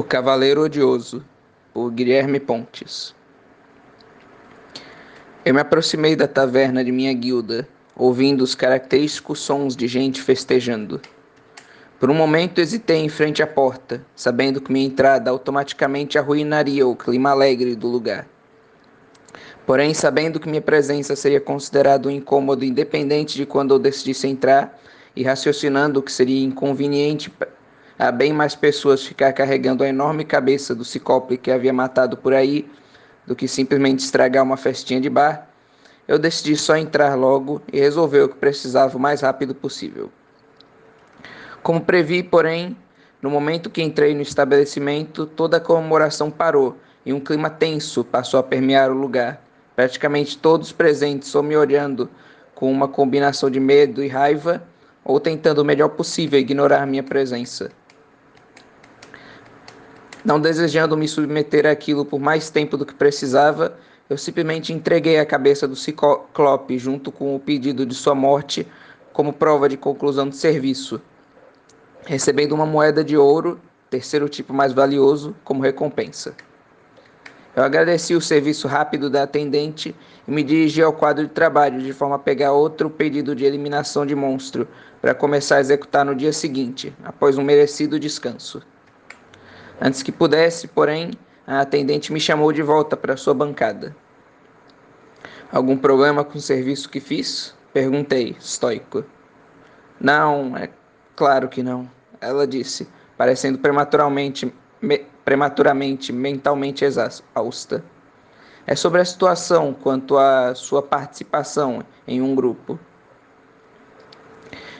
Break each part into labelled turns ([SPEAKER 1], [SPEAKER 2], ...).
[SPEAKER 1] O Cavaleiro Odioso, por Guilherme Pontes. Eu me aproximei da taverna de minha guilda, ouvindo os característicos sons de gente festejando. Por um momento hesitei em frente à porta, sabendo que minha entrada automaticamente arruinaria o clima alegre do lugar. Porém, sabendo que minha presença seria considerado um incômodo independente de quando eu decidisse entrar, e raciocinando que seria inconveniente a bem mais pessoas ficar carregando a enorme cabeça do ciclope que havia matado por aí do que simplesmente estragar uma festinha de bar, eu decidi só entrar logo e resolver o que precisava o mais rápido possível. Como previ, porém, no momento que entrei no estabelecimento, toda a comemoração parou e um clima tenso passou a permear o lugar. Praticamente todos os presentes só me olhando com uma combinação de medo e raiva ou tentando o melhor possível ignorar minha presença. Não desejando me submeter àquilo por mais tempo do que precisava, eu simplesmente entreguei a cabeça do Ciclope junto com o pedido de sua morte como prova de conclusão do serviço, recebendo uma moeda de ouro, terceiro tipo mais valioso, como recompensa. Eu agradeci o serviço rápido da atendente e me dirigi ao quadro de trabalho de forma a pegar outro pedido de eliminação de monstro para começar a executar no dia seguinte, após um merecido descanso. Antes que pudesse, porém, a atendente me chamou de volta para sua bancada. Algum problema com o serviço que fiz? Perguntei, estoico. Não, é claro que não, ela disse, parecendo prematuramente, me, prematuramente mentalmente exausta. É sobre a situação quanto à sua participação em um grupo.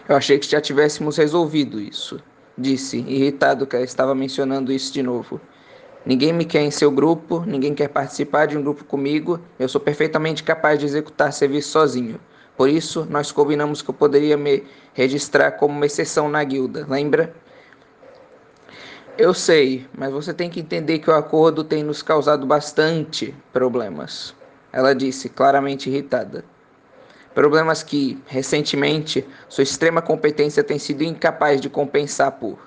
[SPEAKER 1] Eu achei que já tivéssemos resolvido isso disse, irritado que estava mencionando isso de novo. Ninguém me quer em seu grupo, ninguém quer participar de um grupo comigo, eu sou perfeitamente capaz de executar serviço sozinho. Por isso, nós combinamos que eu poderia me registrar como uma exceção na guilda, lembra? Eu sei, mas você tem que entender que o acordo tem nos causado bastante problemas. Ela disse, claramente irritada. Problemas que, recentemente, sua extrema competência tem sido incapaz de compensar por.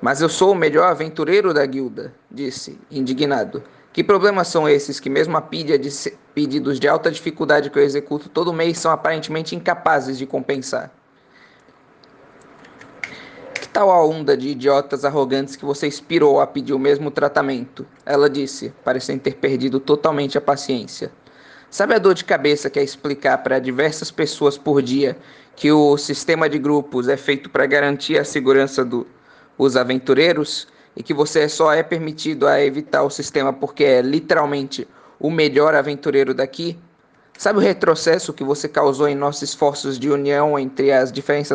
[SPEAKER 1] Mas eu sou o melhor aventureiro da guilda, disse, indignado. Que problemas são esses que, mesmo a pilha de pedidos de alta dificuldade que eu executo todo mês, são aparentemente incapazes de compensar? Que tal a onda de idiotas arrogantes que você inspirou a pedir o mesmo tratamento? Ela disse, parecendo ter perdido totalmente a paciência. Sabe a dor de cabeça que é explicar para diversas pessoas por dia que o sistema de grupos é feito para garantir a segurança dos aventureiros e que você só é permitido a evitar o sistema porque é literalmente o melhor aventureiro daqui? Sabe o retrocesso que você causou em nossos esforços de união entre as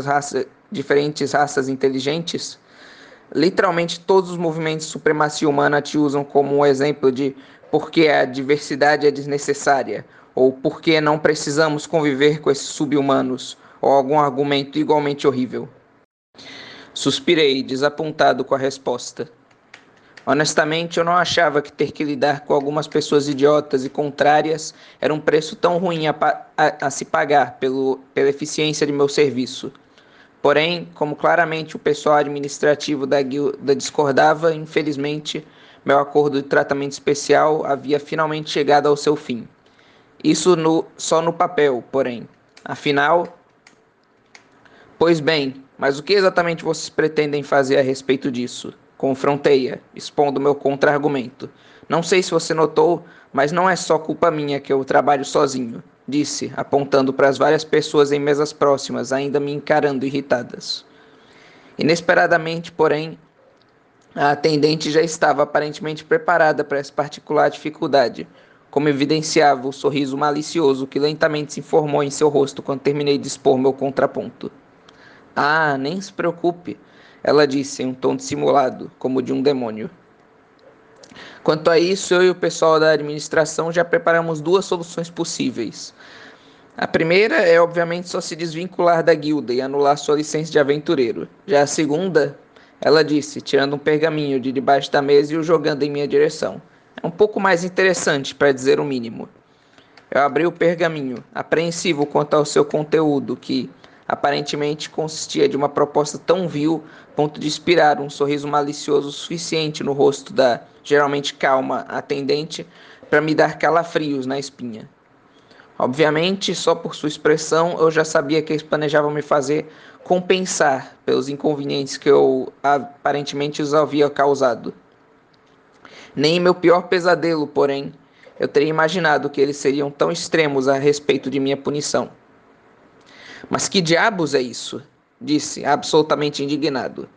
[SPEAKER 1] raça, diferentes raças inteligentes? Literalmente todos os movimentos de supremacia humana te usam como um exemplo de porque a diversidade é desnecessária, ou porque não precisamos conviver com esses subhumanos, ou algum argumento igualmente horrível. Suspirei, desapontado com a resposta. Honestamente, eu não achava que ter que lidar com algumas pessoas idiotas e contrárias era um preço tão ruim a, a, a se pagar pelo, pela eficiência de meu serviço. Porém, como claramente o pessoal administrativo da guilda discordava, infelizmente, meu acordo de tratamento especial havia finalmente chegado ao seu fim. Isso no, só no papel, porém. Afinal. Pois bem, mas o que exatamente vocês pretendem fazer a respeito disso? Confrontei-a, expondo meu contra-argumento. Não sei se você notou, mas não é só culpa minha que eu trabalho sozinho, disse, apontando para as várias pessoas em mesas próximas, ainda me encarando irritadas. Inesperadamente, porém, a atendente já estava aparentemente preparada para essa particular dificuldade, como evidenciava o sorriso malicioso que lentamente se formou em seu rosto quando terminei de expor meu contraponto. Ah, nem se preocupe, ela disse em um tom dissimulado, como de um demônio. Quanto a isso, eu e o pessoal da administração já preparamos duas soluções possíveis. A primeira é, obviamente, só se desvincular da guilda e anular sua licença de aventureiro. Já a segunda ela disse, tirando um pergaminho de debaixo da mesa e o jogando em minha direção. É um pouco mais interessante, para dizer o mínimo. Eu abri o pergaminho, apreensivo quanto ao seu conteúdo, que, aparentemente consistia de uma proposta tão vil, ponto de inspirar um sorriso malicioso suficiente no rosto da geralmente calma atendente para me dar calafrios na espinha. Obviamente, só por sua expressão, eu já sabia que eles planejavam me fazer compensar pelos inconvenientes que eu aparentemente os havia causado. Nem em meu pior pesadelo, porém, eu teria imaginado que eles seriam tão extremos a respeito de minha punição. Mas que diabos é isso? Disse, absolutamente indignado.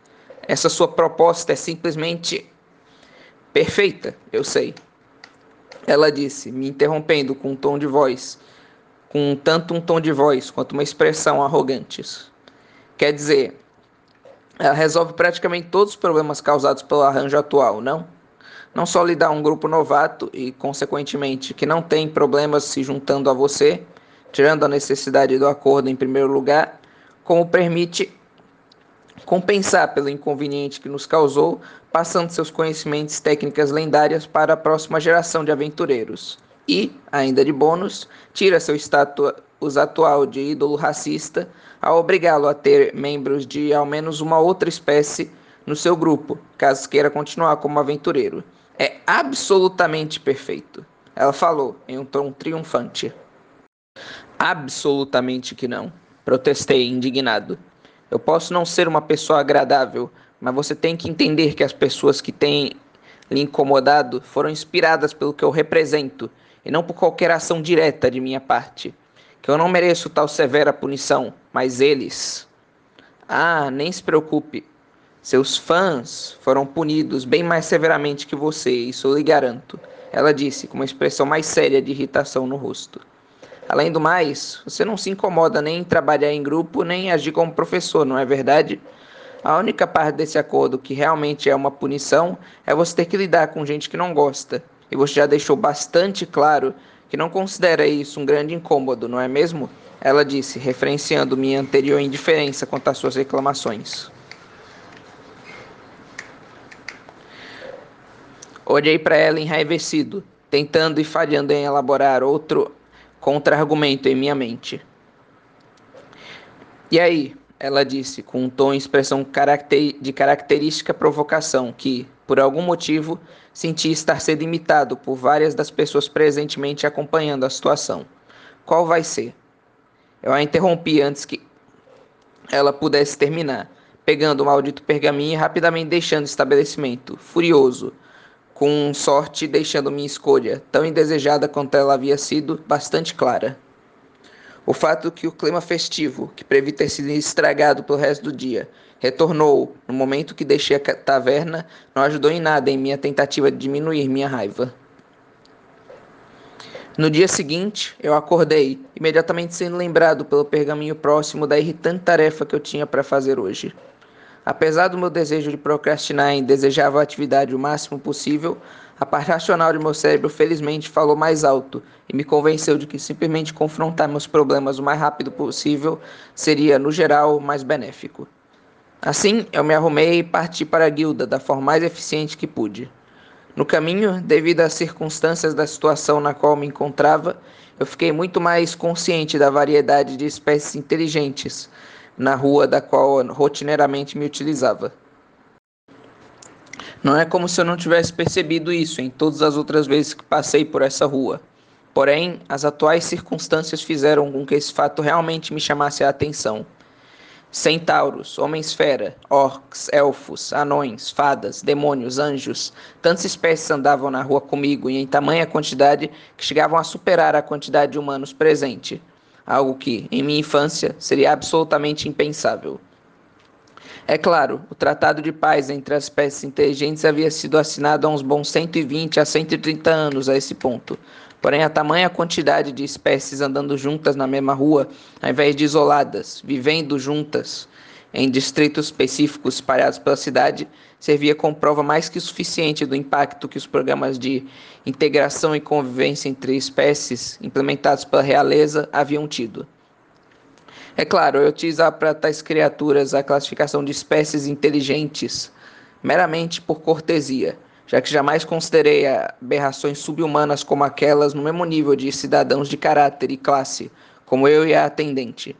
[SPEAKER 1] Essa sua proposta é simplesmente perfeita, eu sei. Ela disse, me interrompendo com um tom de voz, com tanto um tom de voz quanto uma expressão arrogantes. Quer dizer, ela resolve praticamente todos os problemas causados pelo arranjo atual, não? Não só lhe dá um grupo novato e, consequentemente, que não tem problemas se juntando a você, tirando a necessidade do acordo em primeiro lugar, como permite compensar pelo inconveniente que nos causou, passando seus conhecimentos técnicas lendárias para a próxima geração de aventureiros. E, ainda de bônus, tira seu status atual de ídolo racista ao obrigá-lo a ter membros de ao menos uma outra espécie no seu grupo, caso queira continuar como aventureiro. É absolutamente perfeito. Ela falou em um tom triunfante. Absolutamente que não. Protestei, indignado. Eu posso não ser uma pessoa agradável, mas você tem que entender que as pessoas que têm lhe incomodado foram inspiradas pelo que eu represento e não por qualquer ação direta de minha parte. Que eu não mereço tal severa punição, mas eles. Ah, nem se preocupe. Seus fãs foram punidos bem mais severamente que você, isso eu lhe garanto. Ela disse, com uma expressão mais séria de irritação no rosto. Além do mais, você não se incomoda nem em trabalhar em grupo, nem em agir como professor, não é verdade? A única parte desse acordo que realmente é uma punição é você ter que lidar com gente que não gosta. E você já deixou bastante claro que não considera isso um grande incômodo, não é mesmo? Ela disse, referenciando minha anterior indiferença quanto às suas reclamações. Olhei para ela enraivecido, tentando e falhando em elaborar outro contra-argumento em minha mente. E aí? Ela disse, com um tom e expressão de característica provocação, que, por algum motivo, senti estar sendo imitado por várias das pessoas presentemente acompanhando a situação. Qual vai ser? Eu a interrompi antes que ela pudesse terminar, pegando o maldito pergaminho e rapidamente deixando o estabelecimento, furioso, com sorte deixando minha escolha, tão indesejada quanto ela havia sido, bastante clara. O fato que o clima festivo, que previ ter sido estragado pelo resto do dia, retornou no momento que deixei a taverna, não ajudou em nada em minha tentativa de diminuir minha raiva. No dia seguinte, eu acordei, imediatamente sendo lembrado pelo pergaminho próximo da irritante tarefa que eu tinha para fazer hoje. Apesar do meu desejo de procrastinar e desejava a atividade o máximo possível, a parte racional de meu cérebro felizmente falou mais alto e me convenceu de que simplesmente confrontar meus problemas o mais rápido possível seria, no geral, mais benéfico. Assim, eu me arrumei e parti para a guilda da forma mais eficiente que pude. No caminho, devido às circunstâncias da situação na qual me encontrava, eu fiquei muito mais consciente da variedade de espécies inteligentes na rua da qual rotineiramente me utilizava. Não é como se eu não tivesse percebido isso em todas as outras vezes que passei por essa rua. Porém, as atuais circunstâncias fizeram com que esse fato realmente me chamasse a atenção. Centauros, homens-fera, orcs, elfos, anões, fadas, demônios, anjos, tantas espécies andavam na rua comigo e em tamanha quantidade que chegavam a superar a quantidade de humanos presente algo que, em minha infância, seria absolutamente impensável. É claro, o Tratado de Paz entre as espécies inteligentes havia sido assinado há uns bons 120 a 130 anos a esse ponto. Porém, a tamanha quantidade de espécies andando juntas na mesma rua, ao invés de isoladas, vivendo juntas, em distritos específicos espalhados pela cidade, servia como prova mais que suficiente do impacto que os programas de integração e convivência entre espécies implementados pela realeza haviam tido. É claro, eu utilizava para tais criaturas a classificação de espécies inteligentes meramente por cortesia, já que jamais considerei aberrações subhumanas como aquelas no mesmo nível de cidadãos de caráter e classe, como eu e a atendente.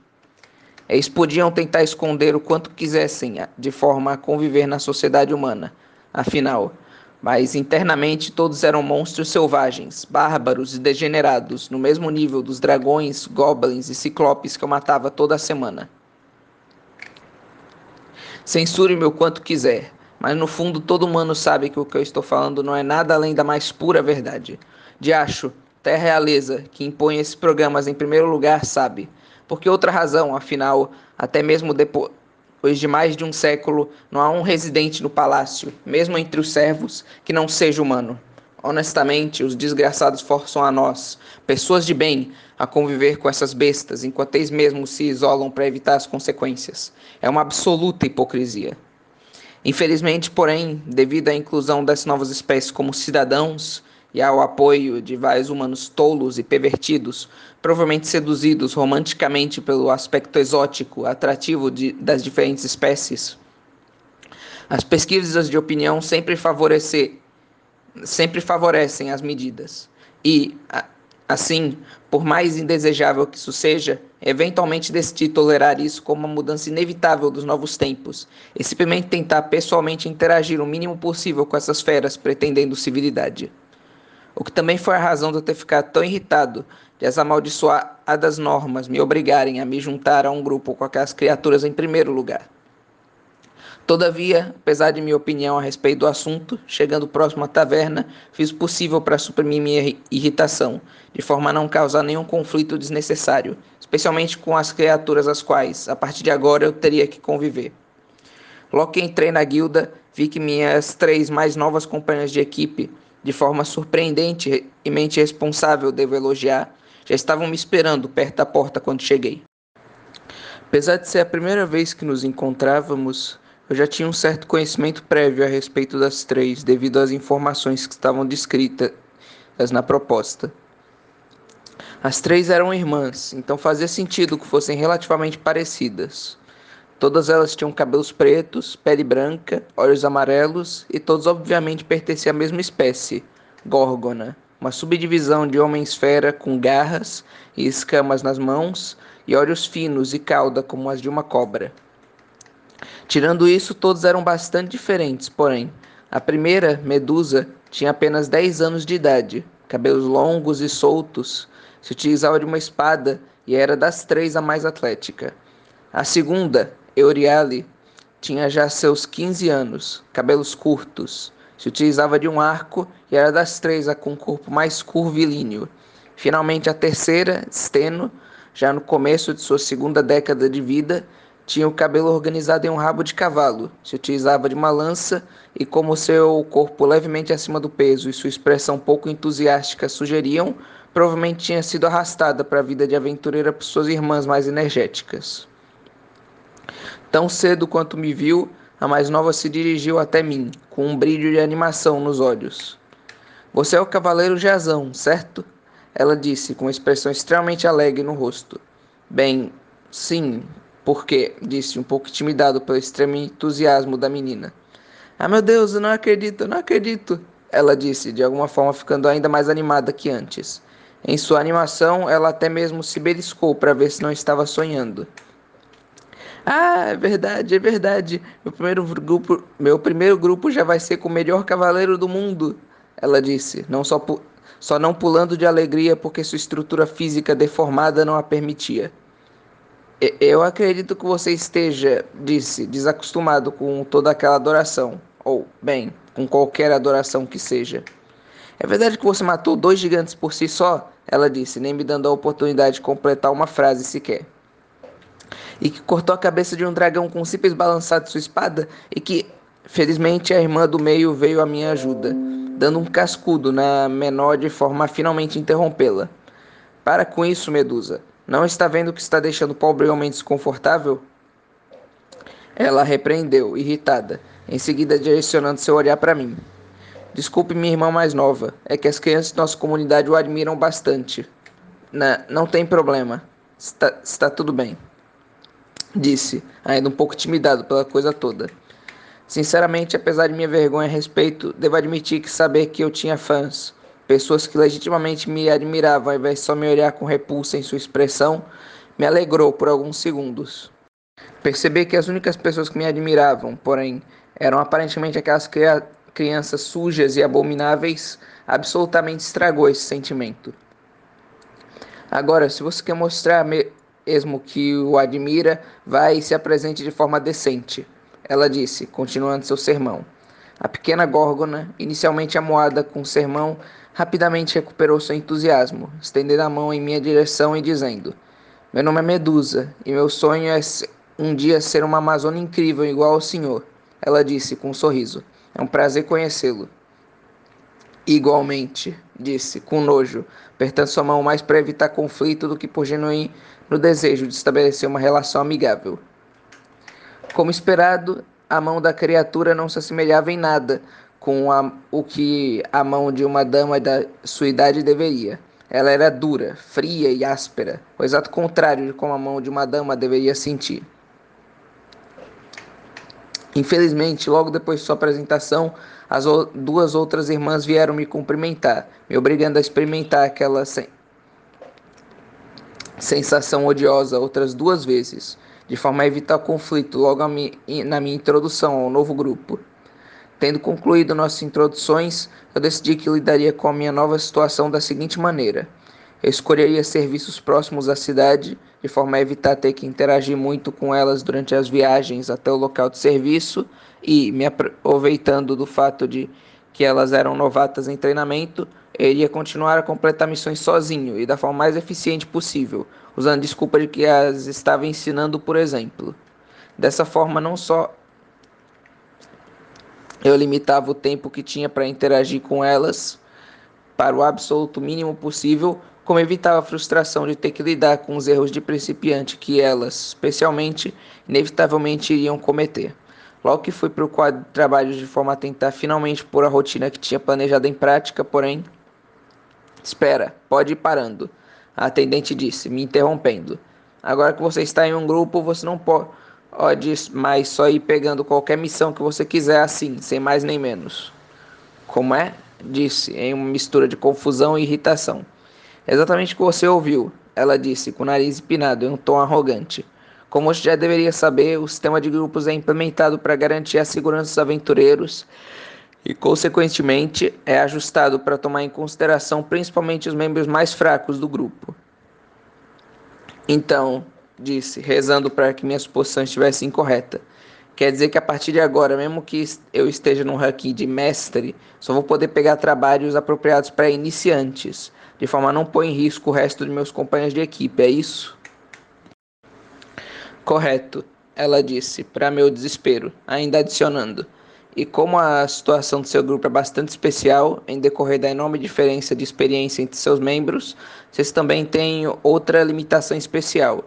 [SPEAKER 1] Eles podiam tentar esconder o quanto quisessem, de forma a conviver na sociedade humana. Afinal, mas internamente todos eram monstros selvagens, bárbaros e degenerados, no mesmo nível dos dragões, goblins e ciclopes que eu matava toda semana. Censure-me o quanto quiser, mas no fundo todo humano sabe que o que eu estou falando não é nada além da mais pura verdade. De acho, até a realeza, que impõe esses programas em primeiro lugar, sabe. Porque outra razão, afinal, até mesmo depois de mais de um século, não há um residente no palácio, mesmo entre os servos, que não seja humano. Honestamente, os desgraçados forçam a nós, pessoas de bem, a conviver com essas bestas, enquanto eles mesmos se isolam para evitar as consequências. É uma absoluta hipocrisia. Infelizmente, porém, devido à inclusão dessas novas espécies como cidadãos, e ao apoio de vários humanos tolos e pervertidos, provavelmente seduzidos romanticamente pelo aspecto exótico, atrativo de, das diferentes espécies. As pesquisas de opinião sempre, sempre favorecem as medidas. E, assim, por mais indesejável que isso seja, eventualmente decidi tolerar isso como uma mudança inevitável dos novos tempos e simplesmente tentar pessoalmente interagir o mínimo possível com essas feras pretendendo civilidade o que também foi a razão de eu ter ficado tão irritado de as amaldiçoadas normas me obrigarem a me juntar a um grupo com aquelas criaturas em primeiro lugar. Todavia, apesar de minha opinião a respeito do assunto, chegando próximo à taverna, fiz o possível para suprimir minha irritação, de forma a não causar nenhum conflito desnecessário, especialmente com as criaturas às quais, a partir de agora, eu teria que conviver. Logo que entrei na guilda, vi que minhas três mais novas companhias de equipe de forma surpreendente e mente responsável, devo elogiar, já estavam me esperando perto da porta quando cheguei. Apesar de ser a primeira vez que nos encontrávamos, eu já tinha um certo conhecimento prévio a respeito das três, devido às informações que estavam descritas na proposta. As três eram irmãs, então fazia sentido que fossem relativamente parecidas. Todas elas tinham cabelos pretos, pele branca, olhos amarelos e todos obviamente pertenciam à mesma espécie, Górgona, uma subdivisão de homem-esfera com garras e escamas nas mãos e olhos finos e cauda como as de uma cobra. Tirando isso, todos eram bastante diferentes, porém, a primeira, Medusa, tinha apenas 10 anos de idade, cabelos longos e soltos, se utilizava de uma espada e era das três a mais atlética. A segunda, Euriale tinha já seus 15 anos, cabelos curtos, se utilizava de um arco e era das três a com corpo mais curvilíneo. Finalmente, a terceira, Steno, já no começo de sua segunda década de vida, tinha o cabelo organizado em um rabo de cavalo, se utilizava de uma lança e, como seu corpo levemente acima do peso e sua expressão pouco entusiástica sugeriam, provavelmente tinha sido arrastada para a vida de aventureira por suas irmãs mais energéticas. Tão cedo quanto me viu, a mais nova se dirigiu até mim, com um brilho de animação nos olhos. Você é o cavaleiro Jazão, certo? Ela disse, com uma expressão extremamente alegre no rosto. Bem, sim, porque, disse, um pouco intimidado pelo extremo entusiasmo da menina. Ah, meu Deus, eu não acredito, eu não acredito, ela disse, de alguma forma ficando ainda mais animada que antes. Em sua animação, ela até mesmo se beliscou para ver se não estava sonhando. Ah, é verdade, é verdade. Meu primeiro grupo, meu primeiro grupo já vai ser com o melhor cavaleiro do mundo, ela disse, não só, só não pulando de alegria porque sua estrutura física deformada não a permitia. Eu acredito que você esteja, disse, desacostumado com toda aquela adoração, ou, bem, com qualquer adoração que seja. É verdade que você matou dois gigantes por si só? Ela disse, nem me dando a oportunidade de completar uma frase sequer e que cortou a cabeça de um dragão com um simples balançar de sua espada e que, felizmente, a irmã do meio veio à minha ajuda, dando um cascudo na menor de forma a finalmente interrompê-la. Para com isso, Medusa. Não está vendo que está deixando o pobre homem desconfortável? Ela repreendeu, irritada, em seguida direcionando seu olhar para mim. Desculpe minha irmã mais nova, é que as crianças de nossa comunidade o admiram bastante. Na, não tem problema, está, está tudo bem disse, ainda um pouco intimidado pela coisa toda. Sinceramente, apesar de minha vergonha a respeito, devo admitir que saber que eu tinha fãs, pessoas que legitimamente me admiravam ao invés de só me olhar com repulsa em sua expressão, me alegrou por alguns segundos. Percebi que as únicas pessoas que me admiravam, porém, eram aparentemente aquelas crianças sujas e abomináveis, absolutamente estragou esse sentimento. Agora, se você quer mostrar mesmo que o admira, vai e se apresente de forma decente. Ela disse, continuando seu sermão. A pequena górgona, inicialmente amoada com o sermão, rapidamente recuperou seu entusiasmo, estendendo a mão em minha direção e dizendo: Meu nome é Medusa e meu sonho é um dia ser uma amazona incrível igual ao senhor. Ela disse com um sorriso. É um prazer conhecê-lo. Igualmente, disse, com nojo, apertando sua mão mais para evitar conflito do que por genuíno desejo de estabelecer uma relação amigável. Como esperado, a mão da criatura não se assemelhava em nada com a, o que a mão de uma dama da sua idade deveria. Ela era dura, fria e áspera, o exato contrário de como a mão de uma dama deveria sentir. Infelizmente, logo depois de sua apresentação, as duas outras irmãs vieram me cumprimentar, me obrigando a experimentar aquela sen sensação odiosa outras duas vezes, de forma a evitar o conflito logo mi na minha introdução ao novo grupo. Tendo concluído nossas introduções, eu decidi que lidaria com a minha nova situação da seguinte maneira. Eu escolheria serviços próximos à cidade, de forma a evitar ter que interagir muito com elas durante as viagens até o local de serviço e, me aproveitando do fato de que elas eram novatas em treinamento, eu iria continuar a completar missões sozinho e da forma mais eficiente possível, usando desculpa de que as estava ensinando, por exemplo. Dessa forma, não só eu limitava o tempo que tinha para interagir com elas para o absoluto mínimo possível, como evitava a frustração de ter que lidar com os erros de principiante que elas, especialmente, inevitavelmente iriam cometer. Logo que fui para o quadro de trabalho de forma a tentar finalmente pôr a rotina que tinha planejado em prática, porém. Espera, pode ir parando. A atendente disse, me interrompendo. Agora que você está em um grupo, você não pode Pode mais só ir pegando qualquer missão que você quiser assim, sem mais nem menos. Como é? Disse, em uma mistura de confusão e irritação. Exatamente o que você ouviu, ela disse, com o nariz empinado em um tom arrogante. Como você já deveria saber, o sistema de grupos é implementado para garantir a segurança dos aventureiros e, consequentemente, é ajustado para tomar em consideração principalmente os membros mais fracos do grupo. Então, disse, rezando para que minha suposição estivesse incorreta. Quer dizer que a partir de agora, mesmo que eu esteja no ranking de mestre, só vou poder pegar trabalhos apropriados para iniciantes, de forma a não pôr em risco o resto de meus companheiros de equipe, é isso? Correto, ela disse, para meu desespero, ainda adicionando. E como a situação do seu grupo é bastante especial, em decorrer da enorme diferença de experiência entre seus membros, vocês também têm outra limitação especial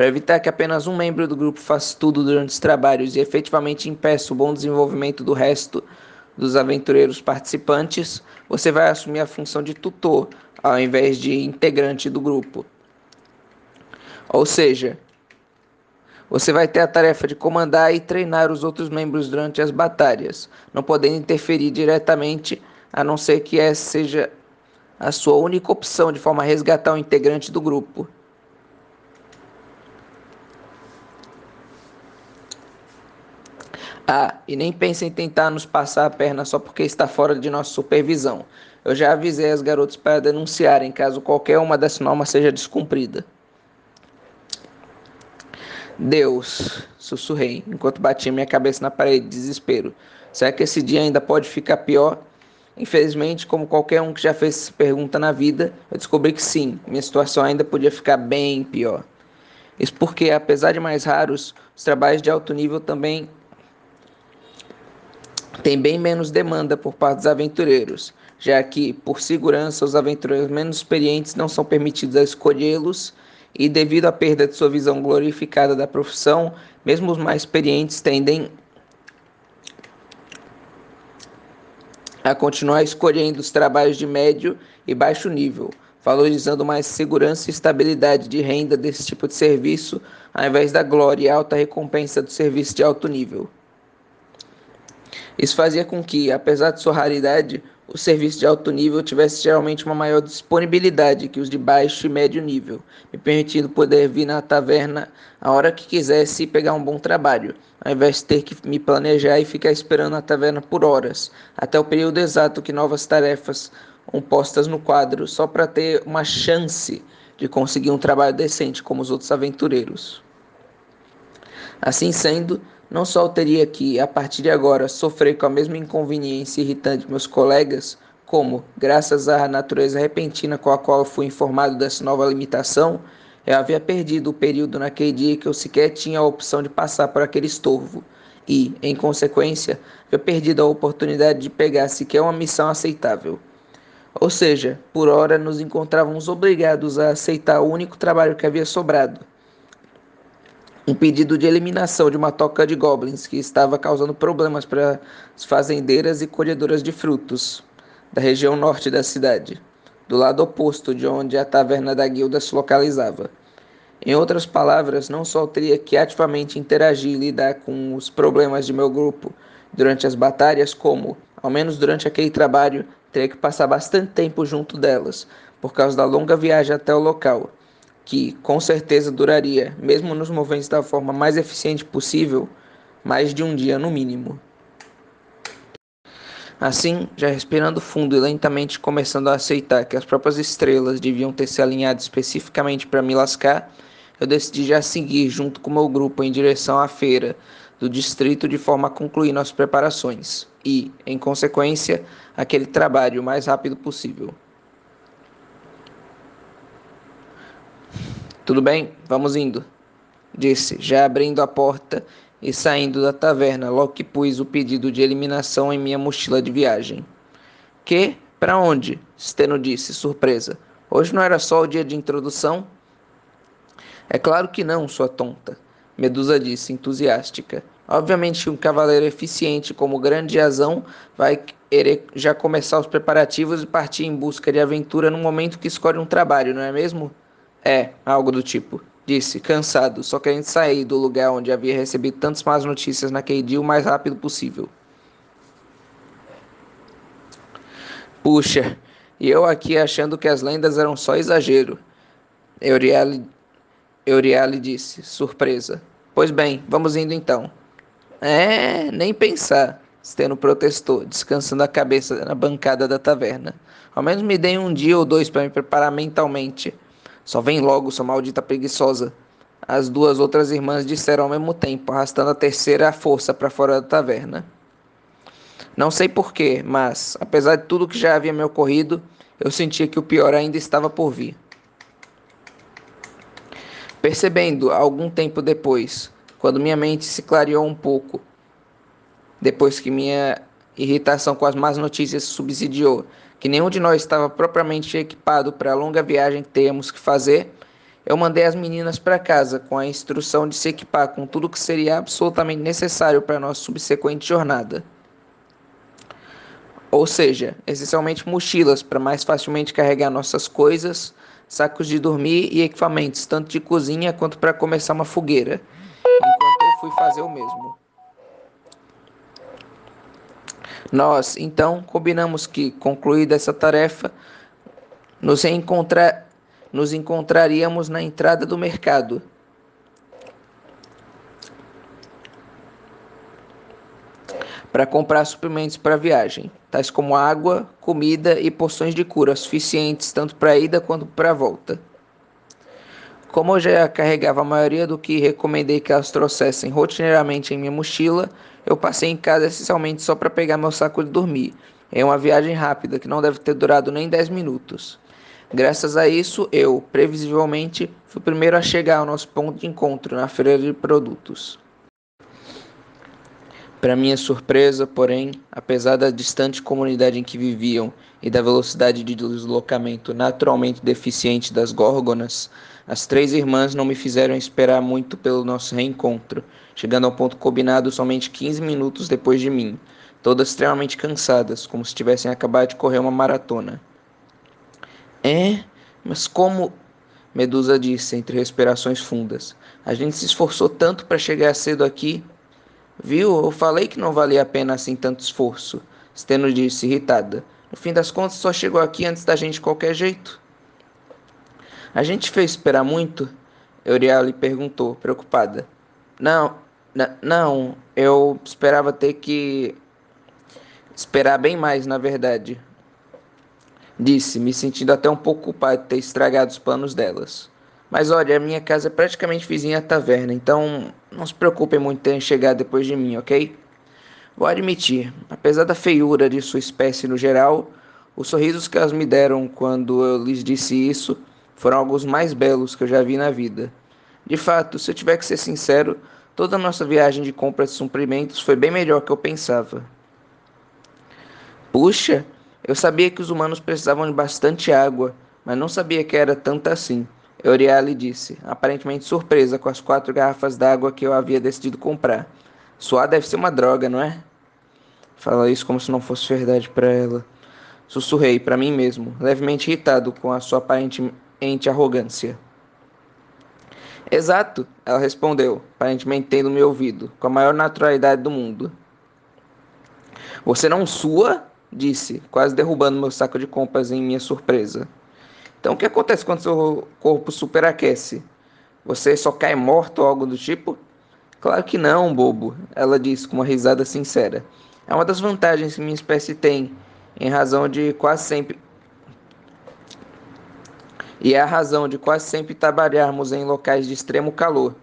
[SPEAKER 1] para evitar que apenas um membro do grupo faça tudo durante os trabalhos e efetivamente impeça o bom desenvolvimento do resto dos aventureiros participantes, você vai assumir a função de tutor ao invés de integrante do grupo. Ou seja, você vai ter a tarefa de comandar e treinar os outros membros durante as batalhas, não podendo interferir diretamente, a não ser que essa seja a sua única opção de forma a resgatar um integrante do grupo. Ah, e nem pense em tentar nos passar a perna só porque está fora de nossa supervisão. Eu já avisei as garotas para denunciarem caso qualquer uma dessas normas seja descumprida. Deus, sussurrei, enquanto batia minha cabeça na parede de desespero. Será que esse dia ainda pode ficar pior? Infelizmente, como qualquer um que já fez essa pergunta na vida, eu descobri que sim, minha situação ainda podia ficar bem pior. Isso porque, apesar de mais raros, os trabalhos de alto nível também tem bem menos demanda por parte dos aventureiros, já que, por segurança, os aventureiros menos experientes não são permitidos a escolhê-los e, devido à perda de sua visão glorificada da profissão, mesmo os mais experientes tendem a continuar escolhendo os trabalhos de médio e baixo nível, valorizando mais segurança e estabilidade de renda desse tipo de serviço, ao invés da glória e alta recompensa do serviço de alto nível. Isso fazia com que, apesar de sua raridade, o serviço de alto nível tivesse geralmente uma maior disponibilidade que os de baixo e médio nível, me permitindo poder vir na taverna a hora que quisesse e pegar um bom trabalho, ao invés de ter que me planejar e ficar esperando na taverna por horas, até o período exato que novas tarefas são postas no quadro, só para ter uma chance de conseguir um trabalho decente como os outros aventureiros. Assim sendo, não só eu teria que, a partir de agora, sofrer com a mesma inconveniência irritante meus colegas, como, graças à natureza repentina com a qual eu fui informado dessa nova limitação, eu havia perdido o período naquele dia que eu sequer tinha a opção de passar por aquele estorvo e, em consequência, havia perdido a oportunidade de pegar sequer uma missão aceitável. Ou seja, por hora nos encontrávamos obrigados a aceitar o único trabalho que havia sobrado, um pedido de eliminação de uma toca de goblins que estava causando problemas para as fazendeiras e colhedoras de frutos da região norte da cidade, do lado oposto de onde a taverna da guilda se localizava. Em outras palavras, não só teria que ativamente interagir e lidar com os problemas de meu grupo durante as batalhas, como, ao menos durante aquele trabalho, teria que passar bastante tempo junto delas, por causa da longa viagem até o local que com certeza duraria, mesmo nos movimentos da forma mais eficiente possível, mais de um dia no mínimo. Assim, já respirando fundo e lentamente começando a aceitar que as próprias estrelas deviam ter se alinhado especificamente para me lascar, eu decidi já seguir junto com meu grupo em direção à feira do distrito de forma a concluir nossas preparações e, em consequência, aquele trabalho o mais rápido possível. Tudo bem, vamos indo, disse, já abrindo a porta e saindo da taverna, logo que pus o pedido de eliminação em minha mochila de viagem. Que? Para onde? Steno disse, surpresa. Hoje não era só o dia de introdução? É claro que não, sua tonta, Medusa disse, entusiástica. Obviamente um cavaleiro eficiente como o grande Azão vai querer já começar os preparativos e partir em busca de aventura no momento que escolhe um trabalho, não é mesmo? É, algo do tipo. Disse, cansado, só querendo sair do lugar onde havia recebido tantas más notícias naquele dia o mais rápido possível. Puxa, e eu aqui achando que as lendas eram só exagero. Euriale, Euriale disse, surpresa. Pois bem, vamos indo então. É, nem pensar. Steno protestou, descansando a cabeça na bancada da taverna. Ao menos me deem um dia ou dois para me preparar mentalmente. Só vem logo, sua maldita preguiçosa. As duas outras irmãs disseram ao mesmo tempo, arrastando a terceira à força para fora da taverna. Não sei porquê, mas, apesar de tudo que já havia me ocorrido, eu sentia que o pior ainda estava por vir. Percebendo, algum tempo depois, quando minha mente se clareou um pouco, depois que minha irritação com as más notícias subsidiou, que nenhum de nós estava propriamente equipado para a longa viagem que temos que fazer, eu mandei as meninas para casa com a instrução de se equipar com tudo que seria absolutamente necessário para a nossa subsequente jornada. Ou seja, essencialmente mochilas para mais facilmente carregar nossas coisas, sacos de dormir e equipamentos, tanto de cozinha quanto para começar uma fogueira, enquanto eu fui fazer o mesmo. Nós, então, combinamos que, concluída essa tarefa, nos, encontrar, nos encontraríamos na entrada do mercado. Para comprar suprimentos para a viagem, tais como água, comida e poções de cura suficientes tanto para a ida quanto para a volta. Como eu já carregava a maioria do que recomendei que elas trouxessem rotineiramente em minha mochila, eu passei em casa essencialmente só para pegar meu saco de dormir. É uma viagem rápida que não deve ter durado nem 10 minutos. Graças a isso, eu, previsivelmente, fui o primeiro a chegar ao nosso ponto de encontro na feira de produtos. Para minha surpresa, porém, apesar da distante comunidade em que viviam e da velocidade de deslocamento naturalmente deficiente das górgonas, as três irmãs não me fizeram esperar muito pelo nosso reencontro, chegando ao ponto combinado somente 15 minutos depois de mim, todas extremamente cansadas, como se tivessem acabado de correr uma maratona. É, mas como. Medusa disse entre respirações fundas. A gente se esforçou tanto para chegar cedo aqui. Viu? Eu falei que não valia a pena assim tanto esforço. Steno disse, irritada. No fim das contas, só chegou aqui antes da gente de qualquer jeito. A gente fez esperar muito? Eurial lhe perguntou, preocupada. Não, não, eu esperava ter que esperar bem mais, na verdade. Disse, me sentindo até um pouco culpado de ter estragado os planos delas. Mas olha, a minha casa é praticamente vizinha à taverna, então não se preocupem muito em chegado depois de mim, ok? Vou admitir, apesar da feiura de sua espécie no geral, os sorrisos que elas me deram quando eu lhes disse isso foram alguns mais belos que eu já vi na vida. De fato, se eu tiver que ser sincero, toda a nossa viagem de compras de suprimentos foi bem melhor que eu pensava. Puxa, eu sabia que os humanos precisavam de bastante água, mas não sabia que era tanta assim. Euriale disse, aparentemente surpresa com as quatro garrafas d'água que eu havia decidido comprar. Suar deve ser uma droga, não é? Fala isso como se não fosse verdade para ela. Sussurrei para mim mesmo, levemente irritado com a sua aparente arrogância. Exato, ela respondeu, aparentemente tendo me ouvido, com a maior naturalidade do mundo. Você não sua? Disse, quase derrubando meu saco de compras em minha surpresa. Então o que acontece quando seu corpo superaquece? Você só cai morto ou algo do tipo? Claro que não, bobo, ela disse com uma risada sincera. É uma das vantagens que minha espécie tem, em razão de quase sempre e é a razão de quase sempre trabalharmos em locais de extremo calor.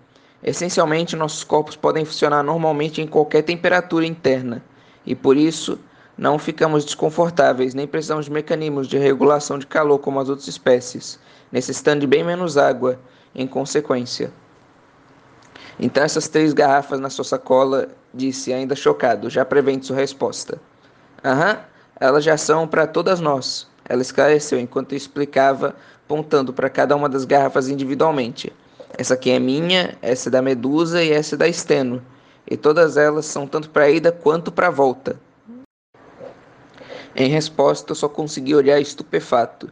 [SPEAKER 1] Essencialmente, nossos corpos podem funcionar normalmente em qualquer temperatura interna, e por isso não ficamos desconfortáveis, nem precisamos de mecanismos de regulação de calor como as outras espécies, necessitando de bem menos água, em consequência. Então, essas três garrafas na sua sacola, disse, ainda chocado, já prevendo sua resposta. Aham, elas já são para todas nós, ela esclareceu enquanto explicava apontando para cada uma das garrafas individualmente. Essa aqui é minha, essa é da Medusa e essa é da Steno. E todas elas são tanto para a ida quanto para a volta. Em resposta, eu só consegui olhar estupefato,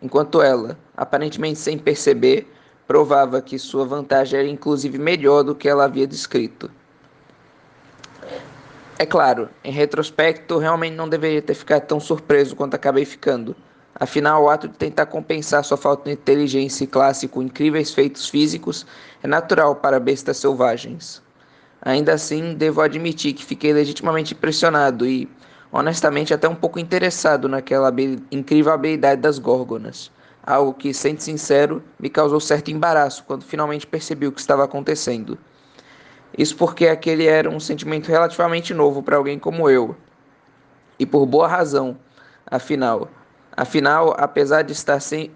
[SPEAKER 1] enquanto ela, aparentemente sem perceber, provava que sua vantagem era inclusive melhor do que ela havia descrito. É claro, em retrospecto, realmente não deveria ter ficado tão surpreso quanto acabei ficando. Afinal, o ato de tentar compensar sua falta de inteligência e classe com incríveis feitos físicos é natural para bestas selvagens. Ainda assim, devo admitir que fiquei legitimamente impressionado e, honestamente, até um pouco interessado naquela incrível habilidade das górgonas. Algo que, sendo sincero, me causou certo embaraço quando finalmente percebi o que estava acontecendo. Isso porque aquele era um sentimento relativamente novo para alguém como eu. E por boa razão, afinal. Afinal, apesar de estar sem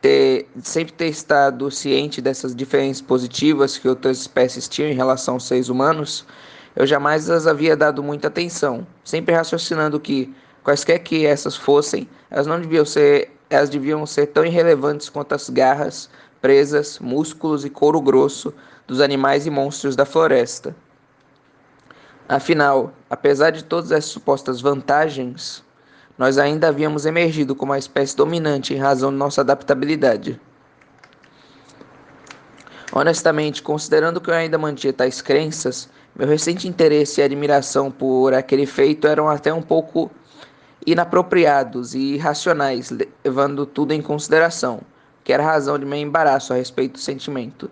[SPEAKER 1] ter, sempre ter estado ciente dessas diferenças positivas que outras espécies tinham em relação aos seres humanos, eu jamais as havia dado muita atenção, sempre raciocinando que, quaisquer que essas fossem, elas não deviam ser, elas deviam ser tão irrelevantes quanto as garras, presas, músculos e couro grosso dos animais e monstros da floresta. Afinal, apesar de todas essas supostas vantagens, nós ainda havíamos emergido como a espécie dominante em razão de nossa adaptabilidade. Honestamente, considerando que eu ainda mantinha tais crenças, meu recente interesse e admiração por aquele feito eram até um pouco inapropriados e irracionais, levando tudo em consideração, que era a razão de meu embaraço a respeito do sentimento.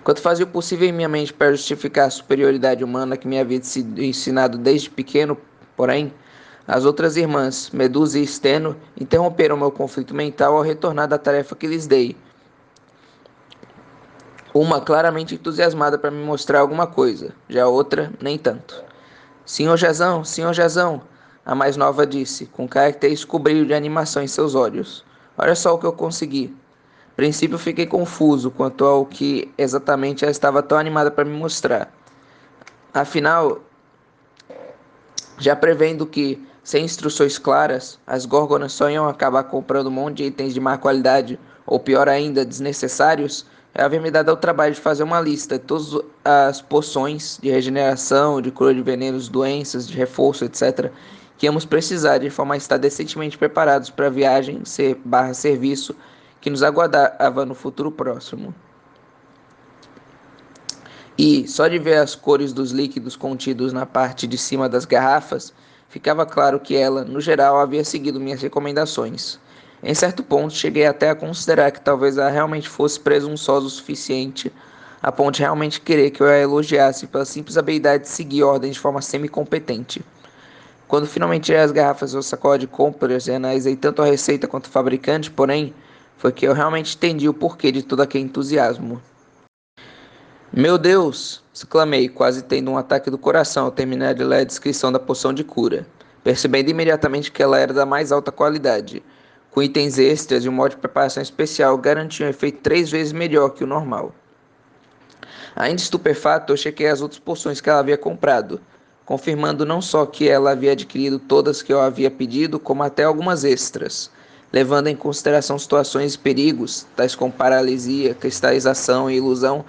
[SPEAKER 1] Enquanto fazia o possível em minha mente para justificar a superioridade humana que me havia sido ensinado desde pequeno, porém, as outras irmãs, Medusa e Steno, interromperam meu conflito mental ao retornar da tarefa que lhes dei. Uma claramente entusiasmada para me mostrar alguma coisa, já a outra nem tanto. Senhor Jazão, senhor Jazão, a mais nova disse, com característico brilho de animação em seus olhos. Olha só o que eu consegui. A princípio fiquei confuso quanto ao que exatamente ela estava tão animada para me mostrar. Afinal, já prevendo que sem instruções claras, as górgonas só iam acabar comprando um monte de itens de má qualidade, ou pior ainda, desnecessários, ela havia me dado o trabalho de fazer uma lista de todas as poções de regeneração, de cura de venenos, doenças, de reforço, etc., que íamos precisar de forma a estar decentemente preparados para a viagem ser, barra serviço que nos aguardava no futuro próximo. E, só de ver as cores dos líquidos contidos na parte de cima das garrafas, ficava claro que ela, no geral, havia seguido minhas recomendações. Em certo ponto, cheguei até a considerar que talvez ela realmente fosse presunçosa o suficiente a ponto de realmente querer que eu a elogiasse pela simples habilidade de seguir ordens de forma semi-competente. Quando finalmente tirei as garrafas do sacola de compras e analisei tanto a receita quanto o fabricante, porém, foi que eu realmente entendi o porquê de todo aquele entusiasmo. Meu Deus! Exclamei, quase tendo um ataque do coração ao terminar de ler a descrição da poção de cura, percebendo imediatamente que ela era da mais alta qualidade, com itens extras e um modo de preparação especial garantiam um efeito três vezes melhor que o normal. Ainda estupefato, eu chequei as outras poções que ela havia comprado, confirmando não só que ela havia adquirido todas que eu havia pedido, como até algumas extras, levando em consideração situações e perigos, tais como paralisia, cristalização e ilusão,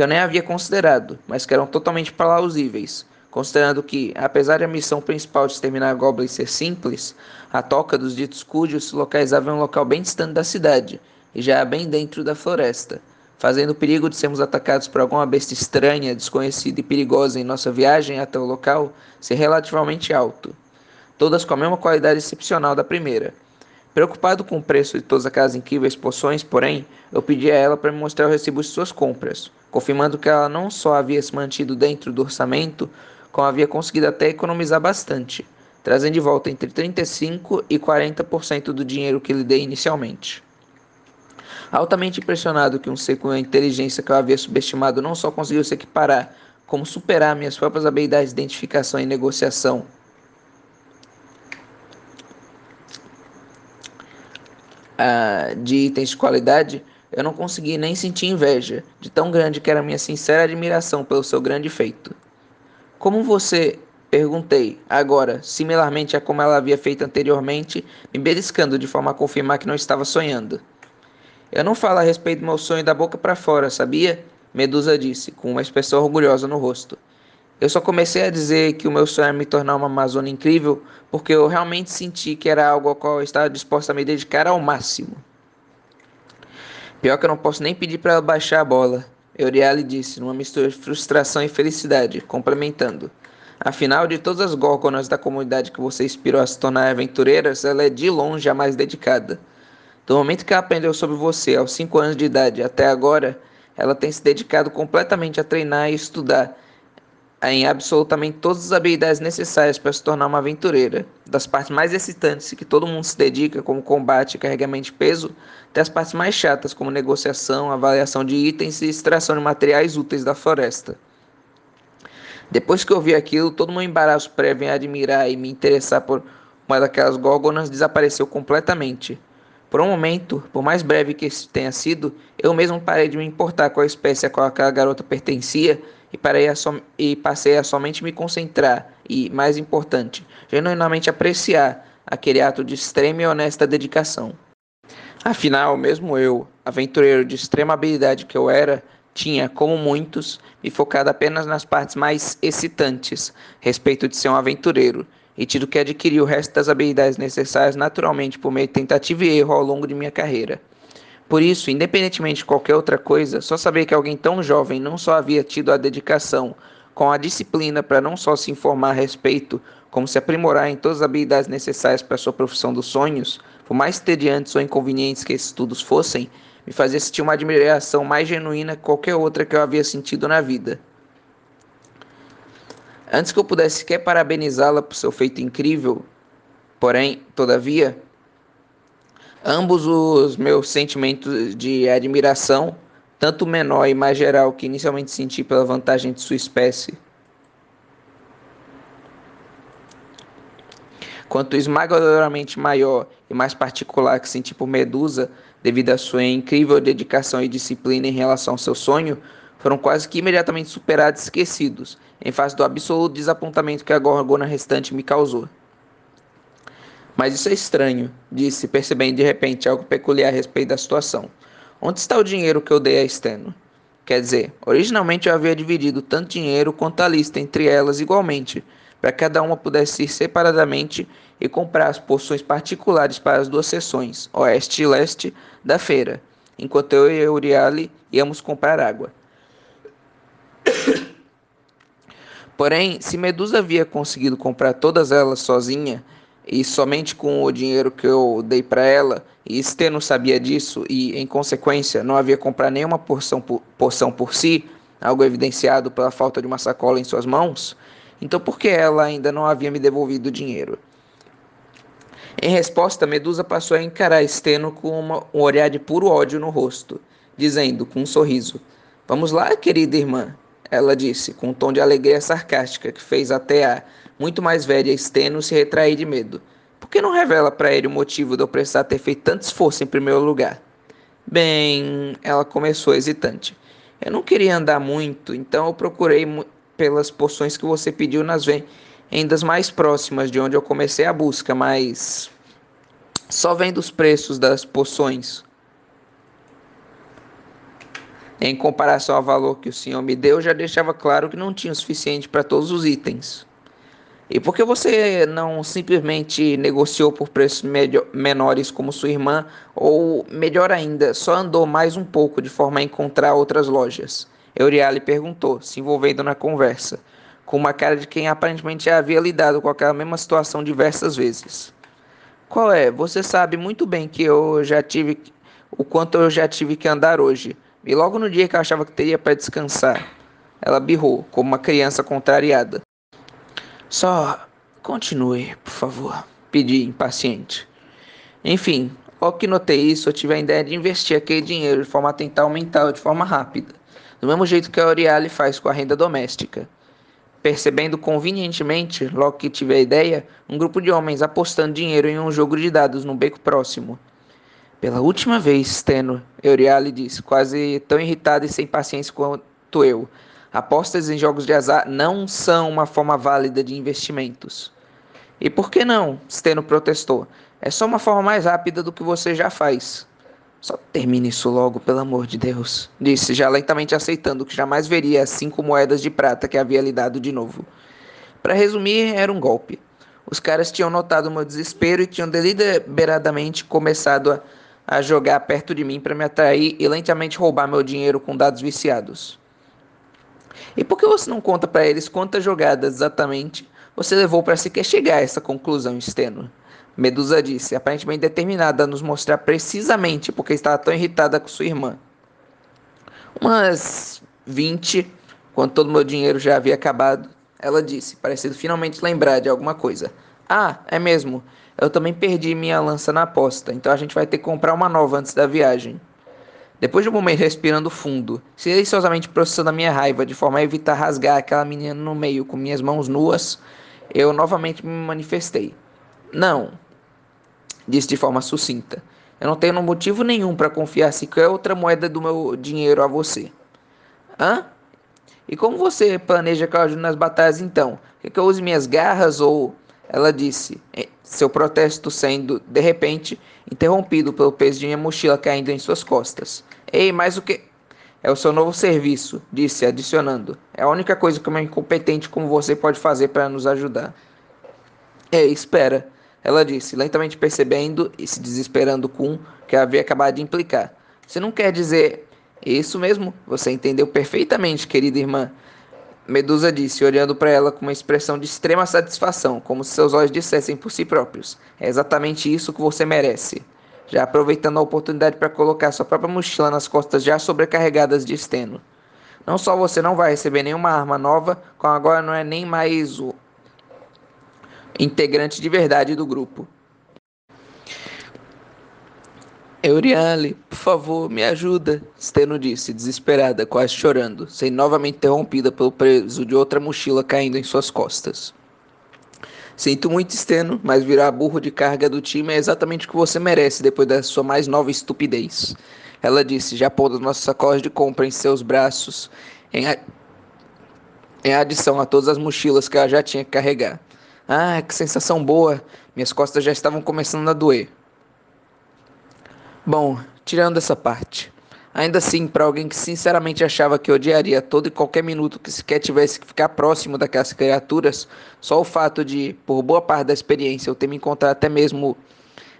[SPEAKER 1] que eu nem havia considerado, mas que eram totalmente plausíveis, considerando que, apesar de a missão principal de exterminar goblins ser simples, a toca dos ditos cujos se localizava em um local bem distante da cidade, e já bem dentro da floresta, fazendo o perigo de sermos atacados por alguma besta estranha, desconhecida e perigosa em nossa viagem até o local ser relativamente alto. Todas com a mesma qualidade excepcional da primeira. Preocupado com o preço de todas aquelas incríveis poções, porém, eu pedi a ela para me mostrar o recibo de suas compras, confirmando que ela não só havia se mantido dentro do orçamento, como havia conseguido até economizar bastante, trazendo de volta entre 35% e 40% do dinheiro que lhe dei inicialmente. Altamente impressionado que um ser com a inteligência que eu havia subestimado não só conseguiu se equiparar, como superar minhas próprias habilidades de identificação e negociação. Ah, de itens de qualidade, eu não consegui nem sentir inveja, de tão grande que era minha sincera admiração pelo seu grande feito. Como você? Perguntei, agora, similarmente a como ela havia feito anteriormente, me beliscando de forma a confirmar que não estava sonhando. Eu não falo a respeito do meu sonho da boca para fora, sabia? Medusa disse, com uma expressão orgulhosa no rosto. Eu só comecei a dizer que o meu sonho era me tornar uma Amazônia incrível porque eu realmente senti que era algo ao qual eu estava disposta a me dedicar ao máximo. Pior que eu não posso nem pedir para ela baixar a bola, Euriale disse, numa mistura de frustração e felicidade, complementando. Afinal, de todas as górgonas da comunidade que você inspirou a se tornar aventureiras, ela é de longe a mais dedicada. Do momento que ela aprendeu sobre você aos 5 anos de idade até agora, ela tem se dedicado completamente a treinar e estudar em absolutamente todas as habilidades necessárias para se tornar uma aventureira, das partes mais excitantes que todo mundo se dedica, como combate e carregamento de peso, até as partes mais chatas, como negociação, avaliação de itens e extração de materiais úteis da floresta. Depois que eu vi aquilo, todo meu embaraço prévio em admirar e me interessar por uma daquelas górgonas desapareceu completamente. Por um momento, por mais breve que isso tenha sido, eu mesmo parei de me importar com a espécie a qual aquela garota pertencia e, parei a som e passei a somente me concentrar e, mais importante, genuinamente apreciar aquele ato de extrema e honesta dedicação. Afinal, mesmo eu, aventureiro de extrema habilidade que eu era, tinha, como muitos, me focado apenas nas partes mais excitantes, respeito de ser um aventureiro, e tido que adquirir o resto das habilidades necessárias naturalmente por meio de tentativa e erro ao longo de minha carreira. Por isso, independentemente de qualquer outra coisa, só saber que alguém tão jovem não só havia tido a dedicação, com a disciplina para não só se informar a respeito, como se aprimorar em todas as habilidades necessárias para sua profissão dos sonhos, por mais tediantes ou inconvenientes que esses estudos fossem, me fazia sentir uma admiração mais genuína que qualquer outra que eu havia sentido na vida. Antes que eu pudesse sequer parabenizá-la por seu feito incrível, porém, todavia, ambos os meus sentimentos de admiração, tanto menor e mais geral que inicialmente senti pela vantagem de sua espécie, quanto esmagadoramente maior e mais particular que senti por Medusa, devido à sua incrível dedicação e disciplina em relação ao seu sonho, foram quase que imediatamente superados e esquecidos, em face do absoluto desapontamento que a gorgona restante me causou. Mas isso é estranho, disse, percebendo de repente algo peculiar a respeito da situação. Onde está o dinheiro que eu dei a Steno? Quer dizer, originalmente eu havia dividido tanto dinheiro quanto a lista entre elas igualmente, para cada uma pudesse ir separadamente e comprar as porções particulares para as duas seções, oeste e leste, da feira, enquanto eu e Euriale íamos comprar água. Porém, se Medusa havia conseguido comprar todas elas sozinha, e somente com o dinheiro que eu dei para ela, e Steno sabia disso e, em consequência, não havia comprado nenhuma porção por, porção por si, algo evidenciado pela falta de uma sacola em suas mãos, então por que ela ainda não havia me devolvido o dinheiro? Em resposta, Medusa passou a encarar Steno com uma, um olhar de puro ódio no rosto, dizendo com um sorriso: Vamos lá, querida irmã. Ela disse, com um tom de alegria sarcástica que fez até a muito mais velha Steno se retrair de medo. Por que não revela para ele o motivo de eu precisar ter feito tanto esforço em primeiro lugar? Bem, ela começou hesitante. Eu não queria andar muito, então eu procurei pelas poções que você pediu nas vendas mais próximas de onde eu comecei a busca, mas só vendo os preços das poções. Em comparação ao valor que o senhor me deu, já deixava claro que não tinha o suficiente para todos os itens. E por que você não simplesmente negociou por preços menores como sua irmã, ou melhor ainda, só andou mais um pouco de forma a encontrar outras lojas? Euriale perguntou, se envolvendo na conversa, com uma cara de quem aparentemente já havia lidado com aquela mesma situação diversas vezes. Qual é? Você sabe muito bem que eu já tive o quanto eu já tive que andar hoje. E logo no dia que eu achava que teria para descansar, ela birrou, como uma criança contrariada. Só continue, por favor, pedi impaciente. Enfim, logo que notei isso, eu tive a ideia de investir aquele dinheiro de forma a tentar aumentá-lo de forma rápida do mesmo jeito que a Oriale faz com a renda doméstica. Percebendo convenientemente, logo que tive a ideia, um grupo de homens apostando dinheiro em um jogo de dados no beco próximo. Pela última vez, Steno, Euriale disse, quase tão irritada e sem paciência quanto eu. Apostas em jogos de azar não são uma forma válida de investimentos. E por que não? Steno protestou. É só uma forma mais rápida do que você já faz. Só termine isso logo, pelo amor de Deus, disse, já lentamente aceitando que jamais veria as cinco moedas de prata que havia lhe dado de novo. Para resumir, era um golpe. Os caras tinham notado meu desespero e tinham deliberadamente começado a, a jogar perto de mim para me atrair e lentamente roubar meu dinheiro com dados viciados. E por que você não conta para eles quantas jogadas exatamente você levou para sequer chegar a essa conclusão, Steno? Medusa disse, aparentemente determinada a nos mostrar precisamente porque estava tão irritada com sua irmã. Umas 20, quando todo o meu dinheiro já havia acabado, ela disse, parecendo finalmente lembrar de alguma coisa. Ah, é mesmo. Eu também perdi minha lança na aposta, então a gente vai ter que comprar uma nova antes da viagem. Depois de um momento respirando fundo, silenciosamente processando a minha raiva de forma a evitar rasgar aquela menina no meio com minhas mãos nuas, eu novamente me manifestei. Não, disse de forma sucinta. Eu não tenho motivo nenhum para confiar sequer outra moeda do meu dinheiro a você. Hã? E como você planeja que eu ajude nas batalhas então? Quer que eu use minhas garras ou. Ela disse, seu protesto sendo, de repente, interrompido pelo peso de minha mochila caindo em suas costas. Ei, mais o que. É o seu novo serviço, disse, adicionando. É a única coisa que uma incompetente como você pode fazer para nos ajudar. Ei, espera. Ela disse, lentamente percebendo e se desesperando com o que havia acabado de implicar. Você não quer dizer. Isso mesmo, você entendeu perfeitamente, querida irmã. Medusa disse, olhando para ela com uma expressão de extrema satisfação, como se seus olhos dissessem por si próprios: É exatamente isso que você merece. Já aproveitando a oportunidade para colocar sua própria mochila nas costas já sobrecarregadas de esteno. Não só você não vai receber nenhuma arma nova, como agora não é nem mais o integrante de verdade do grupo. Euriale, por favor, me ajuda, Steno disse, desesperada, quase chorando, sendo novamente interrompida pelo peso de outra mochila caindo em suas costas. Sinto muito, Steno, mas virar burro de carga do time é exatamente o que você merece depois da sua mais nova estupidez. Ela disse, já pondo as nossas sacolas de compra em seus braços, em, a... em adição a todas as mochilas que ela já tinha que carregar. Ah, que sensação boa! Minhas costas já estavam começando a doer. Bom, tirando essa parte. Ainda assim, para alguém que sinceramente achava que odiaria todo e qualquer minuto que sequer tivesse que ficar próximo daquelas criaturas, só o fato de, por boa parte da experiência, eu ter me encontrado até mesmo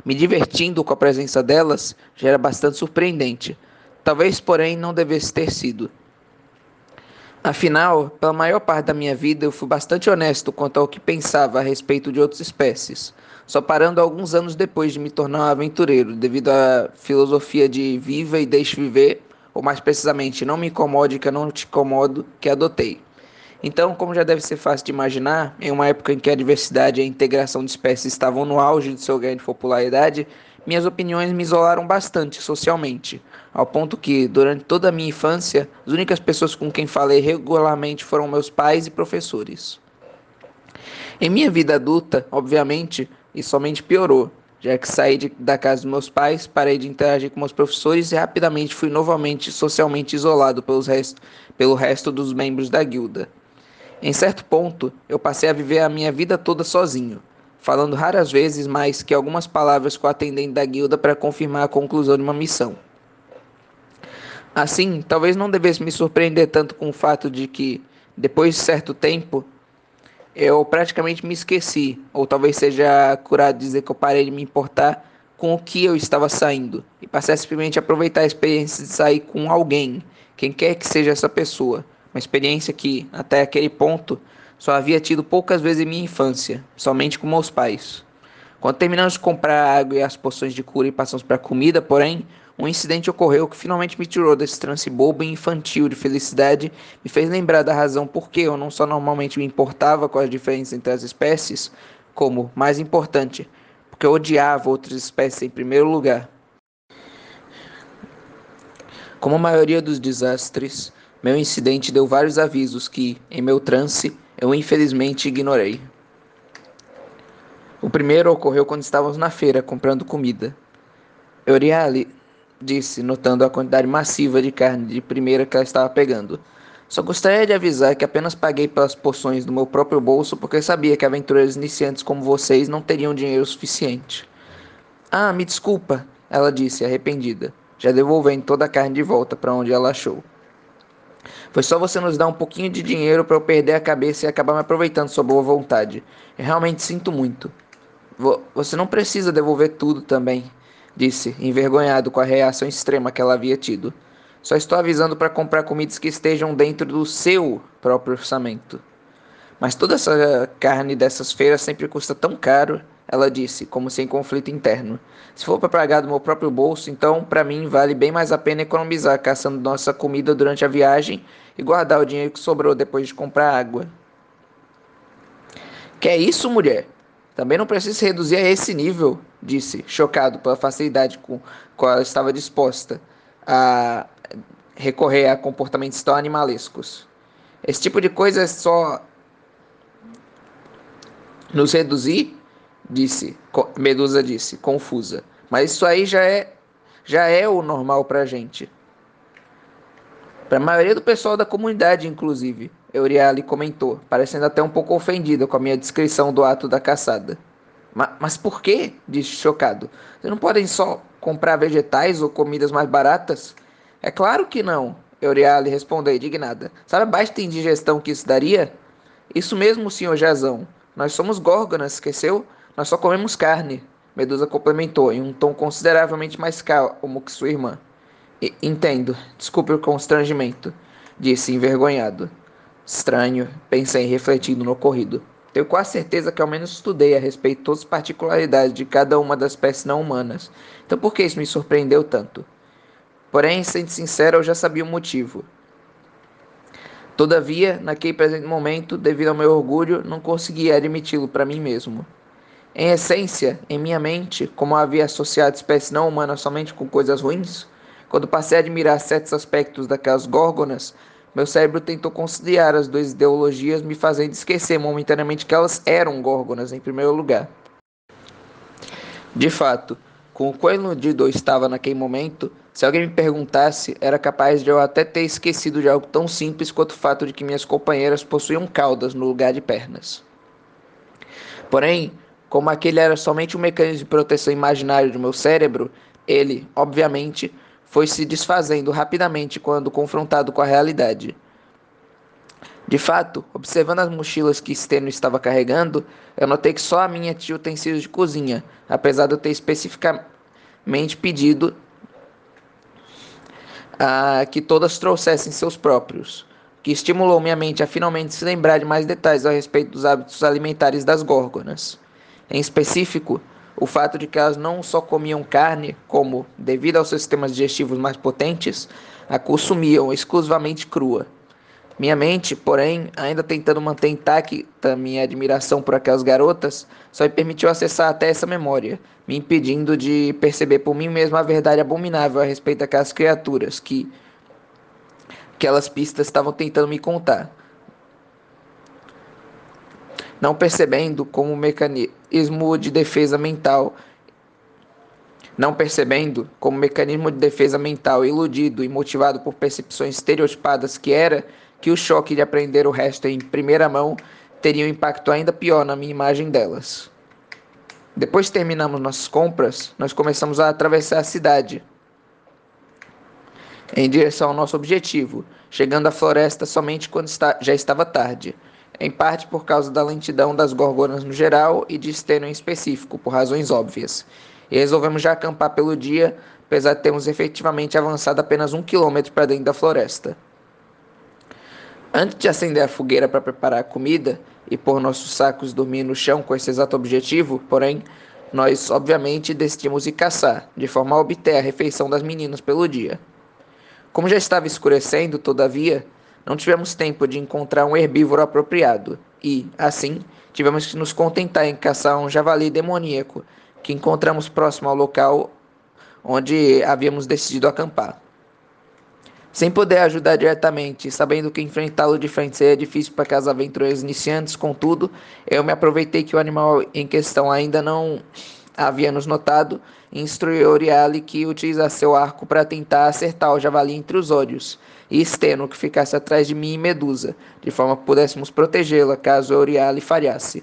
[SPEAKER 1] me divertindo com a presença delas, já era bastante surpreendente. Talvez, porém, não devesse ter sido. Afinal, pela maior parte da minha vida, eu fui bastante honesto quanto ao que pensava a respeito de outras espécies, só parando alguns anos depois de me tornar um aventureiro, devido à filosofia de viva e deixe viver, ou mais precisamente, não me incomode que eu não te incomodo, que adotei. Então, como já deve ser fácil de imaginar, em uma época em que a diversidade e a integração de espécies estavam no auge de ganho de popularidade, minhas opiniões me isolaram bastante socialmente, ao ponto que, durante toda a minha infância, as únicas pessoas com quem falei regularmente foram meus pais e professores. Em minha vida adulta, obviamente, isso somente piorou, já que saí de, da casa dos meus pais, parei de interagir com meus professores e rapidamente fui novamente socialmente isolado pelos rest, pelo resto dos membros da guilda. Em certo ponto, eu passei a viver a minha vida toda sozinho, falando raras vezes mais que algumas palavras com a atendente da guilda para confirmar a conclusão de uma missão. Assim, talvez não devesse me surpreender tanto com o fato de que, depois de certo tempo, eu praticamente me esqueci, ou talvez seja curado dizer que eu parei de me importar com o que eu estava saindo e passei a simplesmente aproveitar a experiência de sair com alguém, quem quer que seja essa pessoa, uma experiência que, até aquele ponto, só havia tido poucas vezes em minha infância, somente com meus pais. Quando terminamos de comprar a água e as poções de cura e passamos para a comida, porém, um incidente ocorreu que finalmente me tirou desse trance bobo e infantil de felicidade, me fez lembrar da razão por que eu não só normalmente me importava com as diferenças entre as espécies, como, mais importante, porque eu odiava outras espécies em primeiro lugar. Como a maioria dos desastres, meu incidente deu vários avisos que, em meu trance, eu infelizmente ignorei. O primeiro ocorreu quando estávamos na feira comprando comida. Euriale disse, notando a quantidade massiva de carne de primeira que ela estava pegando. Só gostaria de avisar que apenas paguei pelas porções do meu próprio bolso porque sabia que aventureiros iniciantes como vocês não teriam dinheiro suficiente. Ah, me desculpa, ela disse, arrependida, já devolvendo toda a carne de volta para onde ela achou. Foi só você nos dar um pouquinho de dinheiro para eu perder a cabeça e acabar me aproveitando sua boa vontade. Eu realmente sinto muito. Você não precisa devolver tudo também, disse, envergonhado com a reação extrema que ela havia tido. Só estou avisando para comprar comidas que estejam dentro do seu próprio orçamento. Mas toda essa carne dessas feiras sempre custa tão caro ela disse, como sem conflito interno. Se for para pagar do meu próprio bolso, então para mim vale bem mais a pena economizar caçando nossa comida durante a viagem e guardar o dinheiro que sobrou depois de comprar água. Que é isso, mulher? Também não precisa reduzir a esse nível, disse, chocado pela facilidade com qual ela estava disposta a recorrer a comportamentos tão animalescos. Esse tipo de coisa é só nos reduzir disse, Medusa disse, confusa. Mas isso aí já é já é o normal pra gente. Para a maioria do pessoal da comunidade, inclusive, Euriale comentou, parecendo até um pouco ofendida com a minha descrição do ato da caçada. Ma mas por quê? disse chocado. Vocês não podem só comprar vegetais ou comidas mais baratas? É claro que não, Euriale respondeu indignada. Sabe a baixa indigestão que isso daria? Isso mesmo, senhor Jazão. Nós somos górgonas, esqueceu? Nós só comemos carne, Medusa complementou, em um tom consideravelmente mais calmo que sua irmã. Entendo, desculpe o constrangimento, disse envergonhado. Estranho, pensei refletindo no ocorrido. Tenho quase certeza que ao menos estudei a respeito todas as particularidades de cada uma das espécies não humanas. Então por que isso me surpreendeu tanto? Porém, sendo sincero, eu já sabia o motivo. Todavia, naquele presente momento, devido ao meu orgulho, não conseguia admiti-lo para mim mesmo. Em essência, em minha mente, como havia associado espécie não humana somente com coisas ruins, quando passei a admirar certos aspectos daquelas górgonas, meu cérebro tentou conciliar as duas ideologias, me fazendo esquecer momentaneamente que elas eram górgonas em primeiro lugar. De fato, com o quão iludido eu estava naquele momento, se alguém me perguntasse, era capaz de eu até ter esquecido de algo tão simples quanto o fato de que minhas companheiras possuíam caudas no lugar de pernas. Porém, como aquele era somente um mecanismo de proteção imaginário do meu cérebro, ele, obviamente, foi se desfazendo rapidamente quando confrontado com a realidade. De fato, observando as mochilas que Steno estava carregando, eu notei que só a minha tinha utensílios de cozinha, apesar de eu ter especificamente pedido a que todas trouxessem seus próprios. que estimulou minha mente a finalmente se lembrar de mais detalhes a respeito dos hábitos alimentares das górgonas. Em específico, o fato de que elas não só comiam carne, como, devido aos seus sistemas digestivos mais potentes, a consumiam exclusivamente crua. Minha mente, porém, ainda tentando manter intacta minha admiração por aquelas garotas, só me permitiu acessar até essa memória, me impedindo de perceber por mim mesmo a verdade abominável a respeito daquelas criaturas que aquelas pistas estavam tentando me contar. Não percebendo como mecanismo de defesa mental não percebendo como mecanismo de defesa mental iludido e motivado por percepções estereotipadas que era que o choque de aprender o resto em primeira mão teria um impacto ainda pior na minha imagem delas. Depois que terminamos nossas compras, nós começamos a atravessar a cidade em direção ao nosso objetivo, chegando à floresta somente quando já estava tarde, em parte por causa da lentidão das gorgonas no geral e de Steno em específico, por razões óbvias. E resolvemos já acampar pelo dia, apesar de termos efetivamente avançado apenas um quilômetro para dentro da floresta. Antes de acender a fogueira para preparar a comida e pôr nossos sacos dormir no chão com esse exato objetivo, porém, nós obviamente decidimos ir caçar, de forma a obter a refeição das meninas pelo dia. Como já estava escurecendo, todavia, não tivemos tempo de encontrar um herbívoro apropriado e, assim, tivemos que nos contentar em caçar um javali demoníaco que encontramos próximo ao local onde havíamos decidido acampar. Sem poder ajudar diretamente, sabendo que enfrentá-lo de frente seria difícil para aquelas aventureiros iniciantes, contudo, eu me aproveitei que o animal em questão ainda não havia nos notado e instruí Oriale que utilizasse seu arco para tentar acertar o javali entre os olhos, e Steno que ficasse atrás de mim e Medusa, de forma que pudéssemos protegê-la caso Oriale falhasse.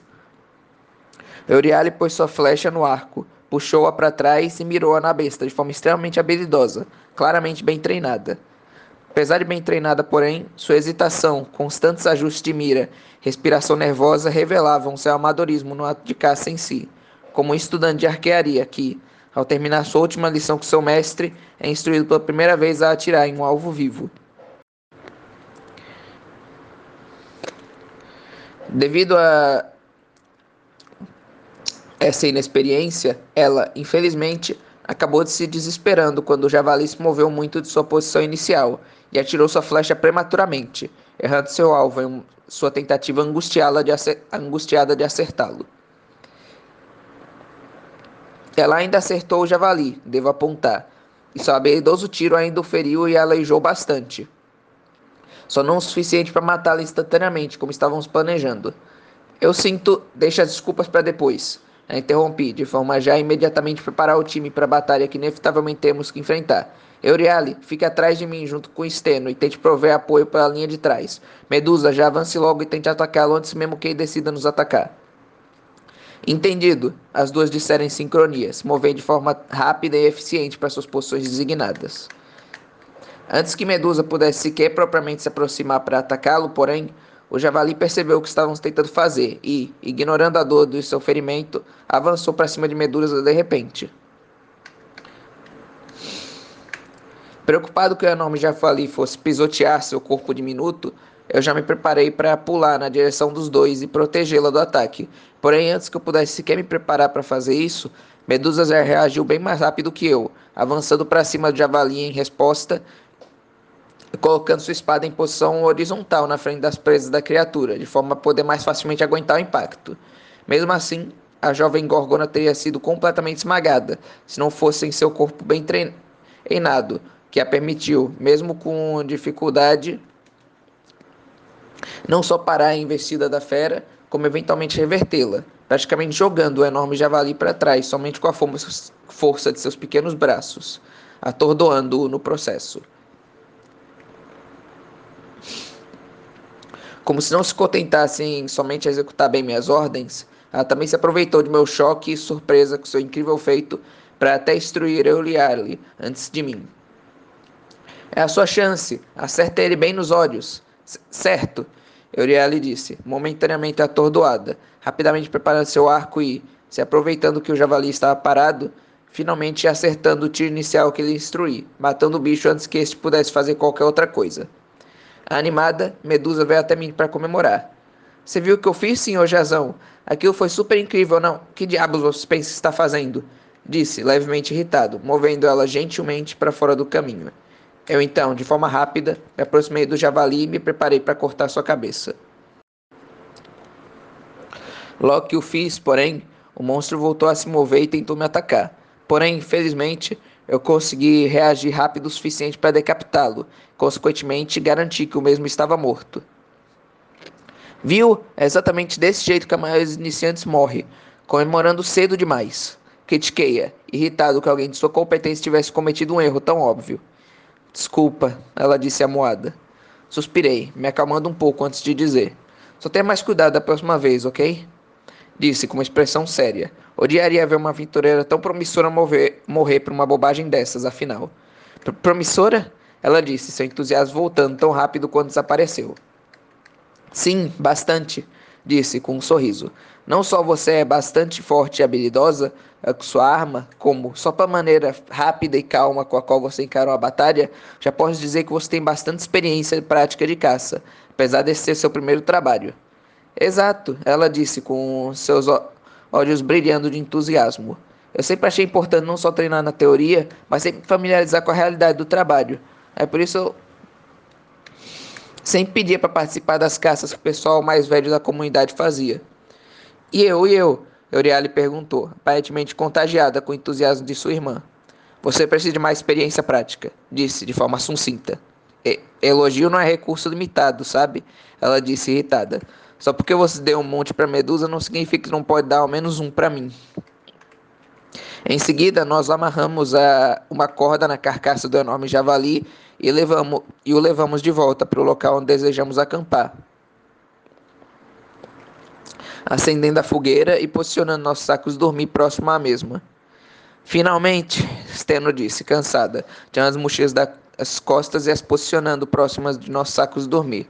[SPEAKER 1] Euriale pôs sua flecha no arco, puxou-a para trás e mirou-a na besta de forma extremamente habilidosa, claramente bem treinada. Apesar de bem treinada, porém, sua hesitação, constantes ajustes de mira, respiração nervosa revelavam seu amadorismo no ato de caça em si, como um estudante de arquearia que, ao terminar sua última lição com seu mestre, é instruído pela primeira vez a atirar em um alvo vivo. Devido a essa inexperiência, ela, infelizmente, acabou de se desesperando quando o javali se moveu muito de sua posição inicial e atirou sua flecha prematuramente, errando seu alvo em sua tentativa angustiada de acertá-lo. Ela ainda acertou o javali, devo apontar, e seu habilidoso tiro ainda o feriu e aleijou bastante. Só não o suficiente para matá-la instantaneamente, como estávamos planejando. Eu sinto. Deixa as desculpas para depois. A interrompi, de forma já imediatamente preparar o time para a batalha que inevitavelmente temos que enfrentar. Euriale, fique atrás de mim junto com Steno e tente prover apoio para a linha de trás. Medusa, já avance logo e tente atacá-lo antes mesmo que ele decida nos atacar. Entendido, as duas disseram em sincronia, se movendo de forma rápida e eficiente para suas posições designadas. Antes que Medusa pudesse sequer propriamente se aproximar para atacá-lo, porém, o javali percebeu o que estávamos tentando fazer e, ignorando a dor do seu ferimento, avançou para cima de Medusa de repente. Preocupado que o enorme javali fosse pisotear seu corpo diminuto, eu já me preparei para pular na direção dos dois e protegê-la do ataque. Porém, antes que eu pudesse sequer me preparar para fazer isso, Medusa já reagiu bem mais rápido que eu, avançando para cima do javali em resposta, colocando sua espada em posição horizontal na frente das presas da criatura, de forma a poder mais facilmente aguentar o impacto. Mesmo assim, a jovem Gorgona teria sido completamente esmagada, se não fosse em seu corpo bem treinado que a permitiu, mesmo com dificuldade, não só parar a investida da fera, como eventualmente revertê-la, praticamente jogando o enorme javali para trás somente com a força de seus pequenos braços, atordoando-o no processo. Como se não se contentasse em somente executar bem minhas ordens, ela também se aproveitou de meu choque e surpresa com seu incrível feito para até instruir Euliarle antes de mim. É a sua chance. Acerta ele bem nos olhos. C certo. Euriale disse, momentaneamente atordoada, rapidamente preparando seu arco e, se aproveitando que o javali estava parado, finalmente acertando o tiro inicial que lhe instruí, matando o bicho antes que este pudesse fazer qualquer outra coisa. Animada, Medusa veio até mim para comemorar. Você viu o que eu fiz, senhor Jazão? Aquilo foi super incrível, não? Que diabos você pensa está fazendo? Disse, levemente irritado, movendo ela gentilmente para fora do caminho. Eu então, de forma rápida, me aproximei do javali e me preparei para cortar sua cabeça. Logo que o fiz, porém, o monstro voltou a se mover e tentou me atacar. Porém, infelizmente, eu consegui reagir rápido o suficiente para decapitá-lo. Consequentemente, garanti que o mesmo estava morto. Viu? É exatamente desse jeito que a maioria dos iniciantes morre, comemorando cedo demais. Critiquei-a, irritado que alguém de sua competência tivesse cometido um erro tão óbvio. Desculpa, ela disse amuada. Suspirei, me acalmando um pouco antes de dizer. Só tenha mais cuidado da próxima vez, ok? Disse com uma expressão séria. Odiaria ver uma aventureira tão promissora morrer, morrer por uma bobagem dessas, afinal. Promissora? Ela disse, seu entusiasmo voltando tão rápido quanto desapareceu. Sim, bastante, disse com um sorriso. Não só você é bastante forte e habilidosa com sua arma, como só pela maneira rápida e calma com a qual você encarou a batalha, já posso dizer que você tem bastante experiência e prática de caça, apesar desse ser seu primeiro trabalho. Exato, ela disse com seus olhos brilhando de entusiasmo. Eu sempre achei importante não só treinar na teoria, mas sempre familiarizar com a realidade do trabalho. É por isso eu Sempre pedia para participar das caças que o pessoal mais velho da comunidade fazia. E eu, e eu? Euriale perguntou, aparentemente contagiada com o entusiasmo de sua irmã. Você precisa de mais experiência prática, disse de forma sucinta. E, elogio não é recurso limitado, sabe? Ela disse irritada. Só porque você deu um monte para Medusa não significa que não pode dar ao menos um para mim. Em seguida, nós amarramos a, uma corda na carcaça do enorme javali e, levamos, e o levamos de volta para o local onde desejamos acampar. Acendendo a fogueira e posicionando nossos sacos dormir próximo à mesma. Finalmente, Steno disse, cansada, tirando as mochilas das costas e as posicionando próximas de nossos sacos dormir.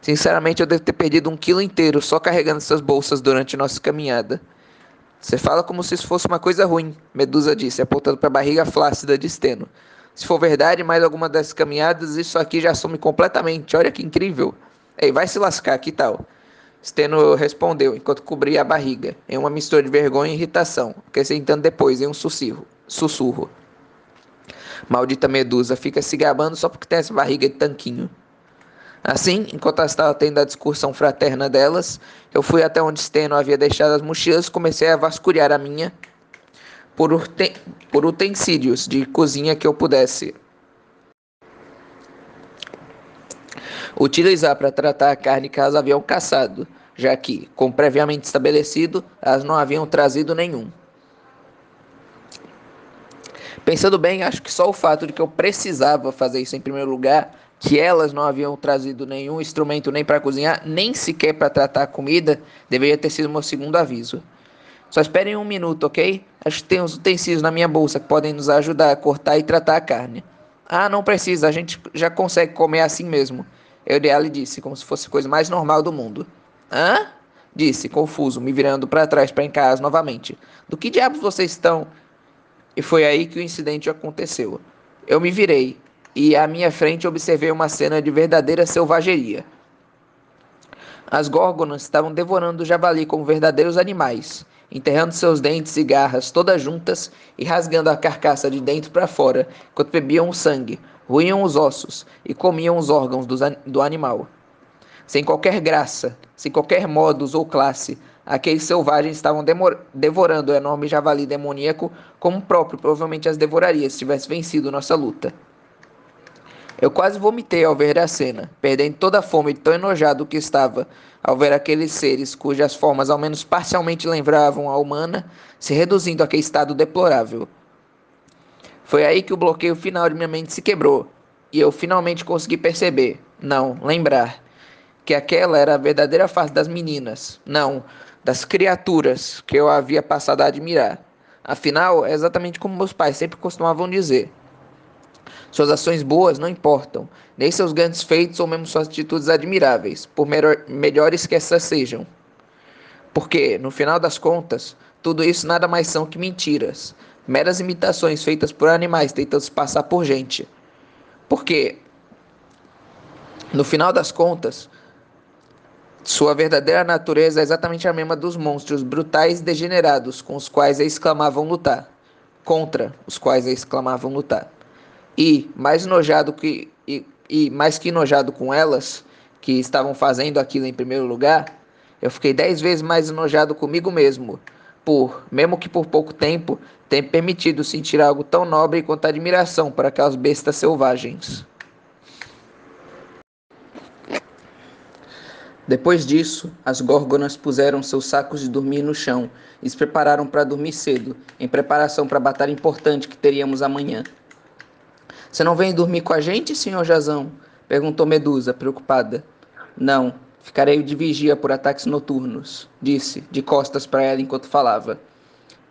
[SPEAKER 1] Sinceramente, eu devo ter perdido um quilo inteiro só carregando essas bolsas durante nossa caminhada. Você fala como se isso fosse uma coisa ruim, Medusa disse, apontando para a barriga flácida de Steno. Se for verdade, mais alguma dessas caminhadas, isso aqui já some completamente. Olha que incrível. Ei, vai se lascar, que tal? Steno respondeu, enquanto cobria a barriga, em uma mistura de vergonha e irritação, acrescentando depois em um sussurro. sussurro. Maldita Medusa, fica se gabando só porque tem essa barriga de tanquinho. Assim, enquanto ela estava tendo a discussão fraterna delas, eu fui até onde Steno havia deixado as mochilas e comecei a vasculhar a minha por, utensílios de cozinha que eu pudesse utilizar para tratar a carne elas haviam caçado, já que, como previamente estabelecido, elas não haviam trazido nenhum. Pensando bem, acho que só o fato de que eu precisava fazer isso em primeiro lugar que elas não haviam trazido nenhum instrumento nem para cozinhar, nem sequer para tratar a comida, deveria ter sido meu segundo aviso. Só esperem um minuto, ok? Acho que tem uns utensílios na minha bolsa que podem nos ajudar a cortar e tratar a carne. Ah, não precisa, a gente já consegue comer assim mesmo. Eureale disse, como se fosse a coisa mais normal do mundo. Hã? Disse, confuso, me virando para trás para encarar novamente. Do que diabos vocês estão? E foi aí que o incidente aconteceu. Eu me virei, e à minha frente observei uma cena de verdadeira selvageria. As górgonas estavam devorando o javali como verdadeiros animais, enterrando seus dentes e garras todas juntas e rasgando a carcaça de dentro para fora, enquanto bebiam o sangue, ruíam os ossos e comiam os órgãos do, do animal. Sem qualquer graça, sem qualquer modus ou classe, aqueles selvagens estavam devorando o enorme javali demoníaco como o próprio provavelmente as devoraria se tivesse vencido nossa luta. Eu quase vomitei ao ver a cena, perdendo toda a fome de tão enojado que estava ao ver aqueles seres cujas formas ao menos parcialmente lembravam a humana se reduzindo àquele estado deplorável. Foi aí que o bloqueio final de minha mente se quebrou e eu finalmente consegui perceber, não, lembrar, que aquela era a verdadeira face das meninas, não, das criaturas que eu havia passado a admirar. Afinal, é exatamente como meus pais sempre costumavam dizer. Suas ações boas não importam, nem seus grandes feitos ou mesmo suas atitudes admiráveis, por melhor, melhores que essas sejam. Porque, no final das contas, tudo isso nada mais são que mentiras, meras imitações feitas por animais tentando se passar por gente. Porque No final das contas, sua verdadeira natureza é exatamente a mesma dos monstros brutais e degenerados com os quais eles clamavam lutar, contra os quais eles clamavam lutar. E, mais nojado que e, e mais que enojado com elas, que estavam fazendo aquilo em primeiro lugar, eu fiquei dez vezes mais enojado comigo mesmo, por, mesmo que por pouco tempo, ter permitido sentir algo tão nobre quanto admiração para aquelas bestas selvagens. Depois disso, as górgonas puseram seus sacos de dormir no chão e se prepararam para dormir cedo, em preparação para a batalha importante que teríamos amanhã. Você não vem dormir com a gente, senhor Jazão? perguntou Medusa, preocupada. Não, ficarei de vigia por ataques noturnos, disse, de costas para ela enquanto falava.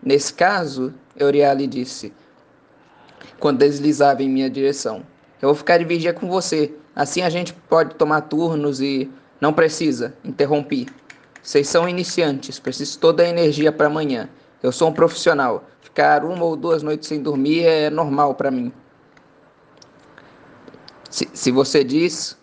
[SPEAKER 1] Nesse caso, Euryale disse, quando deslizava em minha direção. Eu vou ficar de vigia com você. Assim a gente pode tomar turnos e não precisa, interrompi. Vocês são iniciantes, preciso toda a energia para amanhã. Eu sou um profissional. Ficar uma ou duas noites sem dormir é normal para mim. Se, se você diz.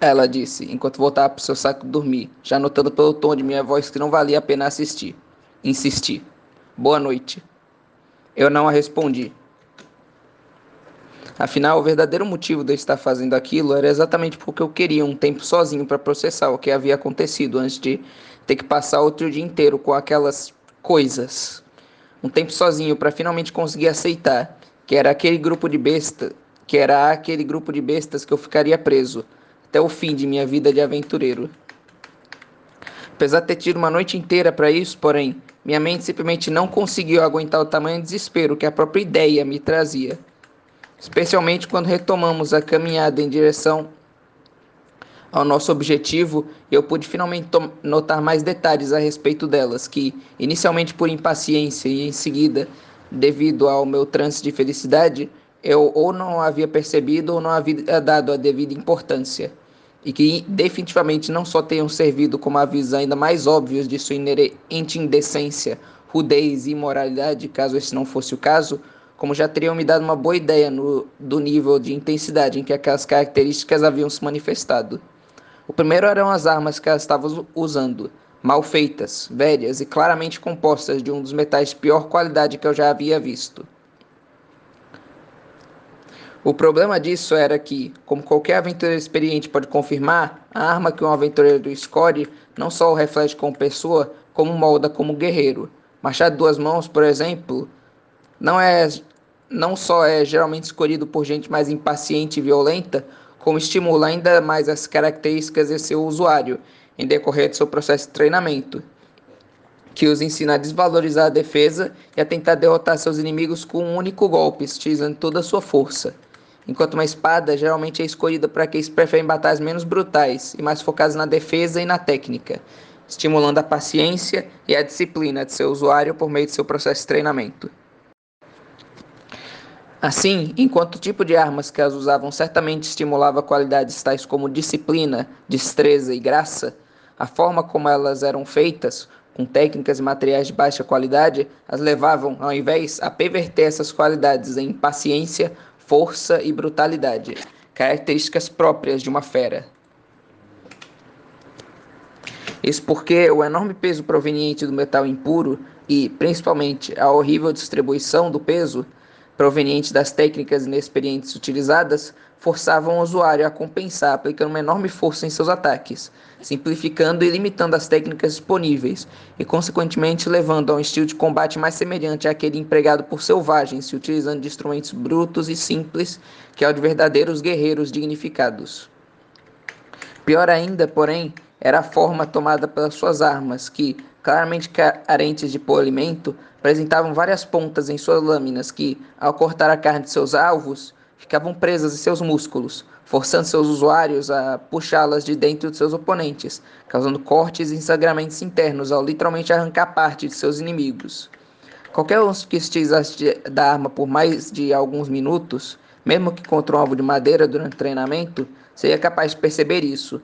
[SPEAKER 1] Ela disse, enquanto voltava para o seu saco dormir, já notando pelo tom de minha voz que não valia a pena assistir. Insisti. Boa noite. Eu não a respondi. Afinal, o verdadeiro motivo de eu estar fazendo aquilo era exatamente porque eu queria um tempo sozinho para processar o que havia acontecido antes de ter que passar outro dia inteiro com aquelas coisas. Um tempo sozinho para finalmente conseguir aceitar que era aquele grupo de besta, que era aquele grupo de bestas que eu ficaria preso até o fim de minha vida de aventureiro. Apesar de ter tido uma noite inteira para isso, porém, minha mente simplesmente não conseguiu aguentar o tamanho desespero que a própria ideia me trazia especialmente quando retomamos a caminhada em direção ao nosso objetivo, eu pude finalmente notar mais detalhes a respeito delas, que, inicialmente por impaciência e em seguida, devido ao meu trance de felicidade, eu ou não havia percebido ou não havia dado a devida importância, e que definitivamente não só tenham servido como avisos ainda mais óbvios de sua inerente indecência, rudez e imoralidade, caso esse não fosse o caso, como já teriam me dado uma boa ideia no, do nível de intensidade em que aquelas características haviam se manifestado. O primeiro eram as armas que elas estavam usando, mal feitas, velhas e claramente compostas de um dos metais de pior qualidade que eu já havia visto. O problema disso era que, como qualquer aventureiro experiente pode confirmar, a arma que um aventureiro escolhe não só o reflete como pessoa, como molda como guerreiro. Machado de duas mãos, por exemplo, não é não só é geralmente escolhido por gente mais impaciente e violenta, como estimula ainda mais as características de seu usuário em decorrer de seu processo de treinamento, que os ensina a desvalorizar a defesa e a tentar derrotar seus inimigos com um único golpe, utilizando toda a sua força. Enquanto uma espada geralmente é escolhida para aqueles que preferem batalhas menos brutais e mais focadas na defesa e na técnica, estimulando a paciência e a disciplina de seu usuário por meio de seu processo de treinamento. Assim, enquanto o tipo de armas que elas usavam certamente estimulava qualidades tais como disciplina, destreza e graça, a forma como elas eram feitas, com técnicas e materiais de baixa qualidade, as levavam, ao invés, a perverter essas qualidades em paciência, força e brutalidade, características próprias de uma fera. Isso porque o enorme peso proveniente do metal impuro e, principalmente, a horrível distribuição do peso provenientes das técnicas inexperientes utilizadas forçavam o usuário a compensar aplicando uma enorme força em seus ataques, simplificando e limitando as técnicas disponíveis e, consequentemente, levando a um estilo de combate mais semelhante àquele empregado por selvagens, se utilizando de instrumentos brutos e simples que ao de verdadeiros guerreiros dignificados. Pior ainda, porém, era a forma tomada pelas suas armas, que, claramente carentes de polimento, apresentavam várias pontas em suas lâminas que, ao cortar a carne de seus alvos, ficavam presas em seus músculos, forçando seus usuários a puxá-las de dentro de seus oponentes, causando cortes e ensangramentos internos ao literalmente arrancar parte de seus inimigos. Qualquer um que utilizasse da arma por mais de alguns minutos, mesmo que contra um alvo de madeira durante o treinamento, seria capaz de perceber isso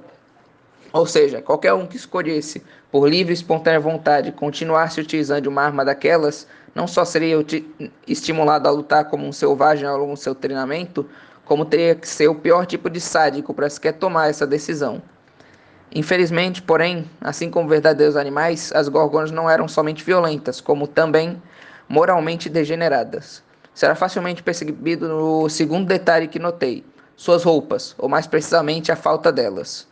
[SPEAKER 1] ou seja, qualquer um que escolhesse, por livre e espontânea vontade, continuar se utilizando de uma arma daquelas, não só seria estimulado a lutar como um selvagem ao longo do seu treinamento, como teria que ser o pior tipo de sádico para sequer tomar essa decisão. Infelizmente, porém, assim como verdadeiros animais, as gorgonas não eram somente violentas, como também moralmente degeneradas. Será facilmente percebido no segundo detalhe que notei: suas roupas, ou mais precisamente a falta delas.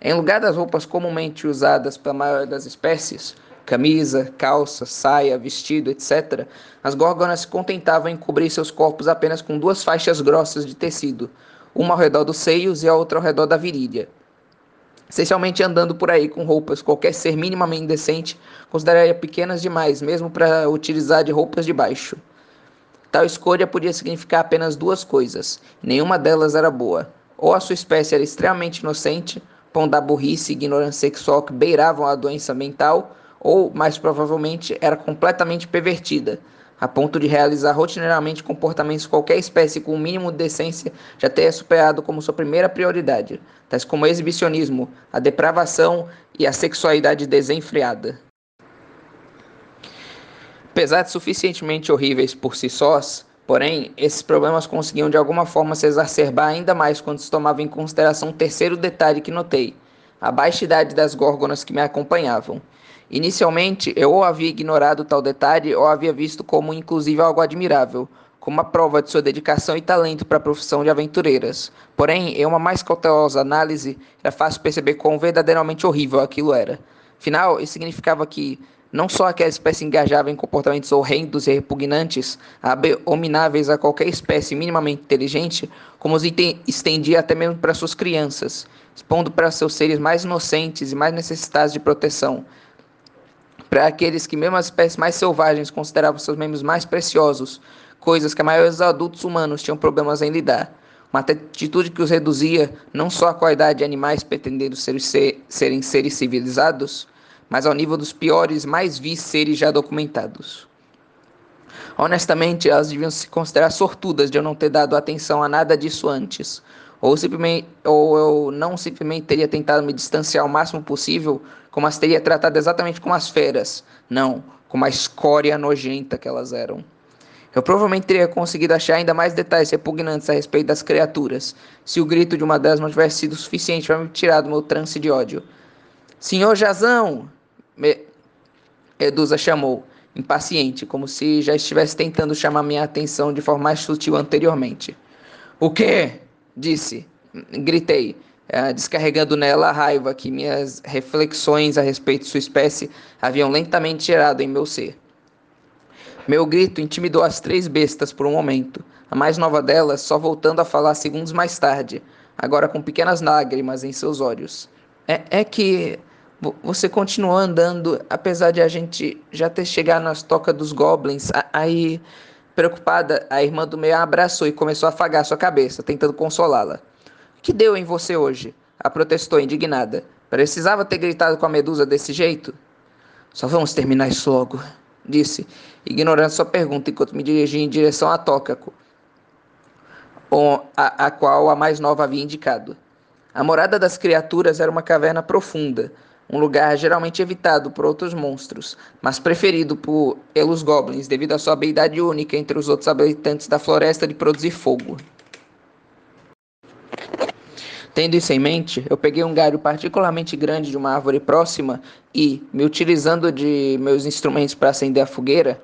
[SPEAKER 1] Em lugar das roupas comumente usadas pela maioria das espécies, camisa, calça, saia, vestido, etc., as gorgonas se contentavam em cobrir seus corpos apenas com duas faixas grossas de tecido, uma ao redor dos seios e a outra ao redor da virilha. Essencialmente andando por aí com roupas, qualquer ser minimamente decente consideraria pequenas demais, mesmo para utilizar de roupas de baixo. Tal escolha podia significar apenas duas coisas, nenhuma delas era boa. Ou a sua espécie era extremamente inocente, pão da burrice e ignorância sexual que beiravam a doença mental, ou, mais provavelmente, era completamente pervertida, a ponto de realizar rotineiramente comportamentos que qualquer espécie com o um mínimo de decência já tenha superado como sua primeira prioridade, tais como o exibicionismo, a depravação e a sexualidade desenfreada. Apesar de suficientemente horríveis por si sós, porém, esses problemas conseguiam de alguma forma se exacerbar ainda mais quando se tomava em consideração o terceiro detalhe que notei, a baixa idade das górgonas que me acompanhavam. Inicialmente, eu ou havia ignorado tal detalhe ou havia visto como inclusive algo admirável, como uma prova de sua dedicação e talento para a profissão de aventureiras. Porém, em uma mais cautelosa análise, era fácil perceber quão verdadeiramente horrível aquilo era. Afinal, isso significava que não só aquela espécie engajava em comportamentos horrendos e repugnantes, abomináveis a qualquer espécie minimamente inteligente, como os estendia até mesmo para suas crianças, expondo para seus seres mais inocentes e mais necessitados de proteção, para aqueles que, mesmo as espécies mais selvagens, consideravam seus membros mais preciosos, coisas que a maioria dos adultos humanos tinham problemas em lidar. Uma atitude que os reduzia não só à qualidade de animais pretendendo ser, ser, serem seres civilizados, mas ao nível dos piores, mais vis seres já documentados. Honestamente, elas deviam se considerar sortudas de eu não ter dado atenção a nada disso antes, ou, simplesmente, ou eu não simplesmente teria tentado me distanciar o máximo possível, como as teria tratado exatamente como as feras, não, como a escória nojenta que elas eram. Eu provavelmente teria conseguido achar ainda mais detalhes repugnantes a respeito das criaturas, se o grito de uma delas não tivesse sido suficiente para me tirar do meu trance de ódio. Senhor Jazão! Me... Chamou, impaciente, como se já estivesse tentando chamar minha atenção de forma mais sutil anteriormente. O quê? Disse. Gritei, uh, descarregando nela a raiva que minhas reflexões a respeito de sua espécie haviam lentamente gerado em meu ser. Meu grito intimidou as três bestas por um momento, a mais nova delas só voltando a falar segundos mais tarde, agora com pequenas lágrimas em seus olhos. É, é que você continuou andando, apesar de a gente já ter chegado nas tocas dos goblins. Aí, preocupada, a irmã do meio a abraçou e começou a afagar sua cabeça, tentando consolá-la. O que deu em você hoje? A protestou, indignada. Precisava ter gritado com a medusa desse jeito? Só vamos terminar isso logo, disse, ignorando sua pergunta enquanto me dirigia em direção à toca, a, a qual a mais nova havia indicado. A morada das criaturas era uma caverna profunda, um lugar geralmente evitado por outros monstros, mas preferido por pelos goblins devido à sua habilidade única entre os outros habitantes da floresta de produzir fogo. Tendo isso em mente, eu peguei um galho particularmente grande de uma árvore próxima e, me utilizando de meus instrumentos para acender a fogueira,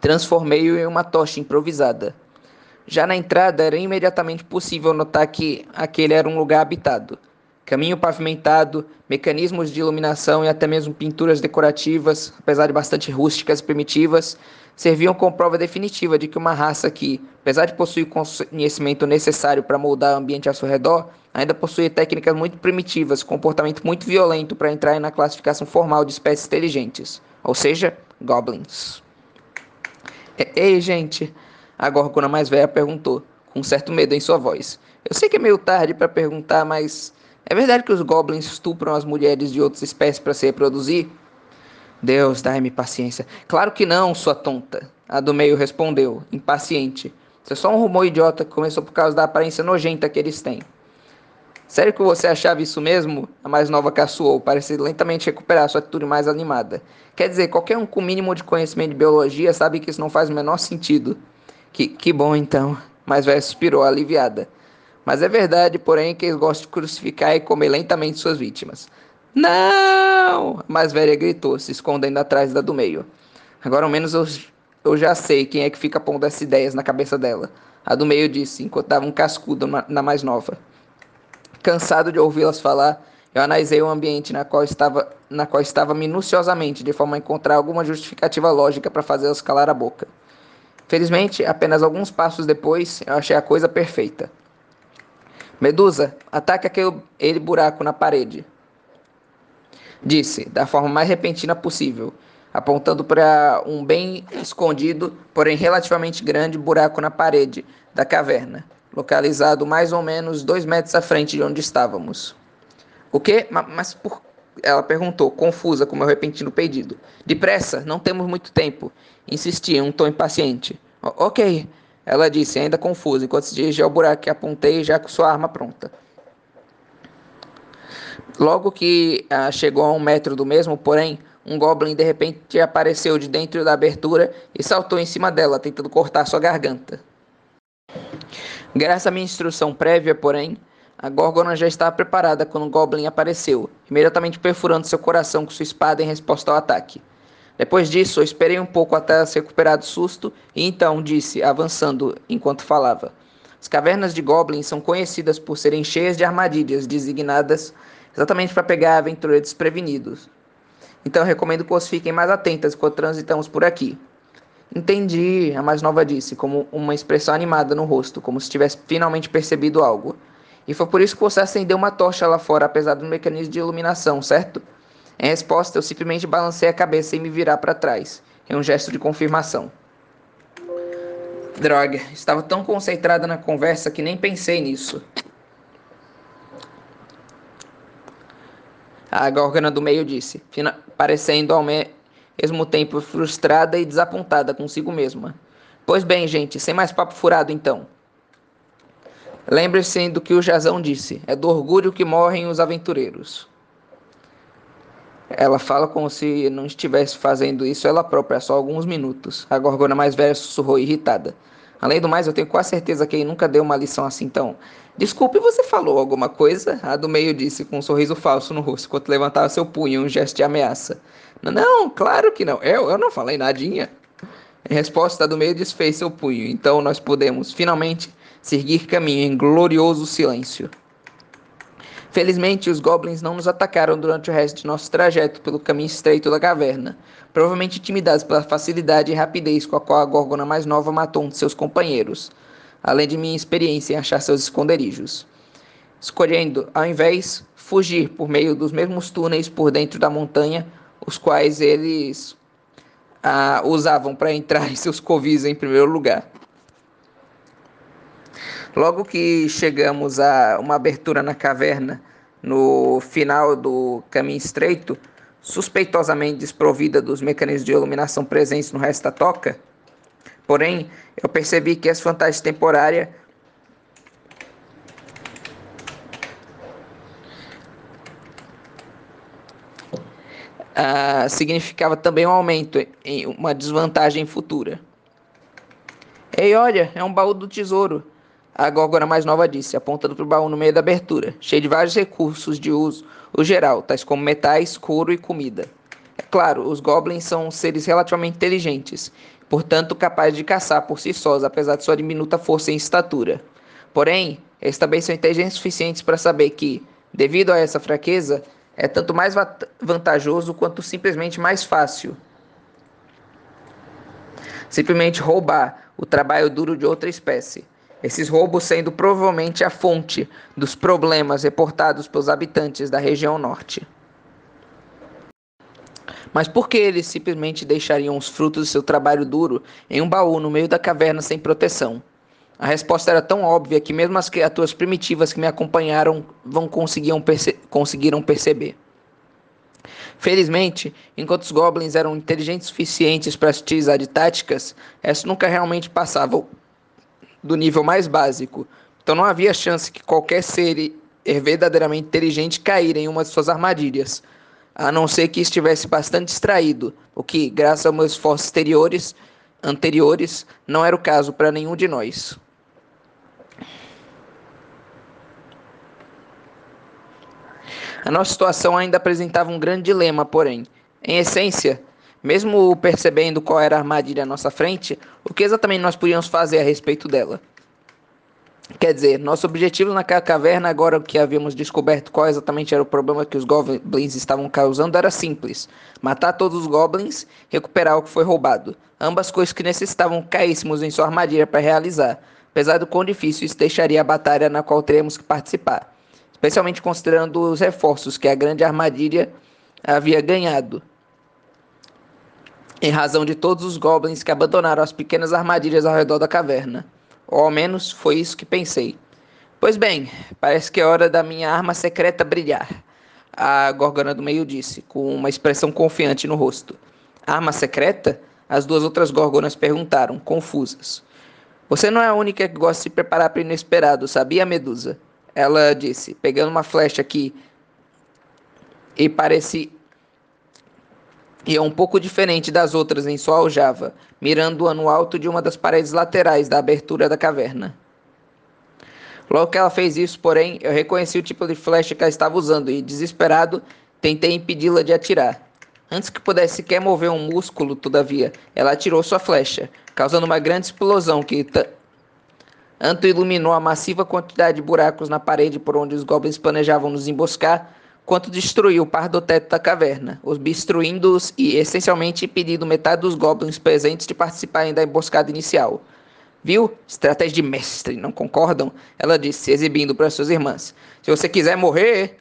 [SPEAKER 1] transformei-o em uma tocha improvisada. Já na entrada era imediatamente possível notar que aquele era um lugar habitado caminho pavimentado, mecanismos de iluminação e até mesmo pinturas decorativas, apesar de bastante rústicas e primitivas, serviam como prova definitiva de que uma raça que, apesar de possuir conhecimento necessário para moldar o ambiente ao seu redor, ainda possuía técnicas muito primitivas, comportamento muito violento para entrar na classificação formal de espécies inteligentes, ou seja, goblins. Ei, gente, a gorgona mais velha perguntou, com certo medo em sua voz. Eu sei que é meio tarde para perguntar, mas é verdade que os goblins estupram as mulheres de outras espécies para se reproduzir? Deus, dai-me paciência. Claro que não, sua tonta. A do meio respondeu, impaciente. Isso é só um rumor idiota que começou por causa da aparência nojenta que eles têm. Sério que você achava isso mesmo? A mais nova caçoou, parecendo lentamente recuperar sua atitude mais animada. Quer dizer, qualquer um com mínimo de conhecimento de biologia sabe que isso não faz o menor sentido. Que, que bom então. mas velha suspirou aliviada. Mas é verdade, porém, que eles gostam de crucificar e comer lentamente suas vítimas. Não! A mais velha gritou, se escondendo atrás da do meio. Agora ao menos eu, eu já sei quem é que fica pondo essas ideias na cabeça dela. A do meio disse, enquanto dava um cascudo na, mais nova. Cansado de ouvi-las falar, eu analisei o ambiente na qual estava, na qual estava minuciosamente, de forma a encontrar alguma justificativa lógica para fazê-las calar a boca. Felizmente, apenas alguns passos depois, eu achei a coisa perfeita. Medusa, ataque aquele buraco na parede. Disse, da forma mais repentina possível, apontando para um bem escondido, porém relativamente grande buraco na parede da caverna, localizado mais ou menos dois metros à frente de onde estávamos. O quê? Mas por. Ela perguntou, confusa com meu repentino pedido. Depressa, não temos muito tempo. Insisti em um tom impaciente. Ok, ela disse, ainda confusa, enquanto se dirigia ao buraco que apontei já com sua arma pronta. Logo que ah, chegou a um metro do mesmo, porém, um goblin de repente apareceu de dentro da abertura e saltou em cima dela, tentando cortar sua garganta. Graças à minha instrução prévia, porém, a Gorgona já estava preparada quando o Goblin apareceu, imediatamente perfurando seu coração com sua espada em resposta ao ataque. Depois disso, eu esperei um pouco até se recuperar do susto e então disse, avançando enquanto falava: As cavernas de Goblin são conhecidas por serem cheias de armadilhas designadas exatamente para pegar aventureiros desprevenidos. Então recomendo que vocês fiquem mais atentas quando transitamos por aqui. Entendi, a mais nova disse, como uma expressão animada no rosto, como se tivesse finalmente percebido algo. E foi por isso que você acendeu uma tocha lá fora, apesar do mecanismo de iluminação, certo? Em resposta, eu simplesmente balancei a cabeça e me virar para trás, em um gesto de confirmação. Droga, estava tão concentrada na conversa que nem pensei nisso. A Górgona do meio disse, parecendo ao mesmo tempo frustrada e desapontada consigo mesma. Pois bem, gente, sem mais papo furado então. Lembre-se do que o Jazão disse: é do orgulho que morrem os aventureiros. Ela fala como se não estivesse fazendo isso ela própria só alguns minutos. A gorgona mais velha sussurrou irritada. Além do mais, eu tenho quase certeza que ele nunca deu uma lição assim então. Desculpe, você falou alguma coisa? A do meio disse com um sorriso falso no rosto, enquanto levantava seu punho em um gesto de ameaça. Não, não, claro que não. Eu, eu não falei nadinha. Em resposta, a do meio desfez seu punho. Então nós podemos, finalmente, seguir caminho em glorioso silêncio. Felizmente, os goblins não nos atacaram durante o resto de nosso trajeto pelo caminho estreito da caverna, provavelmente intimidados pela facilidade e rapidez com a qual a gorgona mais nova matou um de seus companheiros, além de minha experiência em achar seus esconderijos. Escolhendo, ao invés, fugir por meio dos mesmos túneis por dentro da montanha, os quais eles ah, usavam para entrar em seus covis em primeiro lugar. Logo que chegamos a uma abertura na caverna, no final do caminho estreito, suspeitosamente desprovida dos mecanismos de iluminação presentes no resto da toca, porém, eu percebi que essa fantasia temporária Uh, significava também um aumento em uma desvantagem futura. Ei, olha, é um baú do tesouro. A górgona mais nova disse, apontando para o baú no meio da abertura, cheio de vários recursos de uso o geral, tais como metais, couro e comida. É claro, os goblins são seres relativamente inteligentes, portanto capazes de caçar por si sós, apesar de sua diminuta força e estatura. Porém, eles também são inteligentes suficientes para saber que, devido a essa fraqueza, é tanto mais vantajoso quanto simplesmente mais fácil. Simplesmente roubar o trabalho duro de outra espécie. Esses roubos sendo provavelmente a fonte dos problemas reportados pelos habitantes da região norte. Mas por que eles simplesmente deixariam os frutos do seu trabalho duro em um baú no meio da caverna sem proteção? A resposta era tão óbvia que mesmo as criaturas primitivas que me acompanharam vão perce conseguiram perceber. Felizmente, enquanto os goblins eram inteligentes suficientes para utilizar de táticas, essas nunca realmente passavam do nível mais básico. Então não havia chance que qualquer ser verdadeiramente inteligente cair em uma de suas armadilhas, a não ser que estivesse bastante distraído, o que, graças aos meus esforços exteriores, anteriores, não era o caso para nenhum de nós. A nossa situação ainda apresentava um grande dilema, porém. Em essência, mesmo percebendo qual era a armadilha à nossa frente, o que exatamente nós podíamos fazer a respeito dela? Quer dizer, nosso objetivo naquela caverna, agora que havíamos descoberto qual exatamente era o problema que os goblins estavam causando, era simples: matar todos os goblins, recuperar o que foi roubado. Ambas coisas que necessitavam caíssemos em sua armadilha para realizar, apesar do quão difícil isso deixaria a batalha na qual teremos que participar, especialmente considerando os reforços que a grande armadilha havia ganhado. Em razão de todos os goblins que abandonaram as pequenas armadilhas ao redor da caverna. Ou ao menos foi isso que pensei. Pois bem, parece que é hora da minha arma secreta brilhar. A Gorgona do Meio disse, com uma expressão confiante no rosto. Arma secreta? As duas outras Gorgonas perguntaram, confusas. Você não é a única que gosta de se preparar para o inesperado, sabia, Medusa? Ela disse, pegando uma flecha que e parece e é um pouco diferente das outras em sua aljava, mirando-a no alto de uma das paredes laterais da abertura da caverna. Logo que ela fez isso, porém, eu reconheci o tipo de flecha que ela estava usando e, desesperado, tentei impedi-la de atirar. Antes que pudesse sequer mover um músculo, todavia, ela atirou sua flecha, causando uma grande explosão que tanto iluminou a massiva quantidade de buracos na parede por onde os goblins planejavam nos emboscar, quanto destruiu par do teto da caverna, obstruindo-os e essencialmente impedindo metade dos goblins presentes de participarem da emboscada inicial. Viu? Estratégia de mestre, não concordam? Ela disse, exibindo para suas irmãs. Se você quiser morrer,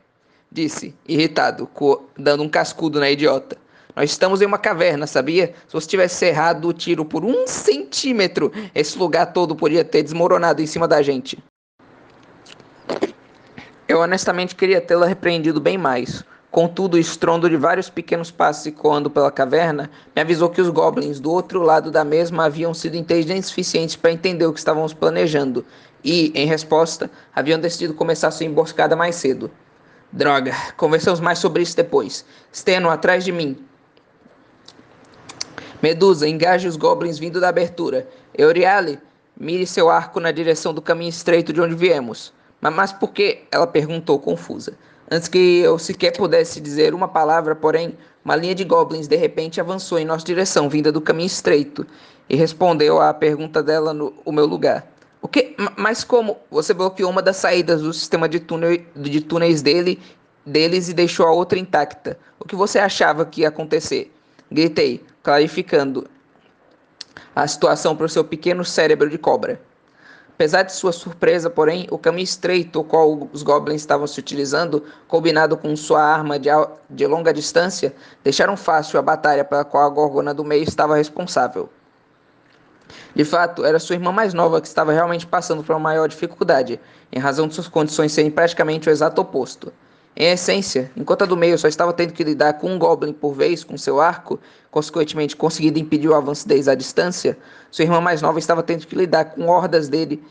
[SPEAKER 1] disse, irritado, dando um cascudo na idiota. Nós estamos em uma caverna, sabia? Se você tivesse errado o tiro por um centímetro, esse lugar todo podia ter desmoronado em cima da gente. Eu honestamente queria tê-la repreendido bem mais. Contudo, o estrondo de vários pequenos passos ecoando pela caverna me avisou que os goblins do outro lado da mesma haviam sido inteligentes suficientes para entender o que estávamos planejando e, em resposta, haviam decidido começar sua emboscada mais cedo. Droga, conversamos mais sobre isso depois. Steno, atrás de mim. Medusa, engaje os goblins vindo da abertura. Euryale, mire seu arco na direção do caminho estreito de onde viemos. Mas por que? Ela perguntou, confusa. Antes que eu sequer pudesse dizer uma palavra, porém, uma linha de goblins de repente avançou em nossa direção, vinda do caminho estreito, e respondeu à pergunta dela no o meu lugar. O que? Mas como? Você bloqueou uma das saídas do sistema de, túnel, de túneis dele, deles e deixou a outra intacta. O que você achava que ia acontecer? Gritei, clarificando a situação para o seu pequeno cérebro de cobra. Apesar de sua surpresa, porém, o caminho estreito o qual os goblins estavam se utilizando, combinado com sua arma de, de longa distância, deixaram fácil a batalha pela qual a Gorgona do meio estava responsável. De fato, era sua irmã mais nova que estava realmente passando por uma maior dificuldade, em razão de suas condições serem praticamente o exato oposto. Em essência, enquanto a do meio só estava tendo que lidar com um goblin por vez com seu arco, consequentemente conseguindo impedir o avanço deles à distância, sua irmã mais nova estava tendo que lidar com hordas dele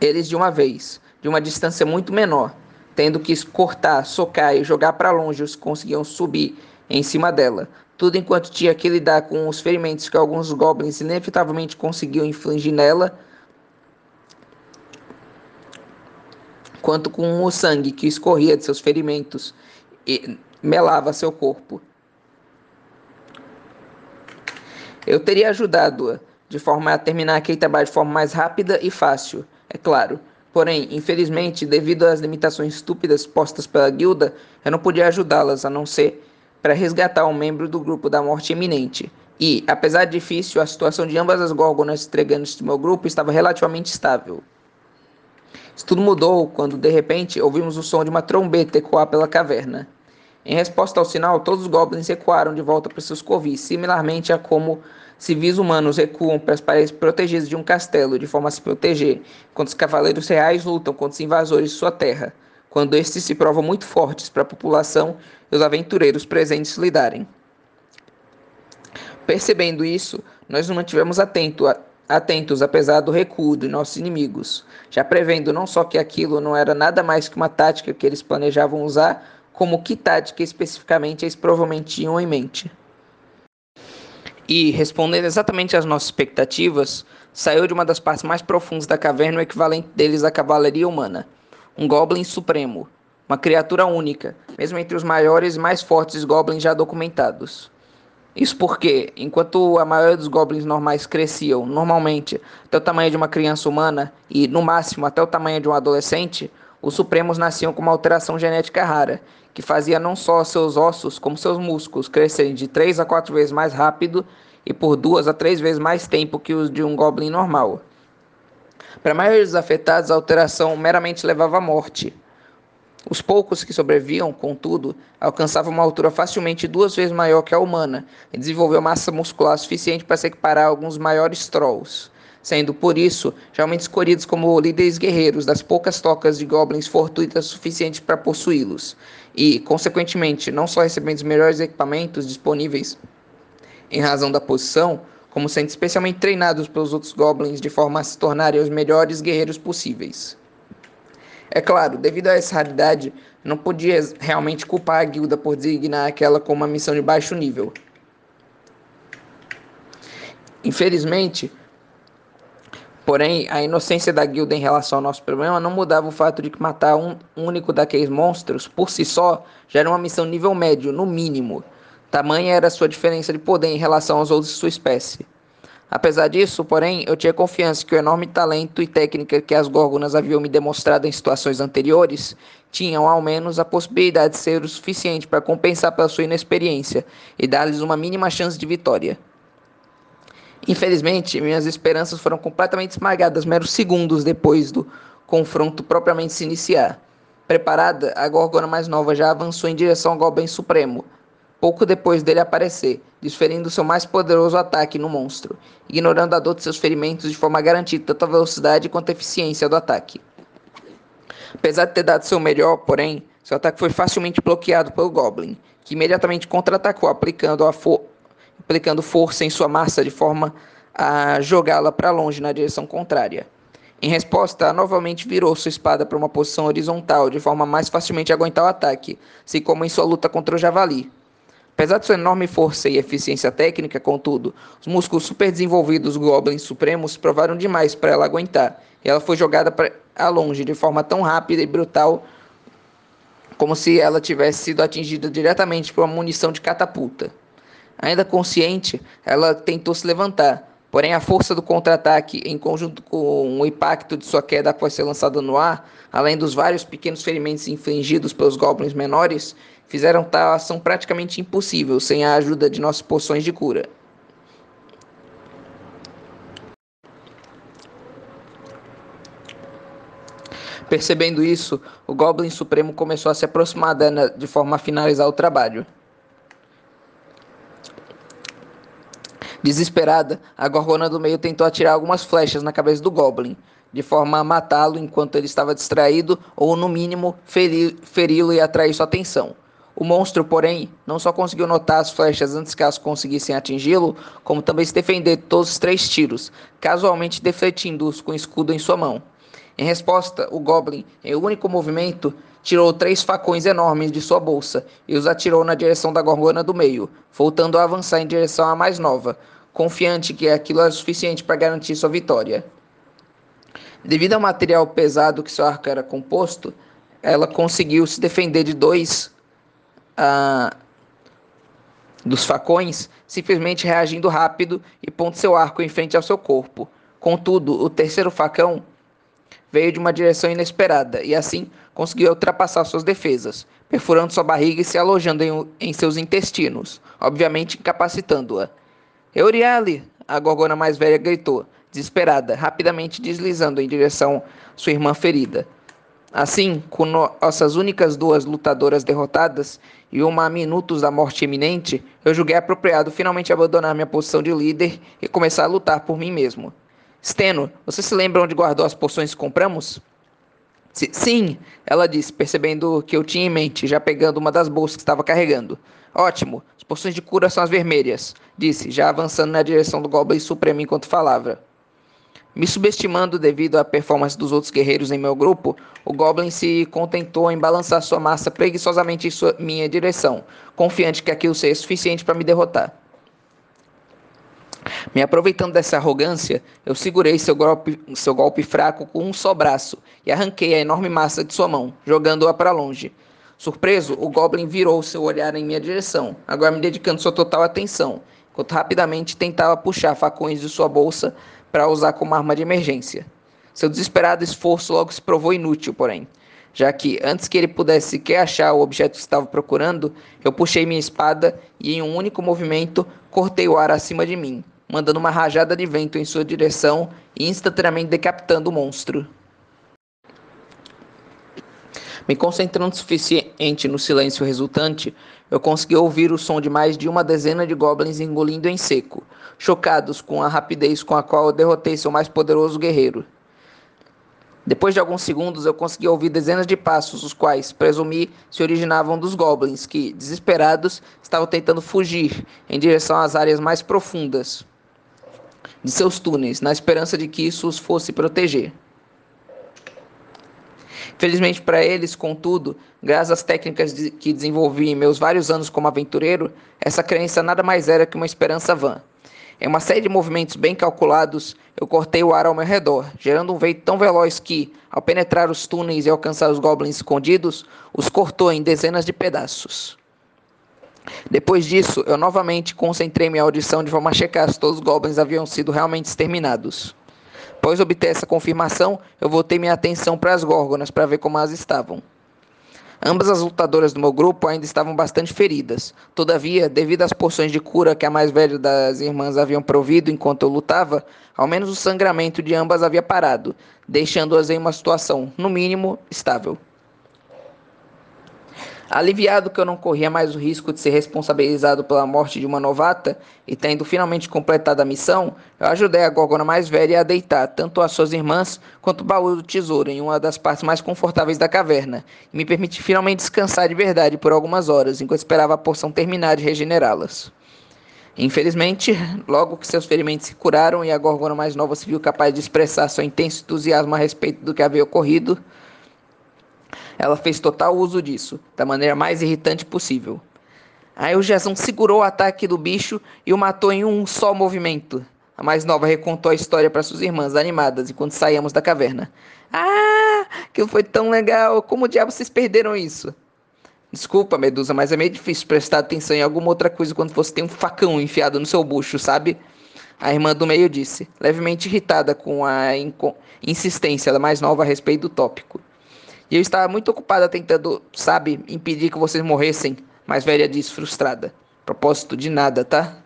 [SPEAKER 1] eles de uma vez, de uma distância muito menor, tendo que cortar, socar e jogar para longe os que conseguiam subir em cima dela, tudo enquanto tinha que lidar com os ferimentos que alguns goblins inevitavelmente conseguiam infligir nela quanto com o sangue que escorria de seus ferimentos e melava seu corpo. Eu teria ajudado-a de forma a terminar aquele trabalho de forma mais rápida e fácil, é claro. Porém, infelizmente, devido às limitações estúpidas postas pela guilda, eu não podia ajudá-las a não ser para resgatar um membro do grupo da morte iminente. E, apesar de difícil, a situação de ambas as górgonas entregantes do meu grupo estava relativamente estável. Isso tudo mudou quando, de repente, ouvimos o som de uma trombeta ecoar pela caverna. Em resposta ao sinal, todos os goblins recuaram de volta para seus covis, similarmente a como civis humanos recuam para as paredes protegidas de um castelo, de forma a se proteger, enquanto os cavaleiros reais lutam contra os invasores de sua terra, quando estes se provam muito fortes para a população e os aventureiros presentes lidarem. Percebendo isso, nós nos mantivemos atento a, atentos apesar do recuo de nossos inimigos, já prevendo não só que aquilo não era nada mais que uma tática que eles planejavam usar, como que tática especificamente eles provavelmente tinham em mente. E, respondendo exatamente às nossas expectativas, saiu de uma das partes mais profundas da caverna o equivalente deles à cavalaria humana. um Goblin Supremo, uma criatura única, mesmo entre os maiores e mais fortes Goblins já documentados. Isso porque, enquanto a maioria dos goblins normais cresciam, normalmente, até o tamanho de uma criança humana e, no máximo, até o tamanho de um adolescente, os supremos nasciam com uma alteração genética rara, que fazia não só seus ossos, como seus músculos crescerem de 3 a 4 vezes mais rápido e por 2 a 3 vezes mais tempo que os de um goblin normal. Para a maioria dos afetados, a alteração meramente levava à morte. Os poucos que sobreviviam, contudo, alcançavam uma altura facilmente duas vezes maior que a humana e desenvolveu massa muscular suficiente para se equiparar a alguns maiores trolls, sendo por isso geralmente escolhidos como líderes guerreiros das poucas tocas de goblins fortuitas suficientes para possuí-los, e, consequentemente, não só recebendo os melhores equipamentos disponíveis em razão da posição, como sendo especialmente treinados pelos outros goblins de forma a se tornarem os melhores guerreiros possíveis. É claro, devido a essa raridade, não podia realmente culpar a guilda por designar aquela como uma missão de baixo nível. Infelizmente, porém, a inocência da guilda em relação ao nosso problema não mudava o fato de que matar um único daqueles monstros, por si só, já era uma missão nível médio, no mínimo. Tamanha era a sua diferença de poder em relação aos outros de sua espécie. Apesar disso, porém, eu tinha confiança que o enorme talento e técnica que as Górgonas haviam me demonstrado em situações anteriores tinham, ao menos, a possibilidade de ser o suficiente para compensar pela sua inexperiência e dar-lhes uma mínima chance de vitória. Infelizmente, minhas esperanças foram completamente esmagadas meros segundos depois do confronto propriamente se iniciar. Preparada, a Gorgona mais nova já avançou em direção ao Goblin Supremo, pouco depois dele aparecer, desferindo seu mais poderoso ataque no monstro, ignorando a dor de seus ferimentos de forma a garantir tanto a velocidade quanto a eficiência do ataque. Apesar de ter dado seu melhor, porém, seu ataque foi facilmente bloqueado pelo Goblin, que imediatamente contra-atacou, aplicando, aplicando força em sua massa de forma a jogá-la para longe na direção contrária. Em resposta, novamente virou sua espada para uma posição horizontal, de forma a mais facilmente aguentar o ataque, assim como em sua luta contra o javali. Apesar de sua enorme força e eficiência técnica, contudo, os músculos super desenvolvidos dos Goblins Supremos provaram demais para ela aguentar, e ela foi jogada a longe de forma tão rápida e brutal como se ela tivesse sido atingida diretamente por uma munição de catapulta. Ainda consciente, ela tentou se levantar, porém a força do contra-ataque, em conjunto com o impacto de sua queda após ser lançada no ar, além dos vários pequenos ferimentos infligidos pelos goblins menores, fizeram tal ação praticamente impossível sem a ajuda de nossas poções de cura. Percebendo isso, o Goblin Supremo começou a se aproximar dela de forma a finalizar o trabalho. Desesperada, a Gorgona do meio tentou atirar algumas flechas na cabeça do Goblin, de forma a matá-lo enquanto ele estava distraído ou, no mínimo, feri-lo e atrair sua atenção. O monstro, porém, não só conseguiu notar as flechas antes que elas conseguissem atingi-lo, como também se defender de todos os três tiros, casualmente defletindo-os com o escudo em sua mão. Em resposta, o Goblin, em um único movimento, tirou três facões enormes de sua bolsa e os atirou na direção da gorgona do meio, voltando a avançar em direção à mais nova, confiante que aquilo era suficiente para garantir sua vitória. Devido ao material pesado que seu arco era composto, ela conseguiu se defender de dois dos facões, simplesmente reagindo rápido e pondo seu arco em frente ao seu corpo. Contudo, o terceiro facão veio de uma direção inesperada e assim conseguiu ultrapassar suas defesas, perfurando sua barriga e se alojando em, em seus intestinos, obviamente incapacitando-a. Euriale! A gorgona mais velha gritou, desesperada, rapidamente deslizando em direção sua irmã ferida. Assim, com nossas únicas duas lutadoras derrotadas e uma minutos da morte iminente, eu julguei apropriado finalmente abandonar minha posição de líder e começar a lutar por mim mesmo. Steno, você se lembra onde guardou as poções que compramos? Sim, ela disse, percebendo que eu tinha em mente, já pegando uma das bolsas que estava carregando. Ótimo, as poções de cura são as vermelhas, disse, já avançando na direção do Goblin Supremo enquanto falava. Me subestimando devido à performance dos outros guerreiros em meu grupo, o Goblin se contentou em balançar sua massa preguiçosamente em sua, minha direção, confiante que aquilo seria suficiente para me derrotar. Me aproveitando dessa arrogância, eu segurei seu golpe, seu golpe fraco com um só braço e arranquei a enorme massa de sua mão, jogando-a para longe. Surpreso, o Goblin virou seu olhar em minha direção, agora me dedicando sua total atenção, enquanto rapidamente tentava puxar facões de sua bolsa para usar como arma de emergência. Seu desesperado esforço logo se provou inútil, porém, já que, antes que ele pudesse sequer achar o objeto que estava procurando, eu puxei minha espada e, em um único movimento, cortei o ar acima de mim, mandando uma rajada de vento em sua direção e instantaneamente decapitando o monstro. Me concentrando o suficiente no silêncio resultante, eu consegui ouvir o som de mais de uma dezena de goblins engolindo em seco, chocados com a rapidez com a qual eu derrotei seu mais poderoso guerreiro. Depois de alguns segundos, eu consegui ouvir dezenas de passos, os quais, presumi, se originavam dos goblins, que, desesperados, estavam tentando fugir em direção às áreas mais profundas de seus túneis, na esperança de que isso os fosse proteger. Felizmente para eles, contudo, graças às técnicas de, que desenvolvi em meus vários anos como aventureiro, essa crença nada mais era que uma esperança vã. Em uma série de movimentos bem calculados, eu cortei o ar ao meu redor, gerando um vento tão veloz que, ao penetrar os túneis e alcançar os goblins escondidos, os cortou em dezenas de pedaços. Depois disso, eu novamente concentrei minha audição de forma a checar se todos os goblins haviam sido realmente exterminados. Após obter essa confirmação, eu voltei minha atenção para as górgonas para ver como elas estavam. Ambas as lutadoras do meu grupo ainda estavam bastante feridas. Todavia, devido às porções de cura que a mais velha das irmãs haviam provido enquanto eu lutava, ao menos o sangramento de ambas havia parado, deixando-as em uma situação, no mínimo, estável. Aliviado que eu não corria mais o risco de ser responsabilizado pela morte de uma novata e tendo finalmente completado a missão, eu ajudei a Gorgona mais velha a deitar tanto as suas irmãs quanto o baú do tesouro em uma das partes mais confortáveis da caverna e me permiti finalmente descansar de verdade por algumas horas enquanto esperava a porção terminar de regenerá-las. Infelizmente, logo que seus ferimentos se curaram e a Gorgona mais nova se viu capaz de expressar seu intenso entusiasmo a respeito do que havia ocorrido, ela fez total uso disso, da maneira mais irritante possível. Aí o Jason segurou o ataque do bicho e o matou em um só movimento. A mais nova recontou a história para suas irmãs animadas enquanto saíamos da caverna. Ah, aquilo foi tão legal! Como diabo vocês perderam isso? Desculpa, Medusa, mas é meio difícil prestar atenção em alguma outra coisa quando você tem um facão enfiado no seu bucho, sabe? A irmã do meio disse, levemente irritada com a insistência da mais nova a respeito do tópico. E eu estava muito ocupada tentando, sabe, impedir que vocês morressem. Mas velha disse frustrada. Propósito de nada, tá?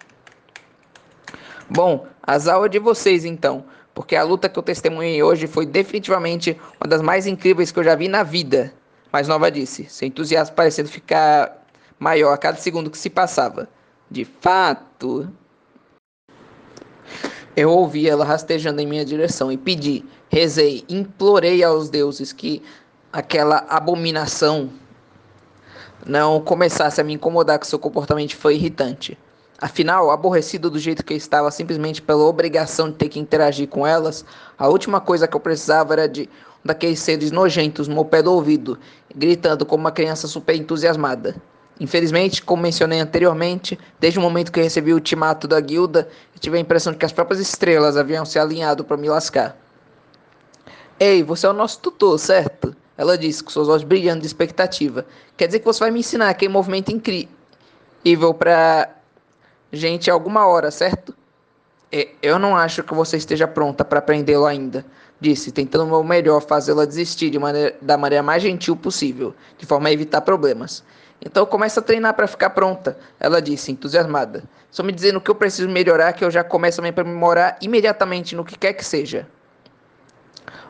[SPEAKER 1] Bom, azar é de vocês então, porque a luta que eu testemunhei hoje foi definitivamente uma das mais incríveis que eu já vi na vida. Mas Nova disse, seu entusiasmo parecendo ficar maior a cada segundo que se passava. De fato. Eu ouvi ela rastejando em minha direção e pedi, rezei, implorei aos deuses que aquela abominação não começasse a me incomodar com seu comportamento foi irritante. Afinal, aborrecido do jeito que eu estava, simplesmente pela obrigação de ter que interagir com elas, a última coisa que eu precisava era de um daqueles seres nojentos no meu pé do ouvido, gritando como uma criança super entusiasmada. Infelizmente, como mencionei anteriormente, desde o momento que eu recebi o ultimato da guilda, eu tive a impressão de que as próprias estrelas haviam se alinhado para me lascar. Ei, você é o nosso tutor, certo? Ela disse, com seus olhos brilhando de expectativa. Quer dizer que você vai me ensinar aquele movimento incrível pra gente alguma hora, certo? Eu não acho que você esteja pronta para aprendê-lo ainda, disse, tentando o meu melhor fazê-la desistir de maneira, da maneira mais gentil possível, de forma a evitar problemas. Então começa a treinar para ficar pronta, ela disse, entusiasmada. Só me dizendo o que eu preciso melhorar que eu já começo a me aprimorar imediatamente no que quer que seja.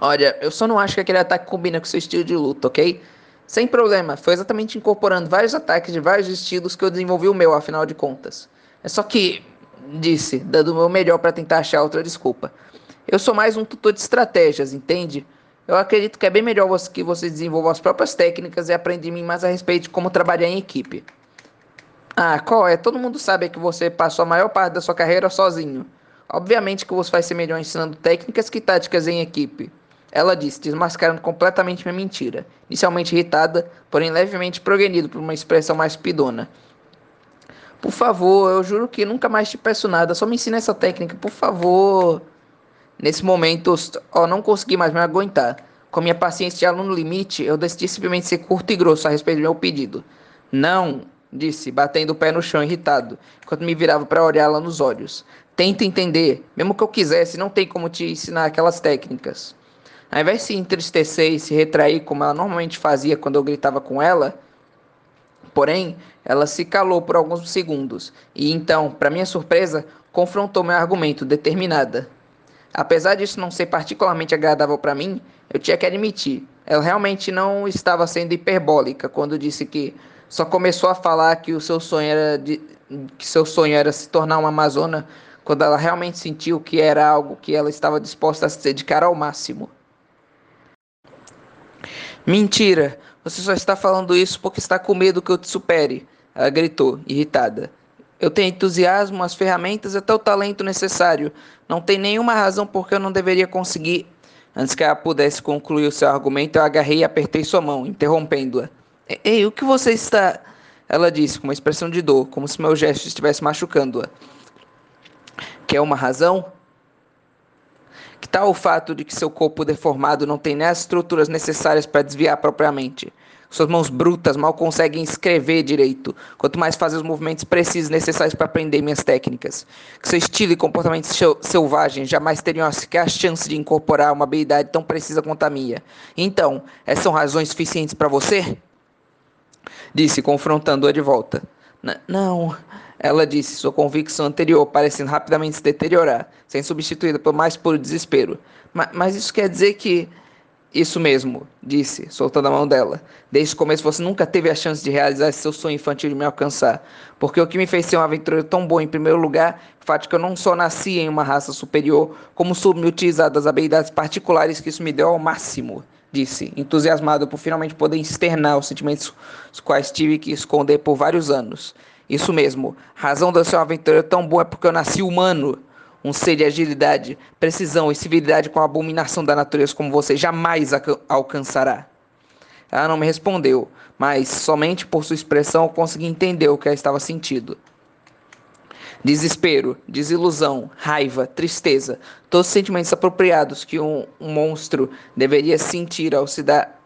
[SPEAKER 1] Olha, eu só não acho que aquele ataque combina com seu estilo de luta, ok? Sem problema, foi exatamente incorporando vários ataques de vários estilos que eu desenvolvi o meu, afinal de contas. É só que, disse, dando o meu melhor para tentar achar outra desculpa. Eu sou mais um tutor de estratégias, entende? Eu acredito que é bem melhor que você desenvolva as próprias técnicas e aprenda mim mais a respeito de como trabalhar em equipe. Ah, qual é? Todo mundo sabe que você passou a maior parte da sua carreira sozinho. Obviamente que você vai ser melhor ensinando técnicas que táticas em equipe. Ela disse, desmascarando completamente minha mentira, inicialmente irritada, porém levemente progredido por uma expressão mais pidona. Por favor, eu juro que nunca mais te peço nada. Só me ensina essa técnica, por favor. Nesse momento, ó, não consegui mais me aguentar. Com minha paciência de aluno limite, eu decidi simplesmente ser curto e grosso a respeito do meu pedido. Não, disse, batendo o pé no chão irritado, enquanto me virava para olhá-la nos olhos. Tenta entender. Mesmo que eu quisesse, não tem como te ensinar aquelas técnicas. Ao invés de se entristecer e se retrair como ela normalmente fazia quando eu gritava com ela, porém, ela se calou por alguns segundos e então, para minha surpresa, confrontou meu argumento determinada. Apesar disso não ser particularmente agradável para mim, eu tinha que admitir, ela realmente não estava sendo hiperbólica quando disse que só começou a falar que o seu sonho era de, que seu sonho era se tornar uma amazona quando ela realmente sentiu que era algo que ela estava disposta a se dedicar ao máximo. Mentira! Você só está falando isso porque está com medo que eu te supere, ela gritou, irritada. Eu tenho entusiasmo, as ferramentas e até o talento necessário. Não tem nenhuma razão por que eu não deveria conseguir. Antes que ela pudesse concluir o seu argumento, eu agarrei e apertei sua mão, interrompendo-a. Ei, o que você está. Ela disse com uma expressão de dor, como se meu gesto estivesse machucando-a. Quer uma razão? Tal o fato de que seu corpo deformado não tem nem as estruturas necessárias para desviar propriamente? Suas mãos brutas mal conseguem escrever direito, quanto mais fazer os movimentos precisos necessários para aprender minhas técnicas. Que seu estilo e comportamento selvagem jamais teriam sequer a chance de incorporar uma habilidade tão precisa quanto a minha. Então, essas são razões suficientes para você? Disse, confrontando-a de volta. Não, ela disse, sua convicção anterior parecendo rapidamente se deteriorar, sendo substituída por mais puro desespero. Mas, isso quer dizer que. Isso mesmo, disse, soltando a mão dela. Desde o começo você nunca teve a chance de realizar seu sonho infantil de me alcançar. Porque o que me fez ser um aventureiro tão bom em primeiro lugar, o fato de que eu não só nasci em uma raça superior, como soube me utilizar das habilidades particulares que isso me deu ao máximo disse, entusiasmado por finalmente poder externar os sentimentos os quais tive que esconder por vários anos. Isso mesmo, razão da sua aventura tão boa é porque eu nasci humano. Um ser de agilidade, precisão e civilidade com a abominação da natureza como você jamais alcançará. Ela não me respondeu, mas somente por sua expressão eu consegui entender o que ela estava sentindo. Desespero, desilusão, raiva, tristeza, todos os sentimentos apropriados que um, um monstro deveria sentir ao se dar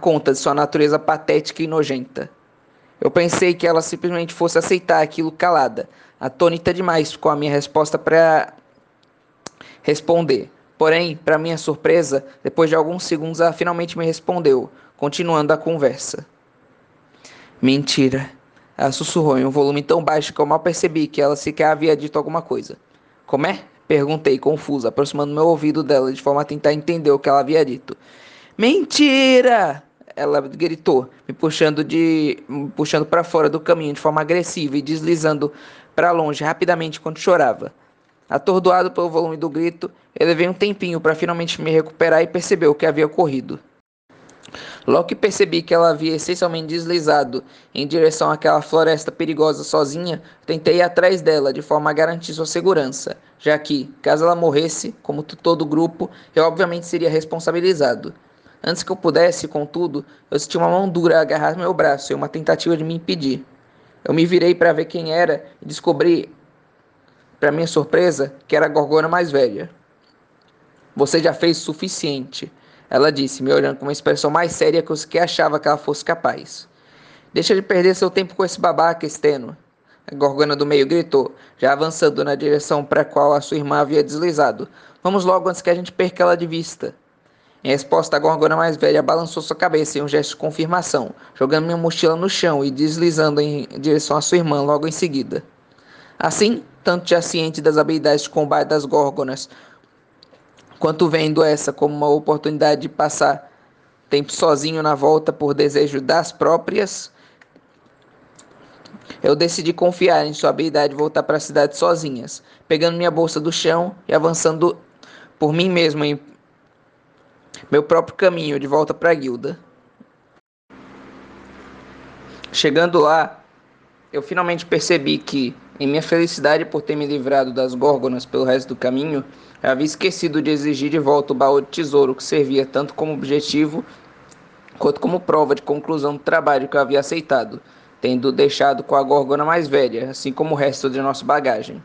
[SPEAKER 1] conta de sua natureza patética e nojenta. Eu pensei que ela simplesmente fosse aceitar aquilo calada, atônita demais com a minha resposta para responder. Porém, para minha surpresa, depois de alguns segundos ela finalmente me respondeu, continuando a conversa. Mentira. Ela sussurrou em um volume tão baixo que eu mal percebi que ela sequer havia dito alguma coisa. Como é? Perguntei, confusa, aproximando meu ouvido dela de forma a tentar entender o que ela havia dito. Mentira! Ela gritou, me puxando de, me puxando para fora do caminho de forma agressiva e deslizando para longe rapidamente enquanto chorava. Atordoado pelo volume do grito, eu levei um tempinho para finalmente me recuperar e perceber o que havia ocorrido. Logo que percebi que ela havia essencialmente deslizado em direção àquela floresta perigosa sozinha, tentei ir atrás dela de forma a garantir sua segurança, já que, caso ela morresse, como todo o grupo, eu obviamente seria responsabilizado. Antes que eu pudesse, contudo, eu senti uma mão dura agarrar meu braço em uma tentativa de me impedir. Eu me virei para ver quem era e descobri, para minha surpresa, que era a Gorgona mais velha. Você já fez o suficiente, ela disse, me olhando com uma expressão mais séria que eu sequer achava que ela fosse capaz. Deixa de perder seu tempo com esse babaca, Esteno. A gorgona do meio gritou, já avançando na direção para a qual a sua irmã havia deslizado. Vamos logo antes que a gente perca ela de vista. Em resposta, a gorgona mais velha balançou sua cabeça em um gesto de confirmação, jogando minha mochila no chão e deslizando em direção à sua irmã logo em seguida. Assim, tanto já ciente das habilidades de combate das górgonas, quanto vendo essa como uma oportunidade de passar tempo sozinho na volta por desejo das próprias, eu decidi confiar em sua habilidade de voltar para a cidade sozinhas, pegando minha bolsa do chão e avançando por mim mesmo em meu próprio caminho de volta para a guilda. Chegando lá, eu finalmente percebi que, em minha felicidade por ter me livrado das górgonas pelo resto do caminho, eu havia esquecido de exigir de volta o baú de tesouro que servia tanto como objetivo quanto como prova de conclusão do trabalho que eu havia aceitado. tendo deixado com a gorgona mais velha, assim como o resto de nossa bagagem.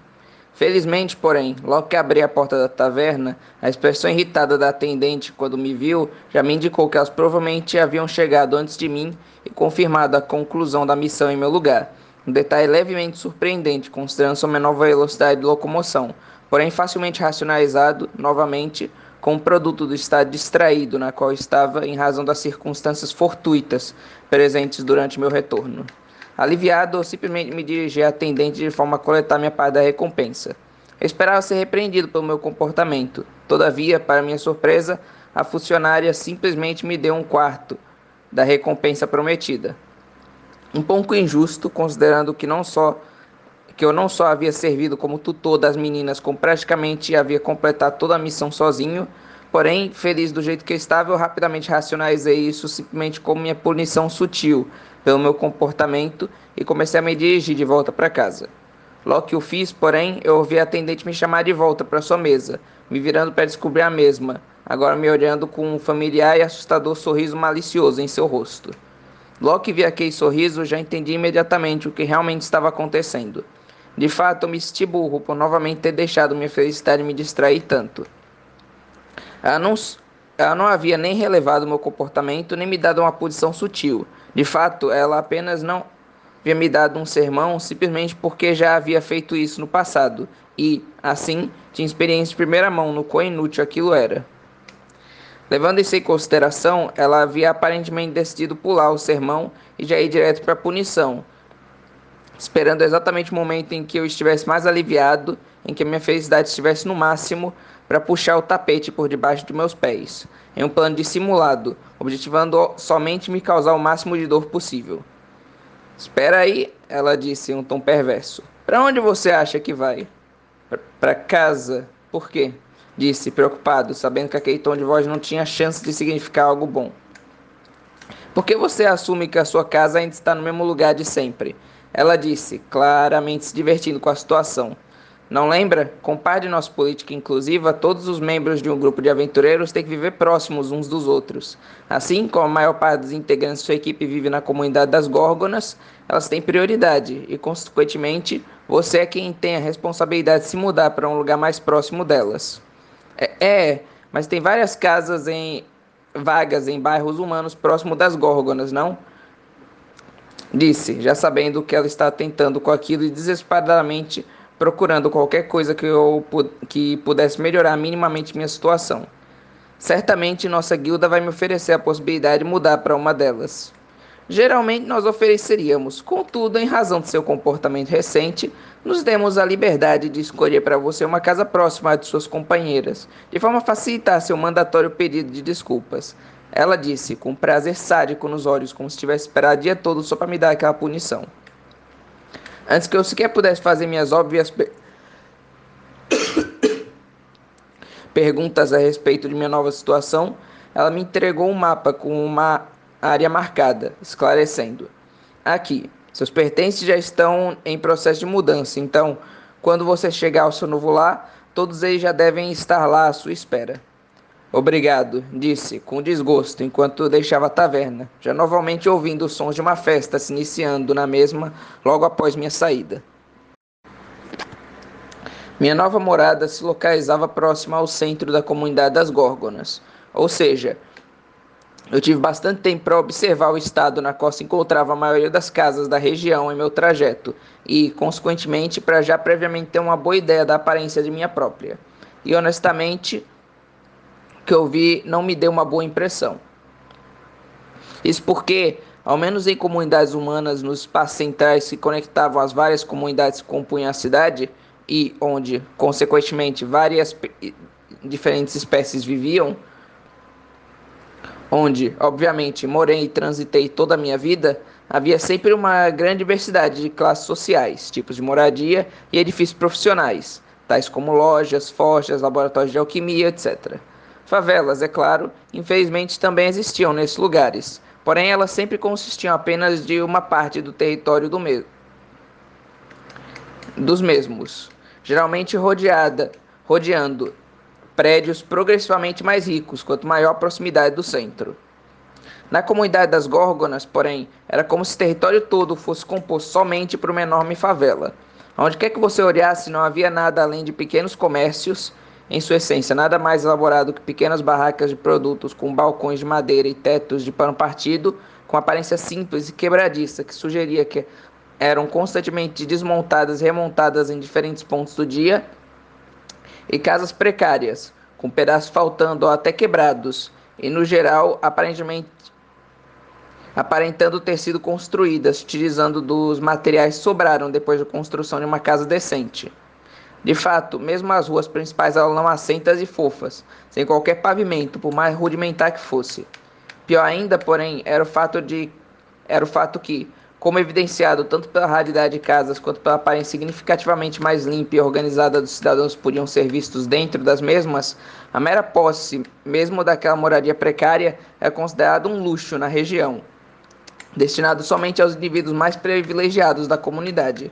[SPEAKER 1] Felizmente, porém, logo que abri a porta da taverna, a expressão irritada da atendente quando me viu já me indicou que elas provavelmente haviam chegado antes de mim e confirmado a conclusão da missão em meu lugar. Um detalhe levemente surpreendente, considerando sua menor velocidade de locomoção, porém facilmente racionalizado, novamente, com o produto do estado distraído na qual estava em razão das circunstâncias fortuitas presentes durante meu retorno. Aliviado, simplesmente me dirigi à atendente de forma a coletar minha parte da recompensa. Eu esperava ser repreendido pelo meu comportamento. Todavia, para minha surpresa, a funcionária simplesmente me deu um quarto da recompensa prometida. Um pouco injusto, considerando que não só que eu não só havia servido como tutor das meninas, como praticamente havia completado toda a missão sozinho, Porém, feliz do jeito que eu estava, eu rapidamente racionalizei isso simplesmente como minha punição sutil pelo meu comportamento e comecei a me dirigir de volta para casa. Logo que o fiz, porém, eu ouvi a atendente me chamar de volta para sua mesa, me virando para descobrir a mesma, agora me olhando com um familiar e assustador sorriso malicioso em seu rosto. Logo que vi aquele sorriso, já entendi imediatamente o que realmente estava acontecendo. De fato, eu me senti burro por novamente ter deixado minha felicidade me distrair tanto. Ela não, ela não havia nem relevado meu comportamento, nem me dado uma posição sutil. De fato, ela apenas não havia me dado um sermão simplesmente porque já havia feito isso no passado e, assim, tinha experiência de primeira mão no quão inútil aquilo era. Levando isso em consideração, ela havia aparentemente decidido pular o sermão e já ir direto para a punição, esperando exatamente o momento em que eu estivesse mais aliviado, em que minha felicidade estivesse no máximo, para puxar o tapete por debaixo de meus pés, em um plano dissimulado, objetivando somente me causar o máximo de dor possível. Espera aí, ela disse em um tom perverso. Para onde você acha que vai? Para casa. Por quê? Disse, preocupado, sabendo que aquele tom de voz não tinha chance de significar algo bom. Por que você assume que a sua casa ainda está no mesmo lugar de sempre? Ela disse, claramente se divertindo com a situação. Não lembra? Com par de nossa política inclusiva, todos os membros de um grupo de aventureiros têm que viver próximos uns dos outros. Assim como a maior parte dos integrantes de sua equipe vive na comunidade das Górgonas, elas têm prioridade e, consequentemente, você é quem tem a responsabilidade de se mudar para um lugar mais próximo delas. É, é, mas tem várias casas em vagas em bairros humanos próximo das Górgonas, não? Disse, já sabendo o que ela está tentando com aquilo e desesperadamente procurando qualquer coisa que eu que pudesse melhorar minimamente minha situação. Certamente nossa guilda vai me oferecer a possibilidade de mudar para uma delas. Geralmente nós ofereceríamos, contudo, em razão de seu comportamento recente, nos demos a liberdade de escolher para você uma casa próxima de suas companheiras, de forma a facilitar seu mandatório pedido de desculpas. Ela disse, com prazer sádico nos olhos, como se tivesse esperado o dia todo só para me dar aquela punição. Antes que eu sequer pudesse fazer minhas óbvias per... perguntas a respeito de minha nova situação, ela me entregou um mapa com uma área marcada, esclarecendo: Aqui, seus pertences já estão em processo de mudança, então, quando você chegar ao seu novo lar, todos eles já devem estar lá à sua espera. Obrigado, disse, com desgosto, enquanto deixava a taverna, já novamente ouvindo os sons de uma festa se iniciando na mesma logo após minha saída. Minha nova morada se localizava próxima ao centro da comunidade das Górgonas, ou seja, eu tive bastante tempo para observar o estado na qual se encontrava a maioria das casas da região em meu trajeto e, consequentemente, para já previamente ter uma boa ideia da aparência de minha própria. E honestamente, que eu vi não me deu uma boa impressão. Isso porque, ao menos em comunidades humanas nos espaços centrais que conectavam as várias comunidades que compunham a cidade e onde, consequentemente, várias diferentes espécies viviam, onde, obviamente, morei e transitei toda a minha vida, havia sempre uma grande diversidade de classes sociais, tipos de moradia e edifícios profissionais, tais como lojas, forjas, laboratórios de alquimia, etc. Favelas, é claro, infelizmente também existiam nesses lugares, porém elas sempre consistiam apenas de uma parte do território do me dos mesmos, geralmente rodeada, rodeando prédios progressivamente mais ricos quanto maior a proximidade do centro. Na comunidade das Górgonas, porém, era como se o território todo fosse composto somente por uma enorme favela. Onde quer que você olhasse, não havia nada além de pequenos comércios, em sua essência, nada mais elaborado que pequenas barracas de produtos com balcões de madeira e tetos de pano partido, com aparência simples e quebradiça, que sugeria que eram constantemente desmontadas e remontadas em diferentes pontos do dia, e casas precárias, com pedaços faltando ou até quebrados, e no geral aparentemente aparentando ter sido construídas utilizando dos materiais que sobraram depois da construção de uma casa decente. De fato, mesmo as ruas principais eram lamacentas e fofas, sem qualquer pavimento, por mais rudimentar que fosse. Pior ainda, porém, era o fato de era o fato que, como evidenciado tanto pela raridade de casas quanto pela aparência significativamente mais limpa e organizada dos cidadãos podiam ser vistos dentro das mesmas, a mera posse, mesmo daquela moradia precária, é considerada um luxo na região destinado somente aos indivíduos mais privilegiados da comunidade.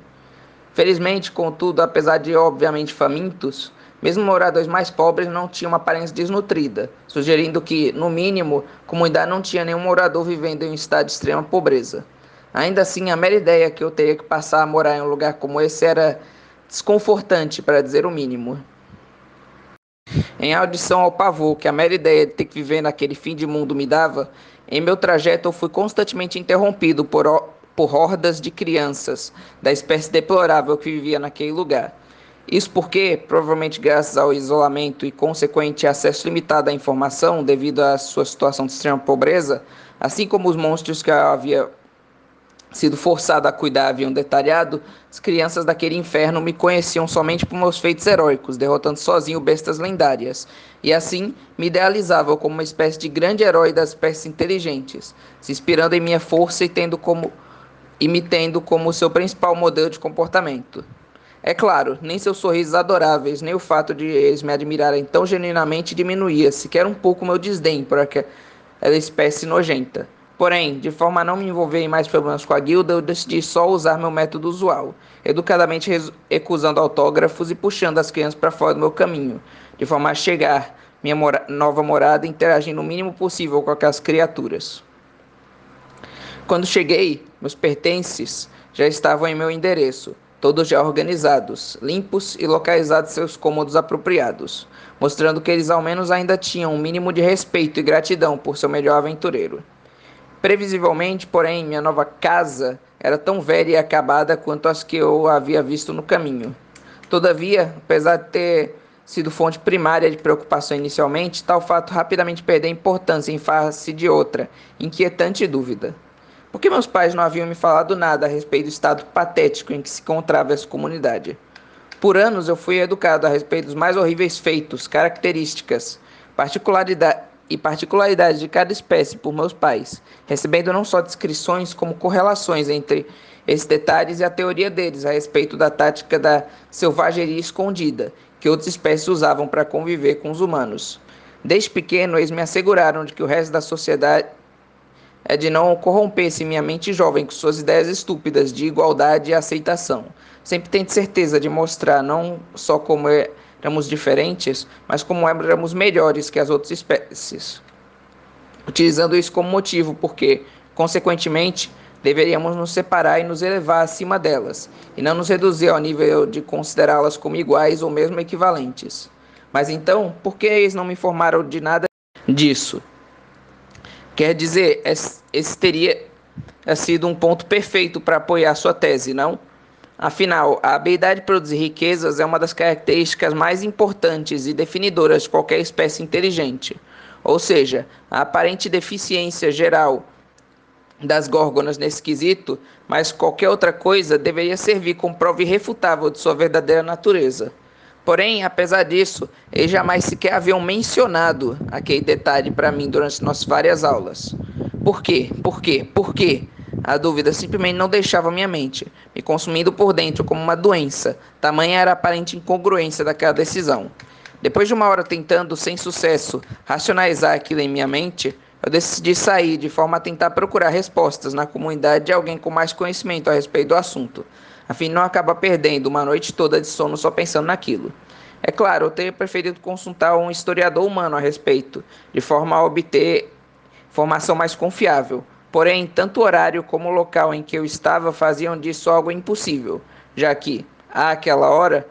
[SPEAKER 1] Felizmente, contudo, apesar de obviamente famintos, mesmo moradores mais pobres não tinham uma aparência desnutrida, sugerindo que, no mínimo, a comunidade não tinha nenhum morador vivendo em um estado de extrema pobreza. Ainda assim, a mera ideia que eu teria que passar a morar em um lugar como esse era desconfortante, para dizer o mínimo. Em audição ao pavor que a mera ideia de ter que viver naquele fim de mundo me dava, em meu trajeto, eu fui constantemente interrompido por, por hordas de crianças da espécie deplorável que vivia naquele lugar. Isso porque, provavelmente graças ao isolamento e consequente acesso limitado à informação devido à sua situação de extrema pobreza, assim como os monstros que havia sido forçado a cuidar haviam detalhado, as crianças daquele inferno me conheciam somente por meus feitos heróicos, derrotando sozinho bestas lendárias, e assim me idealizavam como uma espécie de grande herói das espécies inteligentes, se inspirando em minha força e tendo como e me tendo como seu principal modelo de comportamento. É claro, nem seus sorrisos adoráveis, nem o fato de eles me admirarem tão genuinamente diminuía sequer um pouco meu desdém por aquela espécie nojenta. Porém, de forma a não me envolver em mais problemas com a guilda, eu decidi só usar meu método usual, educadamente recusando autógrafos e puxando as crianças para fora do meu caminho, de forma a chegar minha mora nova morada interagindo o mínimo possível com aquelas criaturas. Quando cheguei, meus pertences já estavam em meu endereço, todos já organizados, limpos e localizados seus cômodos apropriados, mostrando que eles ao menos ainda tinham um mínimo de respeito e gratidão por seu melhor aventureiro. Previsivelmente, porém, minha nova casa era tão velha e acabada quanto as que eu havia visto no caminho. Todavia, apesar de ter sido fonte primária de preocupação inicialmente, tal fato rapidamente perdeu importância em face de outra, inquietante dúvida. Por que meus pais não haviam me falado nada a respeito do estado patético em que se encontrava essa comunidade? Por anos eu fui educado a respeito dos mais horríveis feitos, características, particularidades e particularidades de cada espécie por meus pais, recebendo não só descrições como correlações entre esses detalhes e a teoria deles a respeito da tática da selvageria escondida que outras espécies usavam para conviver com os humanos. Desde pequeno, eles me asseguraram de que o resto da sociedade é de não corrompesse minha mente jovem com suas ideias estúpidas de igualdade e aceitação. Sempre tente certeza de mostrar não só como éramos diferentes, mas como éramos melhores que as outras espécies. Utilizando isso como motivo, porque, consequentemente, deveríamos nos separar e nos elevar acima delas, e não nos reduzir ao nível de considerá-las como iguais ou mesmo equivalentes. Mas então, por que eles não me informaram de nada disso? Quer dizer, esse teria sido um ponto perfeito para apoiar sua tese, não? Afinal, a habilidade de produzir riquezas é uma das características mais importantes e definidoras de qualquer espécie inteligente. Ou seja, a aparente deficiência geral das górgonas nesse quesito, mas qualquer outra coisa deveria servir como prova irrefutável de sua verdadeira natureza. Porém, apesar disso, eles jamais sequer haviam mencionado aquele detalhe para mim durante nossas várias aulas. Por quê? Por quê? Por quê? A dúvida simplesmente não deixava minha mente, me consumindo por dentro como uma doença. Tamanha era a aparente incongruência daquela decisão. Depois de uma hora tentando, sem sucesso, racionalizar aquilo em minha mente, eu decidi sair de forma a tentar procurar respostas na comunidade de alguém com mais conhecimento a respeito do assunto, a fim de não acabar perdendo uma noite toda de sono só pensando naquilo. É claro, eu teria preferido consultar um historiador humano a respeito, de forma a obter formação mais confiável. Porém, tanto o horário como o local em que eu estava faziam disso algo impossível, já que, àquela hora,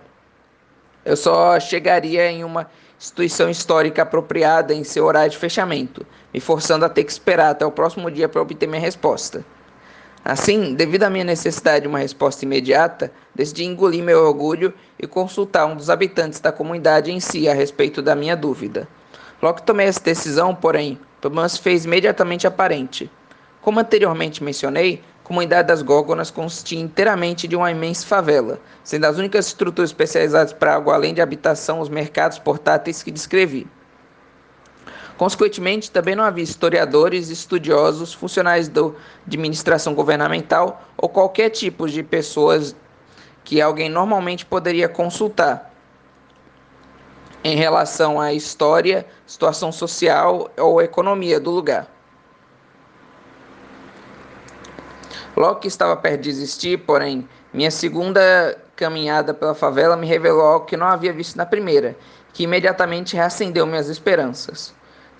[SPEAKER 1] eu só chegaria em uma instituição histórica apropriada em seu horário de fechamento, me forçando a ter que esperar até o próximo dia para obter minha resposta. Assim, devido à minha necessidade de uma resposta imediata, decidi engolir meu orgulho e consultar um dos habitantes da comunidade em si a respeito da minha dúvida. Logo que tomei essa decisão, porém, o problema se fez imediatamente aparente. Como anteriormente mencionei, a comunidade das Górgonas consistia inteiramente de uma imensa favela, sendo as únicas estruturas especializadas para algo além de habitação os mercados portáteis que descrevi. Consequentemente, também não havia historiadores, estudiosos, funcionários da administração governamental ou qualquer tipo de pessoas que alguém normalmente poderia consultar em relação à história, situação social ou economia do lugar. Logo que estava perto de existir, porém, minha segunda caminhada pela favela me revelou algo que não havia visto na primeira, que imediatamente reacendeu minhas esperanças.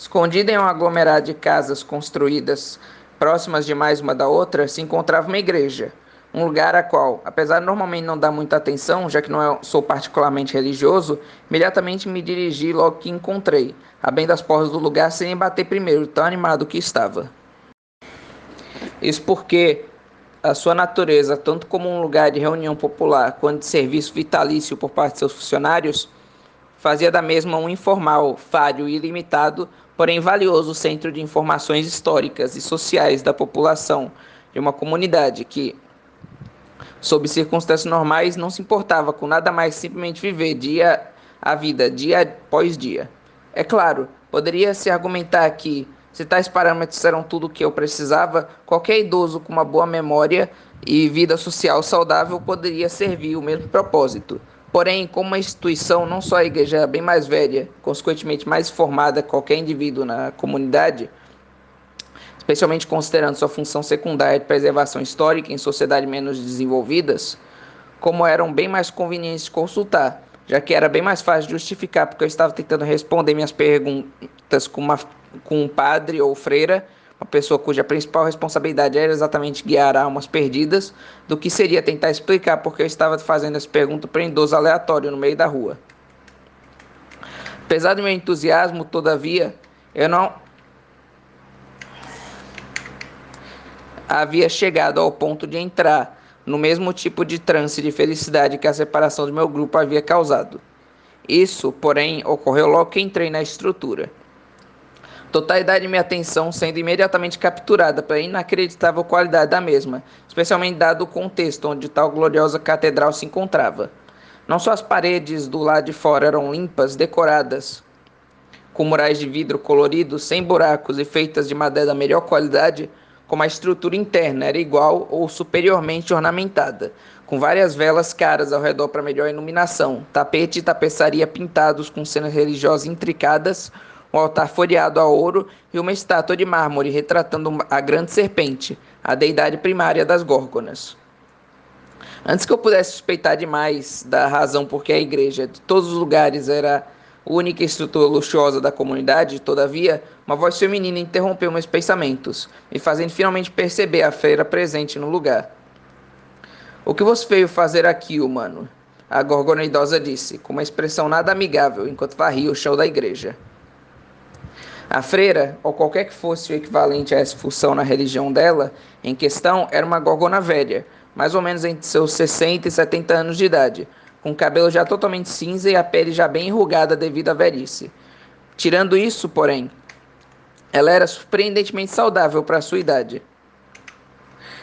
[SPEAKER 1] Escondida em um aglomerado de casas construídas próximas demais uma da outra, se encontrava uma igreja, um lugar a qual, apesar de normalmente não dar muita atenção, já que não sou particularmente religioso, imediatamente me dirigi logo que encontrei, abrindo as portas do lugar sem bater primeiro, tão animado que estava. Isso porque a sua natureza, tanto como um lugar de reunião popular quanto de serviço vitalício por parte de seus funcionários, fazia da mesma um informal, falho e ilimitado, porém valioso centro de informações históricas e sociais da população de uma comunidade que, sob circunstâncias normais, não se importava com nada mais simplesmente viver dia a vida, dia após dia. É claro, poderia se argumentar que se tais parâmetros eram tudo o que eu precisava, qualquer idoso com uma boa memória e vida social saudável poderia servir o mesmo propósito. Porém, como uma instituição, não só a igreja é bem mais velha, consequentemente mais formada que qualquer indivíduo na comunidade, especialmente considerando sua função secundária de preservação histórica em sociedades menos desenvolvidas, como eram bem mais convenientes de consultar, já que era bem mais fácil justificar, porque eu estava tentando responder minhas perguntas com uma com um padre ou freira, uma pessoa cuja principal responsabilidade era exatamente guiar almas perdidas, do que seria tentar explicar porque eu estava fazendo essa pergunta para idoso aleatório no meio da rua. Apesar do meu entusiasmo, todavia, eu não havia chegado ao ponto de entrar no mesmo tipo de trance de felicidade que a separação do meu grupo havia causado. Isso, porém, ocorreu logo que entrei na estrutura totalidade de minha atenção sendo imediatamente capturada pela inacreditável qualidade da mesma, especialmente dado o contexto onde tal gloriosa catedral se encontrava. Não só as paredes do lado de fora eram limpas, decoradas, com murais de vidro coloridos, sem buracos e feitas de madeira da melhor qualidade, como a estrutura interna era igual ou superiormente ornamentada, com várias velas caras ao redor para melhor iluminação, tapete e tapeçaria pintados com cenas religiosas intricadas um altar folheado a ouro e uma estátua de mármore retratando a grande serpente, a deidade primária das Górgonas. Antes que eu pudesse suspeitar demais da razão por que a igreja de todos os lugares era a única estrutura luxuosa da comunidade, todavia, uma voz feminina interrompeu meus pensamentos, me fazendo finalmente perceber a feira presente no lugar. O que você veio fazer aqui, humano? A gorgona idosa disse, com uma expressão nada amigável, enquanto varria o chão da igreja. A freira, ou qualquer que fosse o equivalente a essa função na religião dela, em questão era uma gorgona velha, mais ou menos entre seus 60 e 70 anos de idade, com o cabelo já totalmente cinza e a pele já bem enrugada devido à velhice. Tirando isso, porém, ela era surpreendentemente saudável para sua idade.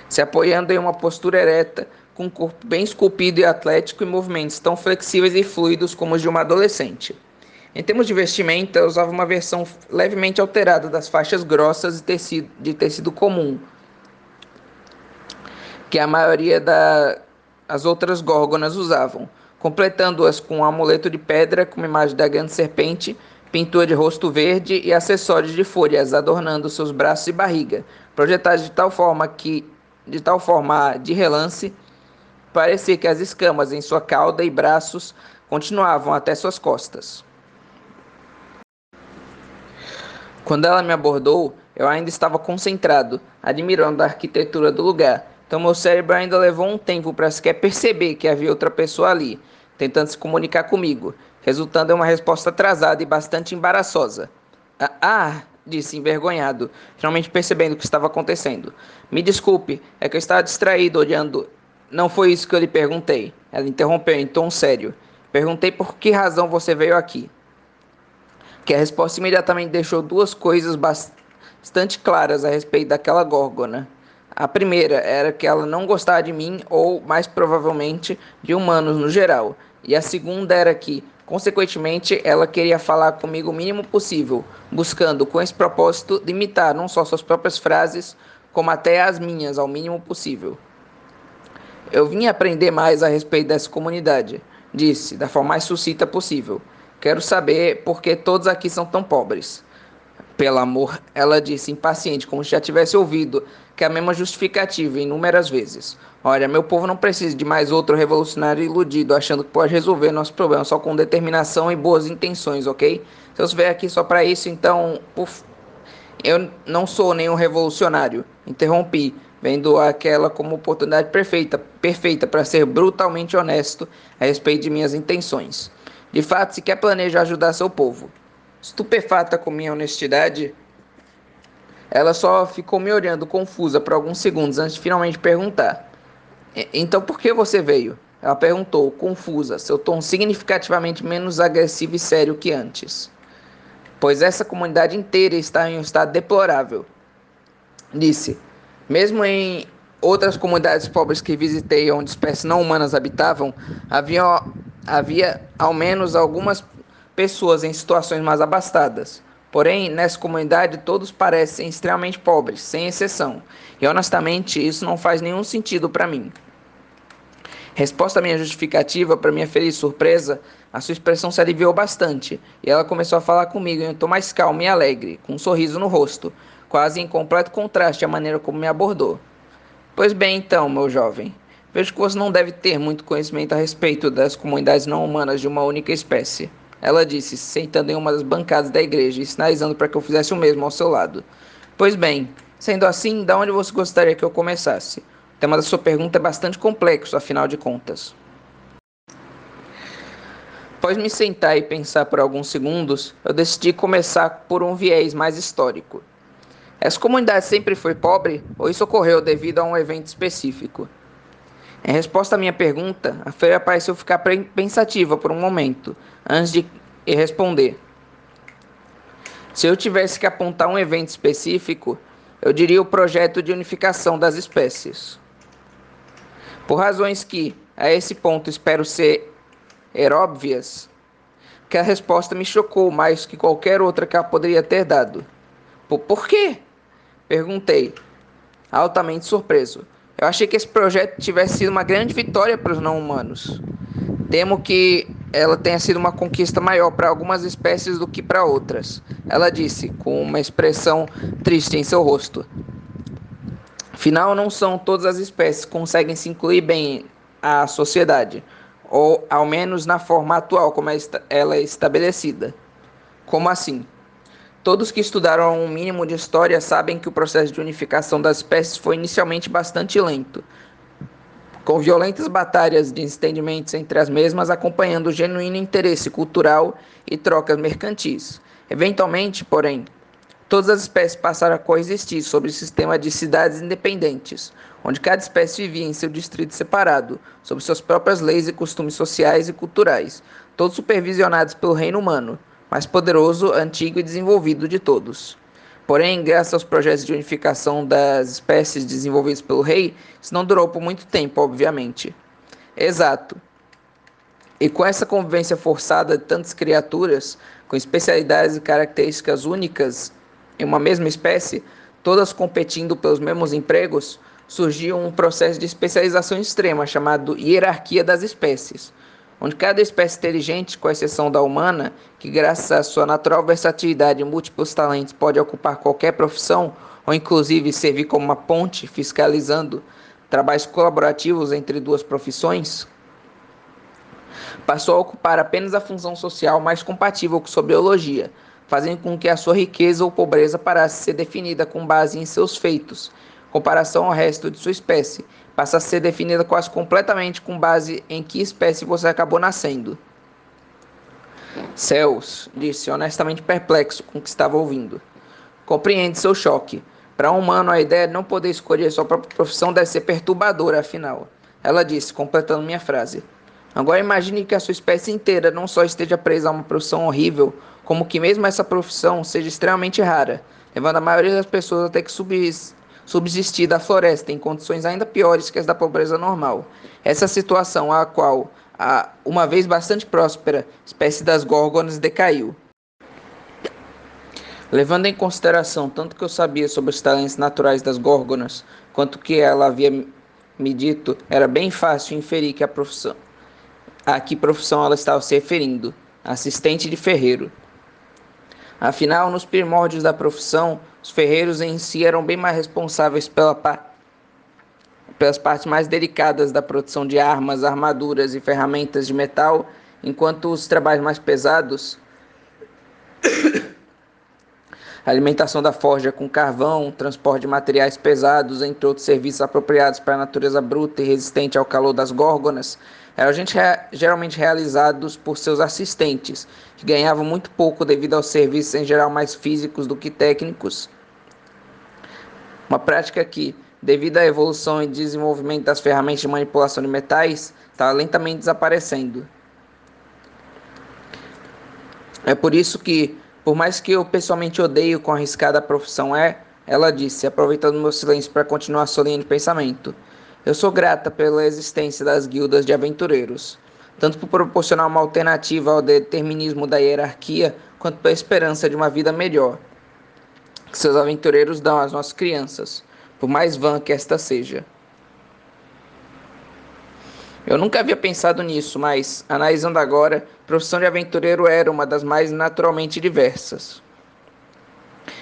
[SPEAKER 1] Se apoiando em uma postura ereta, com um corpo bem esculpido e atlético e movimentos tão flexíveis e fluidos como os de uma adolescente. Em termos de vestimenta, usava uma versão levemente alterada das faixas grossas de tecido, de tecido comum, que a maioria das outras górgonas usavam, completando-as com um amuleto de pedra com uma imagem da grande serpente, pintura de rosto verde e acessórios de folhas adornando seus braços e barriga, projetados de tal forma que, de tal forma de relance, parecia que as escamas em sua cauda e braços continuavam até suas costas. Quando ela me abordou, eu ainda estava concentrado, admirando a arquitetura do lugar. Então meu cérebro ainda levou um tempo para sequer perceber que havia outra pessoa ali, tentando se comunicar comigo, resultando em uma resposta atrasada e bastante embaraçosa. Ah, ah disse envergonhado, finalmente percebendo o que estava acontecendo. Me desculpe, é que eu estava distraído olhando. Não foi isso que eu lhe perguntei. Ela interrompeu em tom sério. Perguntei por que razão você veio aqui. Que a resposta imediatamente deixou duas coisas bastante claras a respeito daquela górgona. A primeira era que ela não gostava de mim, ou mais provavelmente de humanos no geral. E a segunda era que, consequentemente, ela queria falar comigo o mínimo possível, buscando com esse propósito limitar não só suas próprias frases, como até as minhas ao mínimo possível. Eu vim aprender mais a respeito dessa comunidade, disse, da forma mais sucinta possível. Quero saber por que todos aqui são tão pobres. Pelo amor, ela disse, impaciente, como se já tivesse ouvido que a mesma justificativa inúmeras vezes. Olha, meu povo não precisa de mais outro revolucionário iludido, achando que pode resolver nosso problema só com determinação e boas intenções, ok? Se eu estiver aqui só para isso, então, eu não sou nenhum revolucionário. Interrompi, vendo aquela como oportunidade perfeita, perfeita para ser brutalmente honesto a respeito de minhas intenções. De fato, se quer planejar ajudar seu povo. Estupefata com minha honestidade, ela só ficou me olhando confusa por alguns segundos antes de finalmente perguntar: Então por que você veio? Ela perguntou, confusa, seu tom significativamente menos agressivo e sério que antes. Pois essa comunidade inteira está em um estado deplorável. Disse: mesmo em outras comunidades pobres que visitei, onde espécies não humanas habitavam, havia, havia ao menos algumas pessoas em situações mais abastadas. Porém, nessa comunidade todos parecem extremamente pobres, sem exceção. E honestamente, isso não faz nenhum sentido para mim. Resposta à minha justificativa, para minha feliz surpresa, a sua expressão se aliviou bastante e ela começou a falar comigo em um tom mais calmo e alegre, com um sorriso no rosto, quase em completo contraste à maneira como me abordou. Pois bem, então, meu jovem, vejo que você não deve ter muito conhecimento a respeito das comunidades não humanas de uma única espécie. Ela disse, sentando em uma das bancadas da igreja e sinalizando para que eu fizesse o mesmo ao seu lado. Pois bem, sendo assim, da onde você gostaria que eu começasse? O tema da sua pergunta é bastante complexo, afinal de contas. Após me sentar e pensar por alguns segundos, eu decidi começar por um viés mais histórico. Essa comunidade sempre foi pobre ou isso ocorreu devido a um evento específico? Em resposta à minha pergunta, a feira pareceu ficar pensativa por um momento, antes de responder. Se eu tivesse que apontar um evento específico, eu diria o projeto de unificação das espécies. Por razões que, a esse ponto, espero ser óbvias, que a resposta me chocou mais que qualquer outra que ela poderia ter dado. Por quê? Perguntei, altamente surpreso. Eu achei que esse projeto tivesse sido uma grande vitória para os não-humanos. Temo que ela tenha sido uma conquista maior para algumas espécies do que para outras. Ela disse, com uma expressão triste em seu rosto. Afinal, não são todas as espécies que conseguem se incluir bem à sociedade, ou ao menos na forma atual como ela é estabelecida. Como assim? Todos que estudaram um mínimo de história sabem que o processo de unificação das espécies foi inicialmente bastante lento, com violentas batalhas de entendimentos entre as mesmas acompanhando o genuíno interesse cultural e trocas mercantis. Eventualmente, porém, todas as espécies passaram a coexistir sobre o sistema de cidades independentes, onde cada espécie vivia em seu distrito separado, sob suas próprias leis e costumes sociais e culturais, todos supervisionados pelo reino humano mais poderoso, antigo e desenvolvido de todos. Porém, graças aos projetos de unificação das espécies desenvolvidos pelo rei, isso não durou por muito tempo, obviamente. Exato. E com essa convivência forçada de tantas criaturas, com especialidades e características únicas em uma mesma espécie, todas competindo pelos mesmos empregos, surgiu um processo de especialização extrema chamado hierarquia das espécies onde cada espécie inteligente, com exceção da humana, que graças à sua natural versatilidade e múltiplos talentos pode ocupar qualquer profissão, ou inclusive servir como uma ponte fiscalizando trabalhos colaborativos entre duas profissões, passou a ocupar apenas a função social mais compatível com sua biologia, fazendo com que a sua riqueza ou pobreza parasse de ser definida com base em seus feitos, comparação ao resto de sua espécie, passa a ser definida quase completamente com base em que espécie você acabou nascendo. Céus, disse, honestamente perplexo com o que estava ouvindo. Compreende seu choque. Para um humano, a ideia de não poder escolher sua própria profissão deve ser perturbadora, afinal. Ela disse, completando minha frase. Agora imagine que a sua espécie inteira não só esteja presa a uma profissão horrível, como que mesmo essa profissão seja extremamente rara, levando a maioria das pessoas a ter que subsistir da floresta em condições ainda piores que as da pobreza normal. Essa situação a qual a uma vez bastante próspera espécie das górgonas decaiu. Levando em consideração tanto que eu sabia sobre os talentos naturais das górgonas, quanto que ela havia me dito, era bem fácil inferir que a profissão a que profissão ela estava se referindo, assistente de ferreiro. Afinal, nos primórdios da profissão, os ferreiros em si eram bem mais responsáveis pela pa pelas partes mais delicadas da produção de armas, armaduras e ferramentas de metal, enquanto os trabalhos mais pesados a alimentação da forja com carvão, transporte de materiais pesados, entre outros serviços apropriados para a natureza bruta e resistente ao calor das górgonas, eram geralmente realizados por seus assistentes, que ganhavam muito pouco devido aos serviços em geral mais físicos do que técnicos. Uma prática que, devido à evolução e desenvolvimento das ferramentas de manipulação de metais, está lentamente desaparecendo. É por isso que, por mais que eu pessoalmente odeio quão arriscada a profissão é, ela disse, aproveitando meu silêncio para continuar sua linha de pensamento. Eu sou grata pela existência das guildas de aventureiros, tanto por proporcionar uma alternativa ao determinismo da hierarquia, quanto pela esperança de uma vida melhor que seus aventureiros dão às nossas crianças, por mais vã que esta seja. Eu nunca havia pensado nisso, mas, analisando agora, a profissão de aventureiro era uma das mais naturalmente diversas.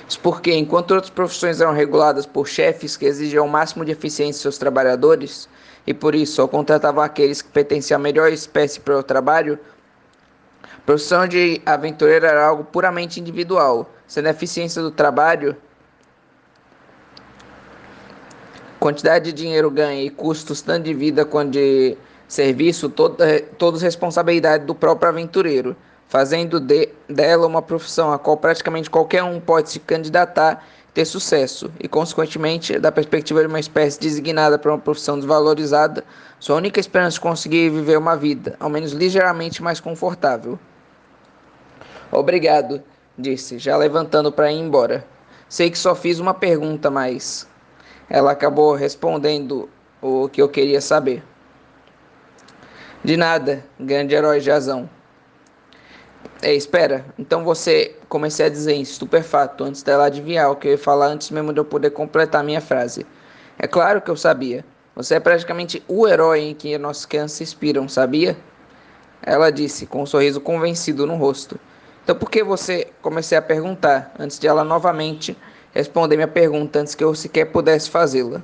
[SPEAKER 1] Isso porque, enquanto outras profissões eram reguladas por chefes que exigiam o máximo de eficiência de seus trabalhadores, e por isso só contratavam aqueles que pertenciam à melhor espécie para o trabalho, a profissão de aventureiro era algo puramente individual, sendo a eficiência do trabalho, quantidade de dinheiro ganho e custos tanto de vida quanto de serviço, toda, todos responsabilidade do próprio aventureiro fazendo de, dela uma profissão a qual praticamente qualquer um pode se candidatar ter sucesso, e consequentemente, da perspectiva de uma espécie designada para uma profissão desvalorizada, sua única esperança de conseguir viver uma vida, ao menos ligeiramente mais confortável. Obrigado, disse, já levantando para ir embora. Sei que só fiz uma pergunta, mas ela acabou respondendo o que eu queria saber. De nada, grande herói Jazão. É, espera. Então você comecei a dizer estupefato antes dela adivinhar o que eu ia falar antes mesmo de eu poder completar minha frase. É claro que eu sabia. Você é praticamente o herói em que nossas crianças se inspiram, sabia? Ela disse, com um sorriso convencido no rosto. Então por que você comecei a perguntar antes de ela novamente responder minha pergunta antes que eu sequer pudesse fazê-la?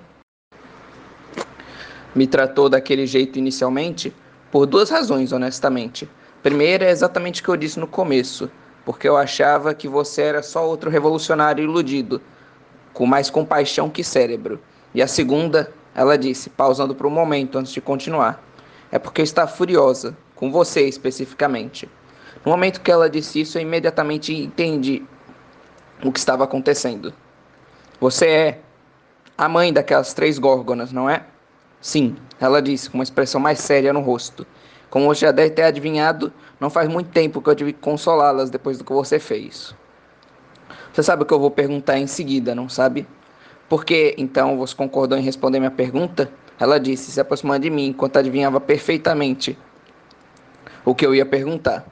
[SPEAKER 1] Me tratou daquele jeito inicialmente por duas razões, honestamente. Primeira é exatamente o que eu disse no começo, porque eu achava que você era só outro revolucionário iludido, com mais compaixão que cérebro. E a segunda, ela disse, pausando por um momento antes de continuar, é porque está furiosa, com você especificamente. No momento que ela disse isso, eu imediatamente entendi o que estava acontecendo. Você é a mãe daquelas três górgonas, não é? Sim, ela disse com uma expressão mais séria no rosto. Como você já deve ter adivinhado, não faz muito tempo que eu tive que consolá-las depois do que você fez. Você sabe o que eu vou perguntar em seguida, não sabe? Por que então você concordou em responder minha pergunta? Ela disse, se aproximando de mim enquanto adivinhava perfeitamente o que eu ia perguntar.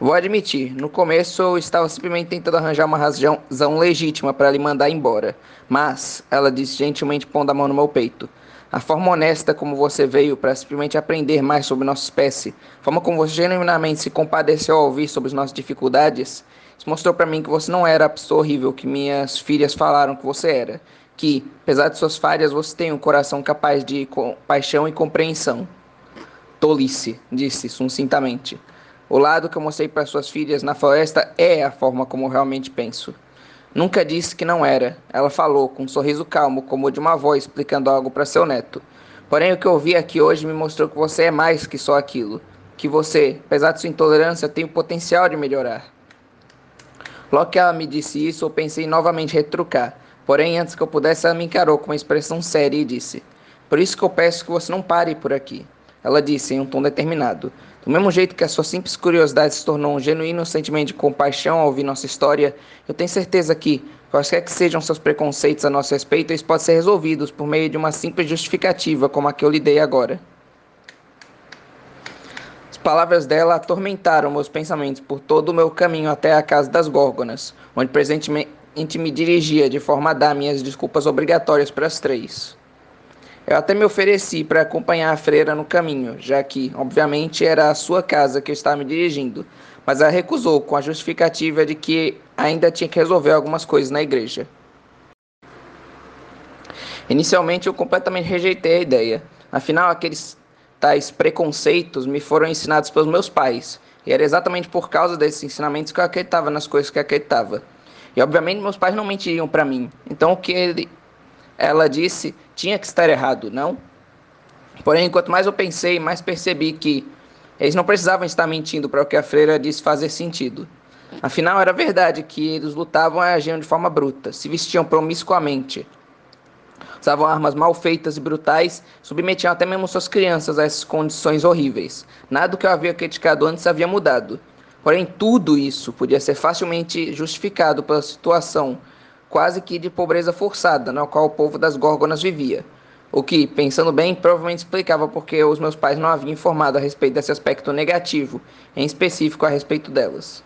[SPEAKER 1] Vou admitir, no começo eu estava simplesmente tentando arranjar uma razão legítima para lhe mandar embora. Mas, ela disse gentilmente pondo a mão no meu peito, a forma honesta como você veio para simplesmente aprender mais sobre nossa espécie, a forma como você genuinamente se compadeceu ao ouvir sobre as nossas dificuldades, isso mostrou para mim que você não era a pessoa horrível que minhas filhas falaram que você era. Que, apesar de suas falhas, você tem um coração capaz de paixão e compreensão. Tolice, disse sucintamente. O lado que eu mostrei para suas filhas na floresta é a forma como realmente penso. Nunca disse que não era. Ela falou, com um sorriso calmo, como de uma avó explicando algo para seu neto. Porém, o que eu vi aqui hoje me mostrou que você é mais que só aquilo. Que você, apesar de sua intolerância, tem o potencial de melhorar. Logo que ela me disse isso, eu pensei novamente retrucar. Porém, antes que eu pudesse, ela me encarou com uma expressão séria e disse: Por isso que eu peço que você não pare por aqui. Ela disse em um tom determinado. Do mesmo jeito que a sua simples curiosidade se tornou um genuíno sentimento de compaixão ao ouvir nossa história, eu tenho certeza que, quaisquer que sejam seus preconceitos a nosso respeito, eles podem ser resolvidos por meio de uma simples justificativa como a que eu lhe dei agora. As palavras dela atormentaram meus pensamentos por todo o meu caminho até a casa das Górgonas, onde presentemente me dirigia de forma a dar minhas desculpas obrigatórias para as três. Eu até me ofereci para acompanhar a freira no caminho, já que, obviamente, era a sua casa que eu estava me dirigindo, mas ela recusou com a justificativa de que ainda tinha que resolver algumas coisas na igreja. Inicialmente eu completamente rejeitei a ideia. Afinal, aqueles tais preconceitos me foram ensinados pelos meus pais, e era exatamente por causa desses ensinamentos que eu acreditava nas coisas que acreditava. E obviamente meus pais não mentiriam para mim. Então o que ele, ela disse tinha que estar errado, não? Porém, quanto mais eu pensei, mais percebi que eles não precisavam estar mentindo para o que a freira disse fazer sentido. Afinal, era verdade que eles lutavam e agiam de forma bruta, se vestiam promiscuamente, usavam armas mal feitas e brutais, submetiam até mesmo suas crianças a essas condições horríveis. Nada do que eu havia criticado antes havia mudado. Porém, tudo isso podia ser facilmente justificado pela situação quase que de pobreza forçada na qual o povo das Górgonas vivia. O que, pensando bem, provavelmente explicava porque os meus pais não haviam informado a respeito desse aspecto negativo, em específico a respeito delas.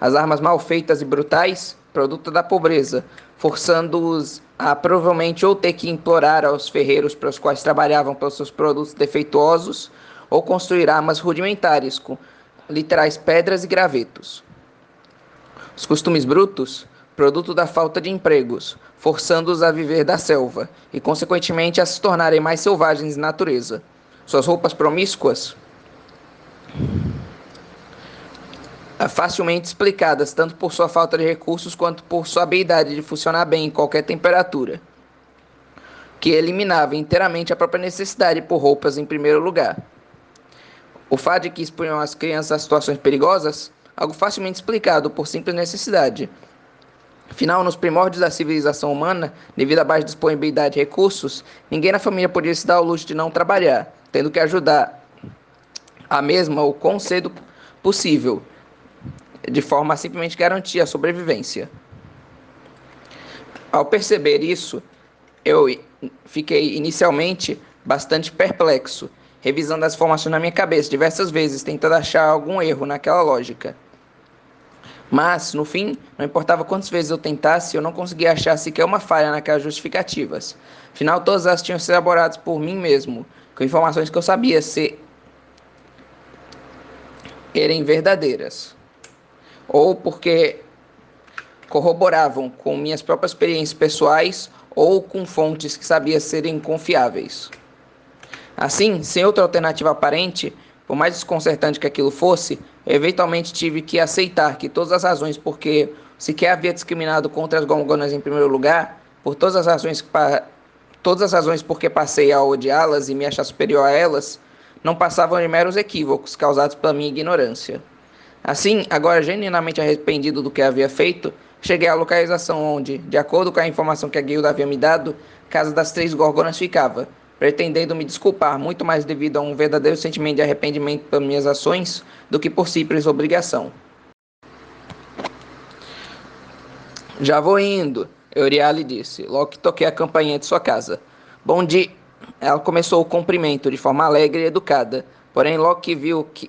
[SPEAKER 1] As armas mal feitas e brutais, produto da pobreza, forçando-os a provavelmente ou ter que implorar aos ferreiros para os quais trabalhavam pelos seus produtos defeituosos, ou construir armas rudimentares com literais pedras e gravetos. Os costumes brutos, produto da falta de empregos, forçando-os a viver da selva e, consequentemente, a se tornarem mais selvagens de natureza. Suas roupas promíscuas, facilmente explicadas tanto por sua falta de recursos quanto por sua habilidade de funcionar bem em qualquer temperatura, que eliminava inteiramente a própria necessidade por roupas em primeiro lugar. O fato de que expunham as crianças a situações perigosas, algo facilmente explicado por simples necessidade, Afinal, nos primórdios da civilização humana, devido à baixa disponibilidade de recursos, ninguém na família podia se dar o luxo de não trabalhar, tendo que ajudar a mesma o quão cedo possível, de forma a simplesmente garantir a sobrevivência. Ao perceber isso, eu fiquei inicialmente bastante perplexo, revisando as informações na minha cabeça diversas vezes, tentando achar algum erro naquela lógica. Mas, no fim, não importava quantas vezes eu tentasse, eu não conseguia achar sequer uma falha naquelas justificativas. Afinal, todas elas tinham sido elaboradas por mim mesmo, com informações que eu sabia ser serem verdadeiras, ou porque corroboravam com minhas próprias experiências pessoais ou com fontes que sabia serem confiáveis. Assim, sem outra alternativa aparente, por mais desconcertante que aquilo fosse, eventualmente tive que aceitar que todas as razões porque sequer havia discriminado contra as gorgonas em primeiro lugar, por todas as razões todas as razões porque passei a odiá-las e me achar superior a elas, não passavam de meros equívocos causados pela minha ignorância. Assim, agora genuinamente arrependido do que havia feito, cheguei à localização onde, de acordo com a informação que a guilda havia me dado, casa das três gorgonas ficava, pretendendo me desculpar muito mais devido a um verdadeiro sentimento de arrependimento pelas minhas ações do que por simples obrigação. Já vou indo, Euriale disse, logo que toquei a campainha de sua casa. Bom dia. Ela começou o cumprimento de forma alegre e educada, porém logo que viu que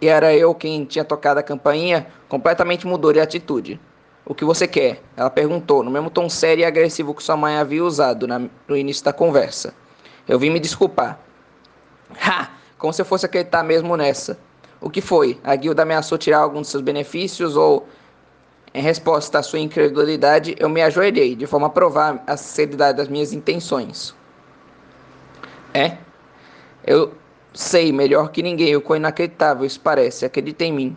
[SPEAKER 1] era eu quem tinha tocado a campainha, completamente mudou de atitude. O que você quer? Ela perguntou, no mesmo tom sério e agressivo que sua mãe havia usado no início da conversa. Eu vim me desculpar. Ha! Como se eu fosse acreditar mesmo nessa. O que foi? A guilda ameaçou tirar algum dos seus benefícios ou, em resposta à sua incredulidade, eu me ajoelhei, de forma a provar a sinceridade das minhas intenções. É? Eu sei melhor que ninguém o quão inacreditável isso parece, acredita em mim.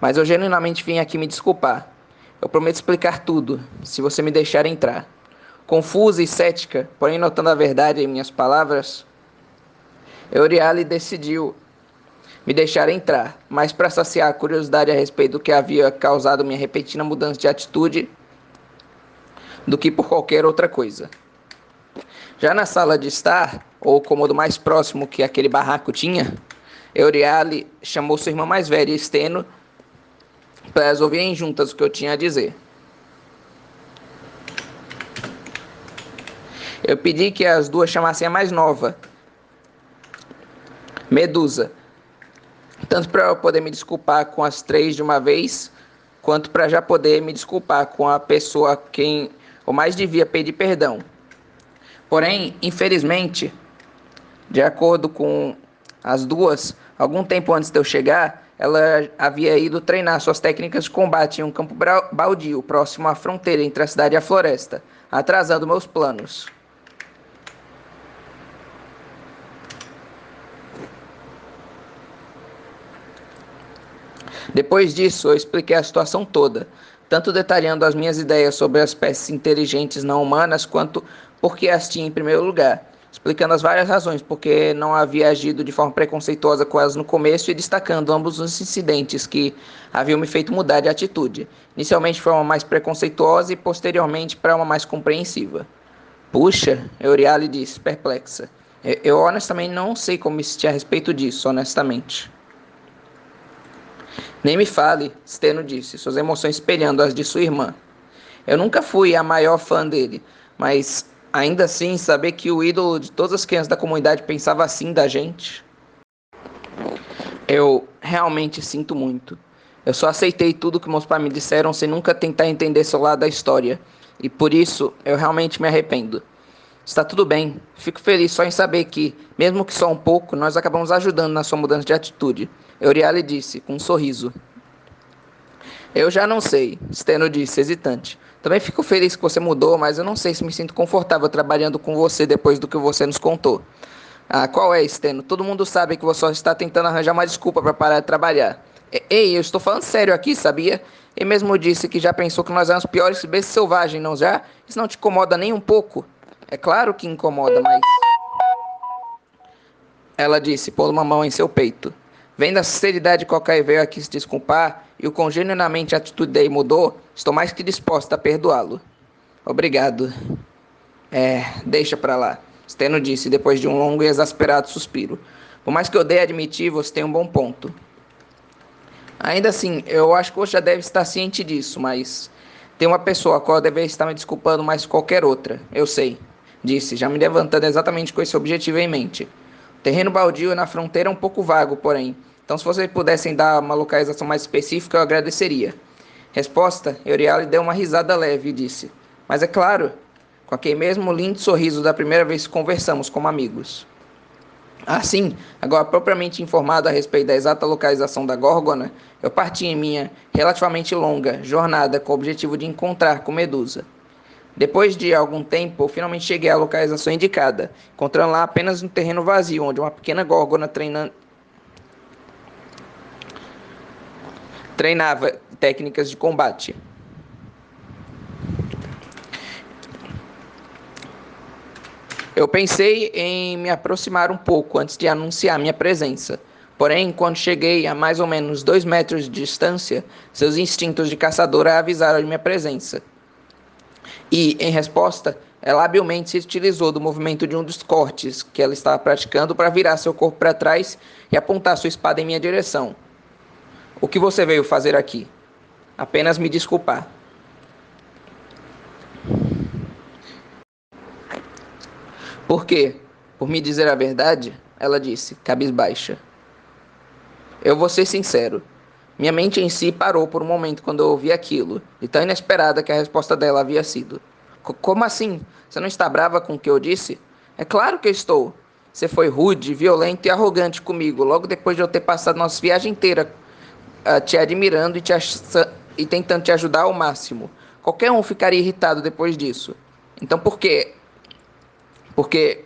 [SPEAKER 1] Mas eu genuinamente vim aqui me desculpar. Eu prometo explicar tudo, se você me deixar entrar. Confusa e cética, porém notando a verdade em minhas palavras, Euriale decidiu me deixar entrar, mas para saciar a curiosidade a respeito do que havia causado minha repentina mudança de atitude do que por qualquer outra coisa. Já na sala de estar, ou cômodo mais próximo que aquele barraco tinha, Euriale chamou sua irmã mais velha, Esteno, para elas ouvirem juntas o que eu tinha a dizer. Eu pedi que as duas chamassem a mais nova, Medusa, tanto para eu poder me desculpar com as três de uma vez, quanto para já poder me desculpar com a pessoa a quem eu mais devia pedir perdão. Porém, infelizmente, de acordo com as duas, algum tempo antes de eu chegar, ela havia ido treinar suas técnicas de combate em um campo baldio próximo à fronteira entre a cidade e a floresta, atrasando meus planos. Depois disso, eu expliquei a situação toda, tanto detalhando as minhas ideias sobre as espécies inteligentes não humanas, quanto por que as tinha em primeiro lugar explicando as várias razões porque não havia agido de forma preconceituosa com elas no começo e destacando ambos os incidentes que haviam me feito mudar de atitude, inicialmente de forma mais preconceituosa e posteriormente para uma mais compreensiva. Puxa, Euriale disse, perplexa. Eu, eu honestamente não sei como me sentir a respeito disso, honestamente. Nem me fale, Steno disse, suas emoções espelhando as de sua irmã. Eu nunca fui a maior fã dele, mas Ainda assim, saber que o ídolo de todas as crianças da comunidade pensava assim da gente. Eu realmente sinto muito. Eu só aceitei tudo que meus pais me disseram sem nunca tentar entender seu lado da história. E por isso eu realmente me arrependo. Está tudo bem. Fico feliz só em saber que, mesmo que só um pouco, nós acabamos ajudando na sua mudança de atitude. Euriale disse, com um sorriso. Eu já não sei, Steno disse, hesitante. Também fico feliz que você mudou, mas eu não sei se me sinto confortável trabalhando com você depois do que você nos contou. Ah, qual é, Steno? Todo mundo sabe que você só está tentando arranjar uma desculpa para parar de trabalhar. Ei, eu estou falando sério aqui, sabia? Ele mesmo disse que já pensou que nós éramos piores bestas selvagens, não já? Isso não te incomoda nem um pouco? É claro que incomoda, mas... Ela disse, pondo uma mão em seu peito. Vendo a sinceridade com a qual veio aqui se desculpar e o quão genuinamente a atitude dele mudou, estou mais que disposta a perdoá-lo. Obrigado. É, deixa pra lá. Steno disse depois de um longo e exasperado suspiro. Por mais que eu dê admitir, você tem um bom ponto. Ainda assim, eu acho que você já deve estar ciente disso, mas tem uma pessoa a qual eu deveria estar me desculpando mais que qualquer outra. Eu sei, disse, já me levantando exatamente com esse objetivo em mente. O terreno baldio na fronteira é um pouco vago, porém, então, se vocês pudessem dar uma localização mais específica, eu agradeceria. Resposta: Euriale deu uma risada leve e disse: Mas é claro, com aquele mesmo lindo sorriso da primeira vez que conversamos como amigos. Assim, agora propriamente informado a respeito da exata localização da Górgona, eu parti em minha relativamente longa jornada com o objetivo de encontrar com Medusa. Depois de algum tempo, eu finalmente cheguei à localização indicada, encontrando lá apenas um terreno vazio, onde uma pequena górgona treinando treinava técnicas de combate. Eu pensei em me aproximar um pouco antes de anunciar minha presença. Porém, quando cheguei a mais ou menos dois metros de distância, seus instintos de caçadora avisaram de minha presença. E, em resposta, ela habilmente se utilizou do movimento de um dos cortes que ela estava praticando para virar seu corpo para trás e apontar sua espada em minha direção. O que você veio fazer aqui? Apenas me desculpar. Por quê? Por me dizer a verdade? Ela disse, cabisbaixa. Eu vou ser sincero. Minha mente em si parou por um momento quando eu ouvi aquilo, e tão inesperada que a resposta dela havia sido: Como assim? Você não está brava com o que eu disse? É claro que estou. Você foi rude, violento e arrogante comigo logo depois de eu ter passado nossa viagem inteira te admirando e, te e tentando te ajudar ao máximo. Qualquer um ficaria irritado depois disso. Então por quê? Porque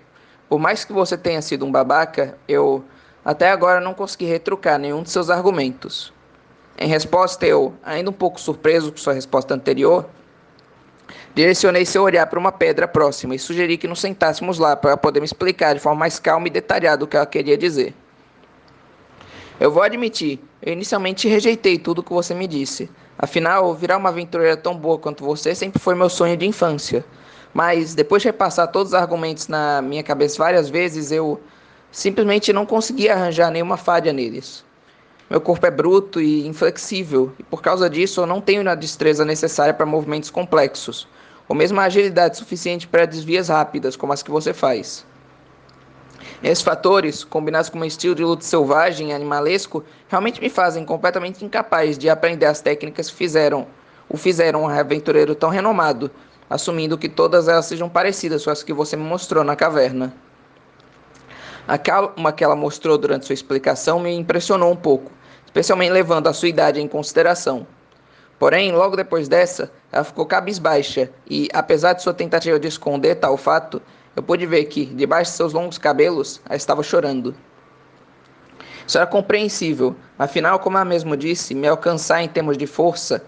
[SPEAKER 1] por mais que você tenha sido um babaca, eu Até agora não consegui retrucar nenhum de seus argumentos. Em resposta, eu, ainda um pouco surpreso com sua resposta anterior, direcionei seu olhar para uma pedra próxima e sugeri que nos sentássemos lá para poder me explicar de forma mais calma e detalhada o que ela queria dizer. Eu vou admitir, eu inicialmente rejeitei tudo o que você me disse. Afinal, virar uma aventureira tão boa quanto você sempre foi meu sonho de infância. Mas, depois de repassar todos os argumentos na minha cabeça várias vezes, eu simplesmente não conseguia arranjar nenhuma falha neles. Meu corpo é bruto e inflexível, e por causa disso eu não tenho a destreza necessária para movimentos complexos, ou mesmo a agilidade suficiente para desvias rápidas, como as que você faz. Esses fatores, combinados com meu estilo de luta selvagem e animalesco, realmente me fazem completamente incapaz de aprender as técnicas que fizeram, o fizeram um aventureiro tão renomado, assumindo que todas elas sejam parecidas com as que você me mostrou na caverna. A calma que ela mostrou durante sua explicação me impressionou um pouco, especialmente levando a sua idade em consideração. Porém, logo depois dessa, ela ficou cabisbaixa e, apesar de sua tentativa de esconder tal fato, eu pude ver que, debaixo de seus longos cabelos, ela estava chorando. Isso era compreensível, afinal, como ela mesmo disse, me alcançar em termos de força,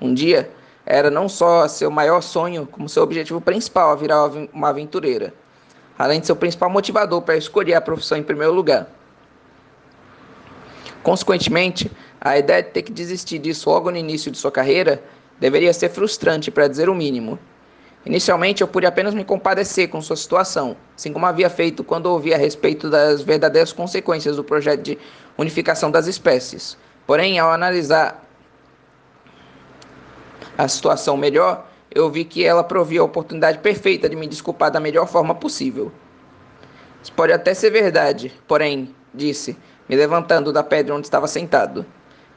[SPEAKER 1] um dia, era não só seu maior sonho, como seu objetivo principal a virar uma aventureira, além de seu principal motivador para escolher a profissão em primeiro lugar. Consequentemente, a ideia de ter que desistir disso logo no início de sua carreira deveria ser frustrante, para dizer o mínimo. Inicialmente, eu pude apenas me compadecer com sua situação, assim como havia feito quando ouvi a respeito das verdadeiras consequências do projeto de unificação das espécies. Porém, ao analisar a situação melhor, eu vi que ela provia a oportunidade perfeita de me desculpar da melhor forma possível. Isso pode até ser verdade, porém, disse, me levantando da pedra onde estava sentado.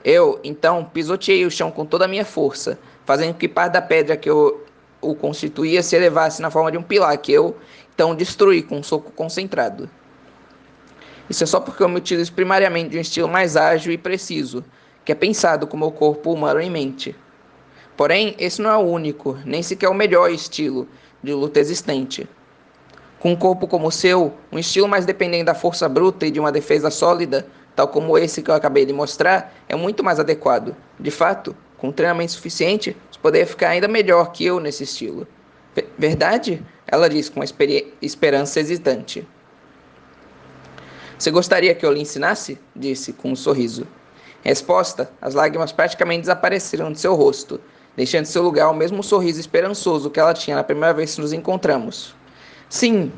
[SPEAKER 1] Eu, então, pisoteei o chão com toda a minha força, fazendo que parte da pedra que eu o constituía se elevasse na forma de um pilar, que eu então destruí com um soco concentrado. Isso é só porque eu me utilizo primariamente de um estilo mais ágil e preciso, que é pensado com o meu corpo humano em mente. Porém, esse não é o único, nem sequer o melhor estilo de luta existente. Com um corpo como o seu, um estilo mais dependente da força bruta e de uma defesa sólida, tal como esse que eu acabei de mostrar, é muito mais adequado. De fato, com treinamento suficiente, você poderia ficar ainda melhor que eu nesse estilo. Verdade? Ela disse com uma esperança hesitante. Você gostaria que eu lhe ensinasse? Disse com um sorriso. Em resposta, as lágrimas praticamente desapareceram de seu rosto, deixando em seu lugar o mesmo sorriso esperançoso que ela tinha na primeira vez que nos encontramos. Sim,